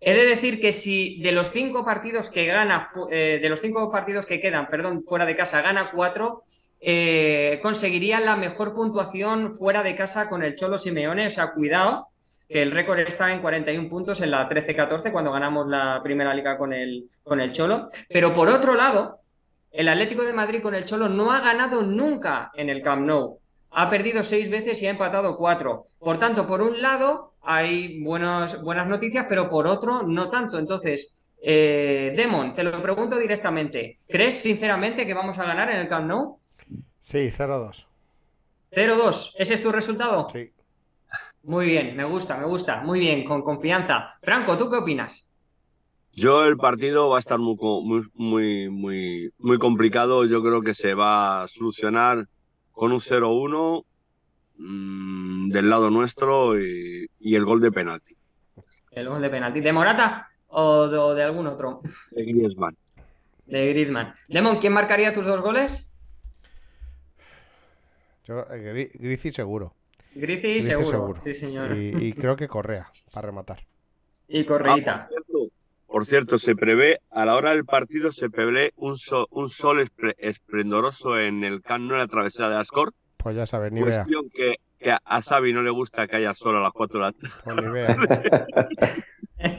S1: He de decir que si de los cinco partidos que gana, eh, de los cinco partidos que quedan, perdón, fuera de casa, gana cuatro, eh, conseguiría la mejor puntuación fuera de casa con el Cholo Simeone. O sea, cuidado, que el récord está en 41 puntos en la 13-14 cuando ganamos la primera liga con el, con el Cholo. Pero por otro lado, el Atlético de Madrid con el Cholo no ha ganado nunca en el Camp Nou. Ha perdido seis veces y ha empatado cuatro. Por tanto, por un lado, hay buenas noticias, pero por otro, no tanto. Entonces, eh, Demon, te lo pregunto directamente. ¿Crees sinceramente que vamos a ganar en el Camp Nou?
S3: Sí, 0-2.
S1: 0-2, ¿ese es tu resultado?
S3: Sí.
S1: Muy bien, me gusta, me gusta. Muy bien, con confianza. Franco, ¿tú qué opinas?
S4: Yo el partido va a estar muy, muy, muy, muy complicado. Yo creo que se va a solucionar con un 0-1 mm, del lado nuestro y, el gol de penalti.
S1: El gol de penalti. ¿De Morata o de, algún otro?
S4: De Griezmann.
S1: De Griezmann. Lemon, ¿quién marcaría tus dos goles?
S3: Yo, eh, seguro.
S1: Griezmann seguro. Sí, señor.
S3: Y, creo que Correa, para rematar.
S1: Y Correita.
S4: Ah, por cierto, se prevé, a la hora del partido, se prevé un, un sol esplendoroso en el Camp en la travesera de Ascor.
S3: Pues ya sabes, ni
S4: Cuestión que, que, a Xavi no le gusta que haya sol a las 4 de la
S3: tarde.
S1: Pues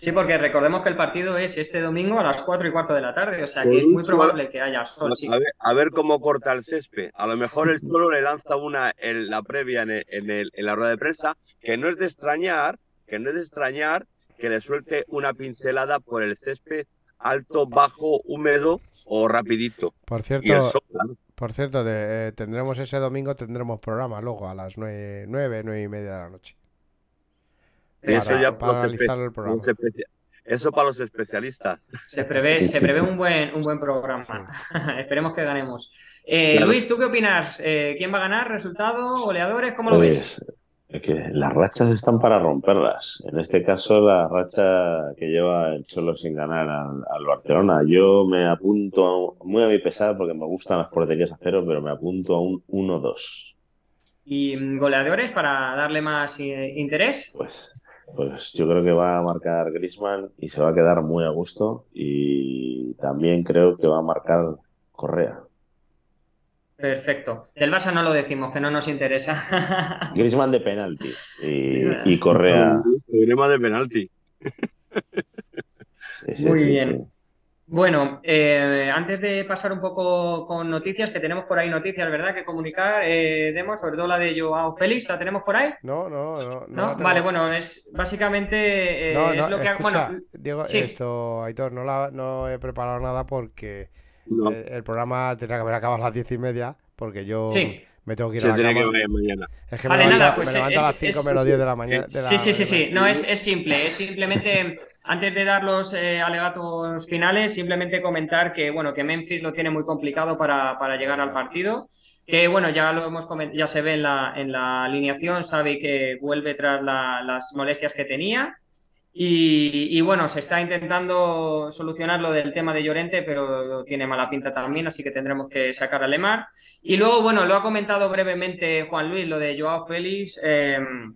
S1: sí, porque recordemos que el partido es este domingo a las 4 y cuarto de la tarde, o sea que es muy probable que haya sol.
S4: A, ver, cómo corta el césped. A lo mejor el solo le lanza una en la previa en, en la rueda de prensa, que no es de extrañar, que no es de extrañar que le suelte una pincelada por el césped alto, bajo, húmedo o rapidito.
S3: Por cierto, por cierto eh, tendremos ese domingo, tendremos programa luego a las nueve, nueve, nueve y media de la noche.
S4: Eso ya para analizar el programa. Eso para los especialistas.
S1: Se prevé, se prevé un buen, un buen programa. Esperemos que ganemos. Eh, Luis, ¿tú qué opinas? Eh, ¿Quién va a ganar? ¿Resultado? ¿Goleadores? ¿Cómo lo ves?
S5: Pues, que las rachas están para romperlas. En este caso, la racha que lleva el Cholo sin ganar al, Barcelona. Yo me apunto, muy a mi pesar, porque me gustan las porterías a cero, pero me apunto a un 1-2.
S1: ¿Y mm, goleadores para darle más eh, interés?
S5: Pues, pues yo creo que va a marcar Grisman y se va a quedar muy a gusto. Y también creo que va a marcar Correa.
S1: Perfecto. Del Barça no lo decimos, que no nos interesa.
S5: Griezmann de penalti y, Correa.
S4: Griezmann de penalti.
S1: Muy bien. Bueno, eh, antes de pasar un poco con noticias, que tenemos por ahí noticias, ¿verdad? Que comunicar, eh, demos, sobre todo la de Joao Félix, ¿la tenemos por ahí?
S3: No, no, no. ¿No?
S1: vale, bueno, es básicamente
S3: eh, es lo que bueno, Diego, esto, Aitor, no, la, no he preparado nada porque eh, el programa tendría que haber acabado a las diez y media, porque yo me tengo que ir a la cama. Es que me, levanto, pues a las 5 menos 10 de la mañana.
S1: sí, sí, sí, sí. No, es, es, simple. Es simplemente, antes de dar los eh, alegatos finales, simplemente comentar que, bueno, que Memphis lo tiene muy complicado para, para llegar al partido. Que bueno, ya lo hemos ya se ve en la, en la alineación, sabe que vuelve tras las molestias que tenía. Y, bueno, se está intentando solucionar lo del tema de Llorente, pero tiene mala pinta también, así que tendremos que sacar a Lemar. Y luego, bueno, lo ha comentado brevemente Juan Luis, lo de Joao Félix. Em,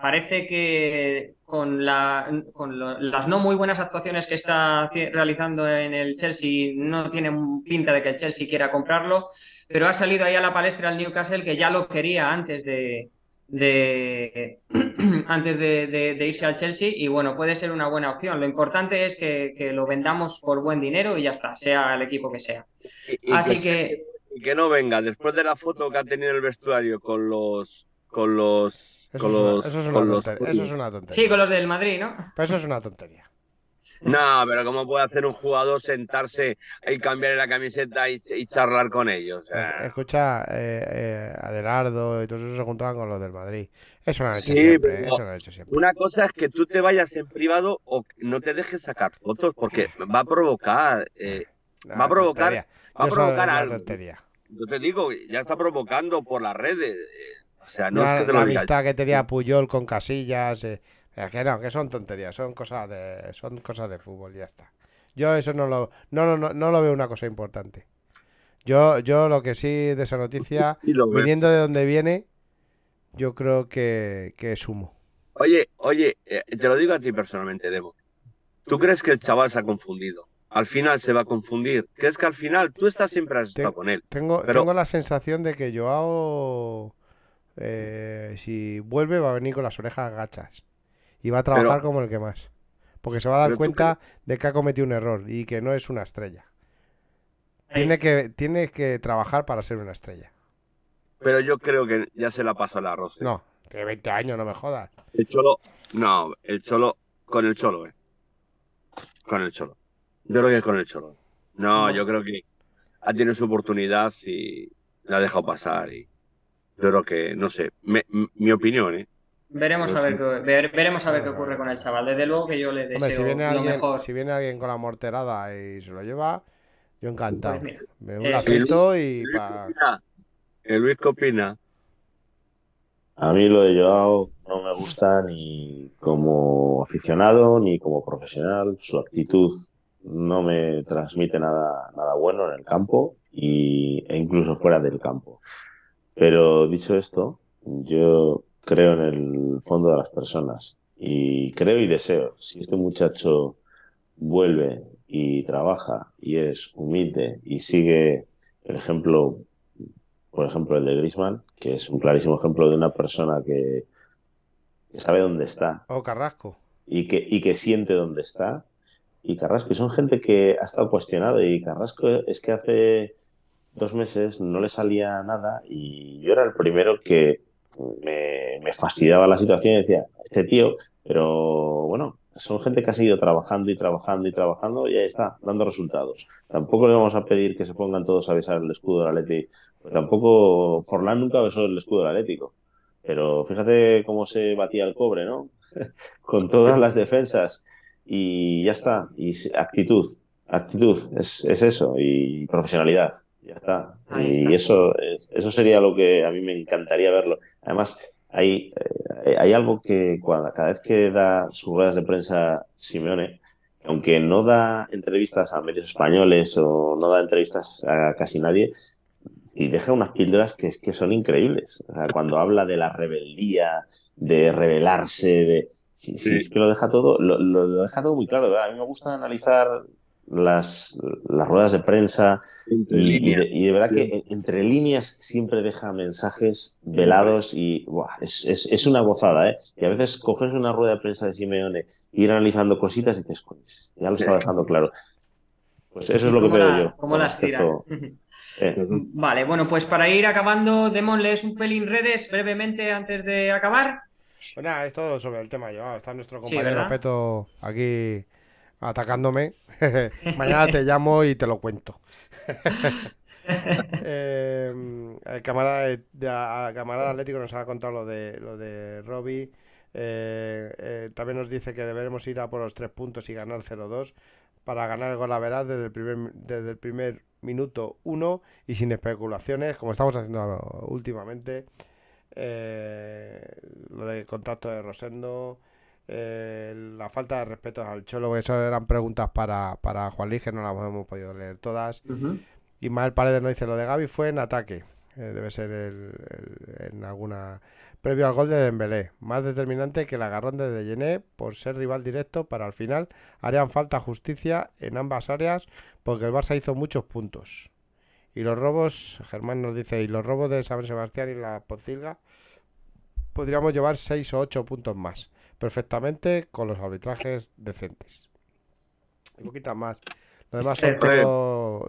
S1: parece que con, la, con las no muy buenas actuaciones que está realizando en el Chelsea, no tiene pinta de que el Chelsea quiera comprarlo, pero ha salido ahí a la palestra el Newcastle que ya lo quería antes de, de antes de, irse al Chelsea y bueno, puede ser una buena opción. Lo importante es que, lo vendamos por buen dinero y ya está, sea el equipo que sea. Así que,
S4: que... no venga, después de la foto que ha tenido el vestuario con los... Con los
S3: eso, con es, eso es una tontería.
S1: Sí, con los del Madrid, ¿no?
S3: Pero eso es una tontería.
S4: No, pero ¿cómo puede hacer un jugador sentarse y cambiar la camiseta y, charlar con ellos?
S3: Escucha, eh, eh, Adelardo y todos esos se juntaban con los del Madrid. Eso lo han hecho, siempre, eso lo han hecho siempre.
S4: Una cosa es que tú te vayas en privado o no te dejes sacar fotos porque va a provocar. Eh, va a provocar. Va a provocar algo. Yo te digo, ya está provocando por las redes. O sea, no es que te
S3: la
S4: amistad
S3: que tenía Puyol con Casillas. que no, que son tonterías, son cosas de, son cosas de fútbol, ya está. Yo eso no lo, no, no, no lo veo una cosa importante. Yo, yo lo que sí de esa noticia, viniendo de donde viene, yo creo que, es humo.
S4: Oye, oye, eh, te lo digo a ti personalmente, Demo. ¿Tú crees que el chaval se ha confundido? Al final se va a confundir. ¿Crees que al final tú estás siempre has estado con él?
S3: Tengo, tengo la sensación de que Joao, eh, si vuelve, va a venir con las orejas gachas. Y va a trabajar como el que más. Porque se va a dar cuenta de que ha cometido un error y que no es una estrella. Tiene que, tiene que trabajar para ser una estrella.
S4: Pero yo creo que ya se la pasa la arroz.
S3: No, tiene 20 años, no me jodas.
S4: El Cholo, no, el Cholo, con el Cholo, eh. Con el Cholo. Yo creo que es con el Cholo. No, yo creo que ha tenido su oportunidad y la ha dejado pasar. Y yo creo que, no sé, mi opinión, ¿eh?
S1: Veremos a, ver qué, veremos a ver qué ocurre con el chaval. Desde luego que yo le deseo
S3: si viene
S1: alguien, mejor.
S3: Si viene alguien con la morterada y se lo lleva, yo encantado. Pues Me un y
S4: Luis, Luis, ¿qué opina?
S5: A mí lo de Joao no me gusta ni como aficionado ni como profesional. Su actitud no me transmite nada, nada bueno en el campo y, e incluso fuera del campo. Pero dicho esto, yo creo en el fondo de las personas y creo y deseo, si este muchacho vuelve y trabaja y es humilde y sigue el ejemplo, por ejemplo, el de Grisman, que es un clarísimo ejemplo de una persona que, sabe dónde está.
S3: O Carrasco.
S5: Y que, y que siente dónde está. Y Carrasco, y son gente que ha estado cuestionado. Y Carrasco es que hace dos meses no le salía nada y yo era el primero que me, me fastidiaba la situación y decía, este tío, pero bueno, son gente que ha seguido trabajando y trabajando y trabajando y ahí está, dando resultados. Tampoco le vamos a pedir que se pongan todos a besar el escudo del Atlético. tampoco Forlán nunca besó el escudo del Atlético. Pero fíjate cómo se batía el cobre, ¿no? Con todas las defensas. Y ya está. Y actitud. Actitud. Es, es eso. Y profesionalidad. Ya está. y eso, eso sería lo que a mí me encantaría verlo. Además, hay, eh, hay algo que cuando, cada vez que da sus ruedas de prensa Simeone, aunque no da entrevistas a medios españoles o no da entrevistas a casi nadie, y deja unas píldoras que, que son increíbles. O sea, cuando habla de la rebeldía, de rebelarse, de... Si, es que lo deja todo, lo, lo, deja todo muy claro. A mí me gusta analizar las, las ruedas de prensa y, de, verdad que entre líneas siempre deja mensajes velados y es, es, es, una gozada, ¿eh? Y a veces coges una rueda de prensa de Simeone, ir analizando cositas y dices, pues ya lo está dejando claro. Pues eso es lo que veo yo.
S1: ¿Cómo las tira? Eh. Vale, bueno, pues para ir acabando, Demon, ¿lees un pelín redes brevemente antes de acabar?
S3: Pues nada, es todo sobre el tema. Yo, está nuestro compañero Peto aquí atacándome. Mañana te llamo y te lo cuento. eh, el camarada, camarada Atlético nos ha contado lo de lo de Robbie. Eh, eh, también nos dice que deberemos ir a por los tres puntos y ganar 0-2 para ganar el gol a desde el primer, desde el primer minuto 1 y sin especulaciones, como estamos haciendo últimamente. Eh, lo del contacto de Rosendo, eh, la falta de respeto al Cholo, eso eran preguntas para, para Juan Lige, no las hemos podido leer todas. Y Mael Paredes nos dice, lo de Gaby fue en ataque, eh, debe ser en alguna... Previo al gol de Dembélé, más determinante que el agarrón de Deyené por ser rival directo para al final. Harían falta justicia en ambas áreas porque el Barça hizo muchos puntos. Y los robos, Germán nos dice, y los robos de San Sebastián y la Pocilga podríamos llevar 6 o 8 puntos más perfectamente con los arbitrajes decentes. Un poquito más. Lo demás son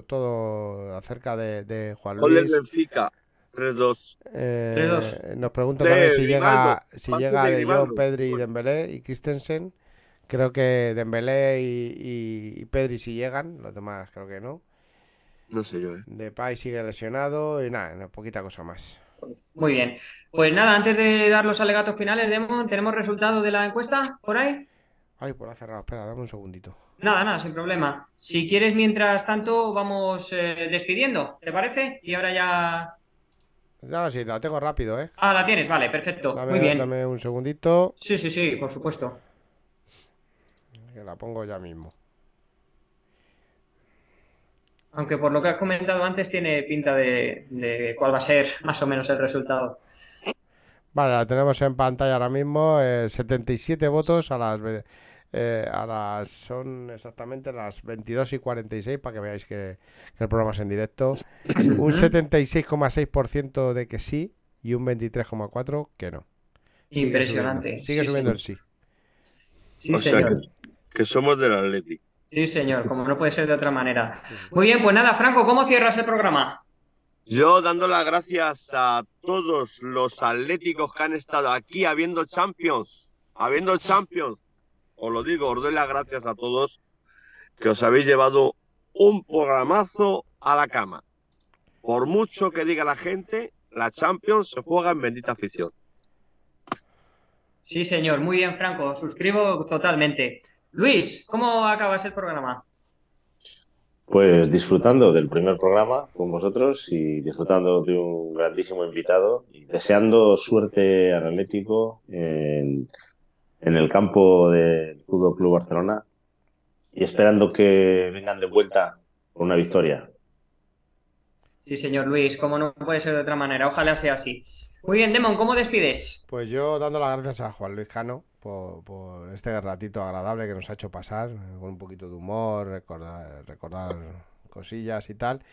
S3: todo, acerca de, Juan Luis.
S4: Benfica, 3-2.
S3: Eh, nos preguntan también si llega, si llega de John, Pedri y Dembélé y Christensen. Creo que Dembélé y, y, Pedri si llegan, los demás creo que no.
S4: No sé yo, eh.
S3: Depay sigue lesionado y nada, una poquita cosa más.
S1: Muy bien. Pues nada, antes de dar los alegatos finales, ¿tenemos resultado de la encuesta por ahí?
S3: Ay, por la cerrado. Espera, dame un segundito.
S1: Nada, nada, sin problema. Si quieres, mientras tanto, vamos eh, despidiendo, ¿te parece? Y ahora ya.
S3: No, sí, la tengo rápido, ¿eh?
S1: Ah, la tienes, vale, perfecto. Muy bien.
S3: Dame un segundito.
S1: Sí, sí, sí, por supuesto.
S3: Que la pongo ya mismo.
S1: Aunque por lo que has comentado antes tiene pinta de, cuál va a ser más o menos el resultado.
S3: Vale, la tenemos en pantalla ahora mismo. 77 eh, votos a las, eh, a las. Son exactamente las 22 y 46 para que veáis que, el programa es en directo. un 76,6% de que sí y un 23,4% que no.
S1: Impresionante.
S3: Sigue subiendo el sí.
S1: Sí, señor.
S4: que, somos del Atlético.
S1: Sí, señor, como no puede ser de otra manera. Muy bien, pues nada, Franco, ¿cómo cierras el programa?
S4: Yo dando las gracias a todos los atléticos que han estado aquí habiendo Champions, habiendo Champions. Os lo digo, os doy las gracias a todos que os habéis llevado un programazo a la cama. Por mucho que diga la gente, la Champions se juega en bendita afición.
S1: Sí, señor, muy bien, Franco, suscribo totalmente. Luis, ¿cómo acabas el programa?
S5: Pues disfrutando del primer programa con vosotros y disfrutando de un grandísimo invitado y deseando suerte al Atlético en, en el campo del Fútbol Club Barcelona y esperando que vengan de vuelta con una victoria.
S1: Sí, señor Luis, como no puede ser de otra manera, ojalá sea así. Muy bien, Demon, ¿cómo despides?
S3: Pues yo dando las gracias a Juan Luis Cano por, este ratito agradable que nos ha hecho pasar, con un poquito de humor, recordar, recordar cosillas y tal.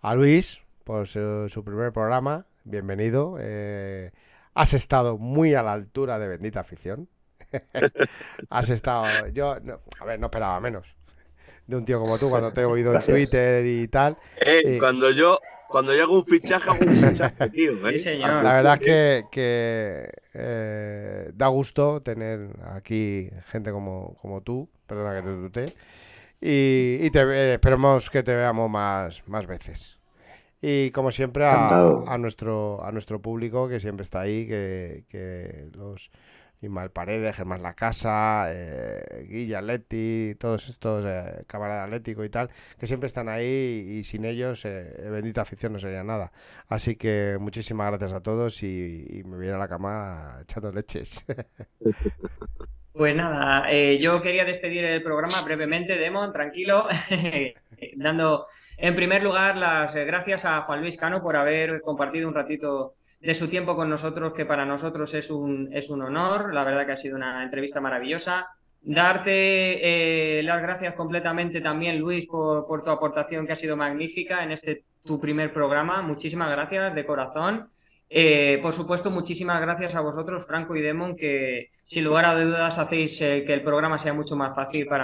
S3: A Luis, por su, primer programa, bienvenido. Eh, has estado muy a la altura de Bendita Afición. has estado, yo, a ver, no esperaba menos de un tío como tú cuando te he oído en Twitter y tal.
S4: Eh, cuando yo cuando llega un fichaje, hago un fichaje, tío.
S1: ¿eh?
S3: La verdad es que, eh, da gusto tener aquí gente como, como tú, perdona que te tutee, y, y te, eh, esperemos que te veamos más, más veces. Y como siempre a, a, nuestro, a nuestro público que siempre está ahí, que, que los Ismael Paredes, Germán La Casa, eh, Guilla Leti, todos estos eh, camaradas atlético y tal, que siempre están ahí y sin ellos, eh, bendita afición no sería nada. Así que muchísimas gracias a todos y, me voy a la cama echando leches.
S1: Pues nada, eh, yo quería despedir el programa brevemente, Demon, tranquilo, dando en primer lugar las gracias a Juan Luis Cano por haber compartido un ratito de su tiempo con nosotros, que para nosotros es un, es un honor. La verdad que ha sido una entrevista maravillosa. Darte eh, las gracias completamente también, Luis, por, tu aportación que ha sido magnífica en este tu primer programa. Muchísimas gracias de corazón. Eh, por supuesto, muchísimas gracias a vosotros, Franco y Demon, que sin lugar a dudas hacéis eh, que el programa sea mucho más fácil para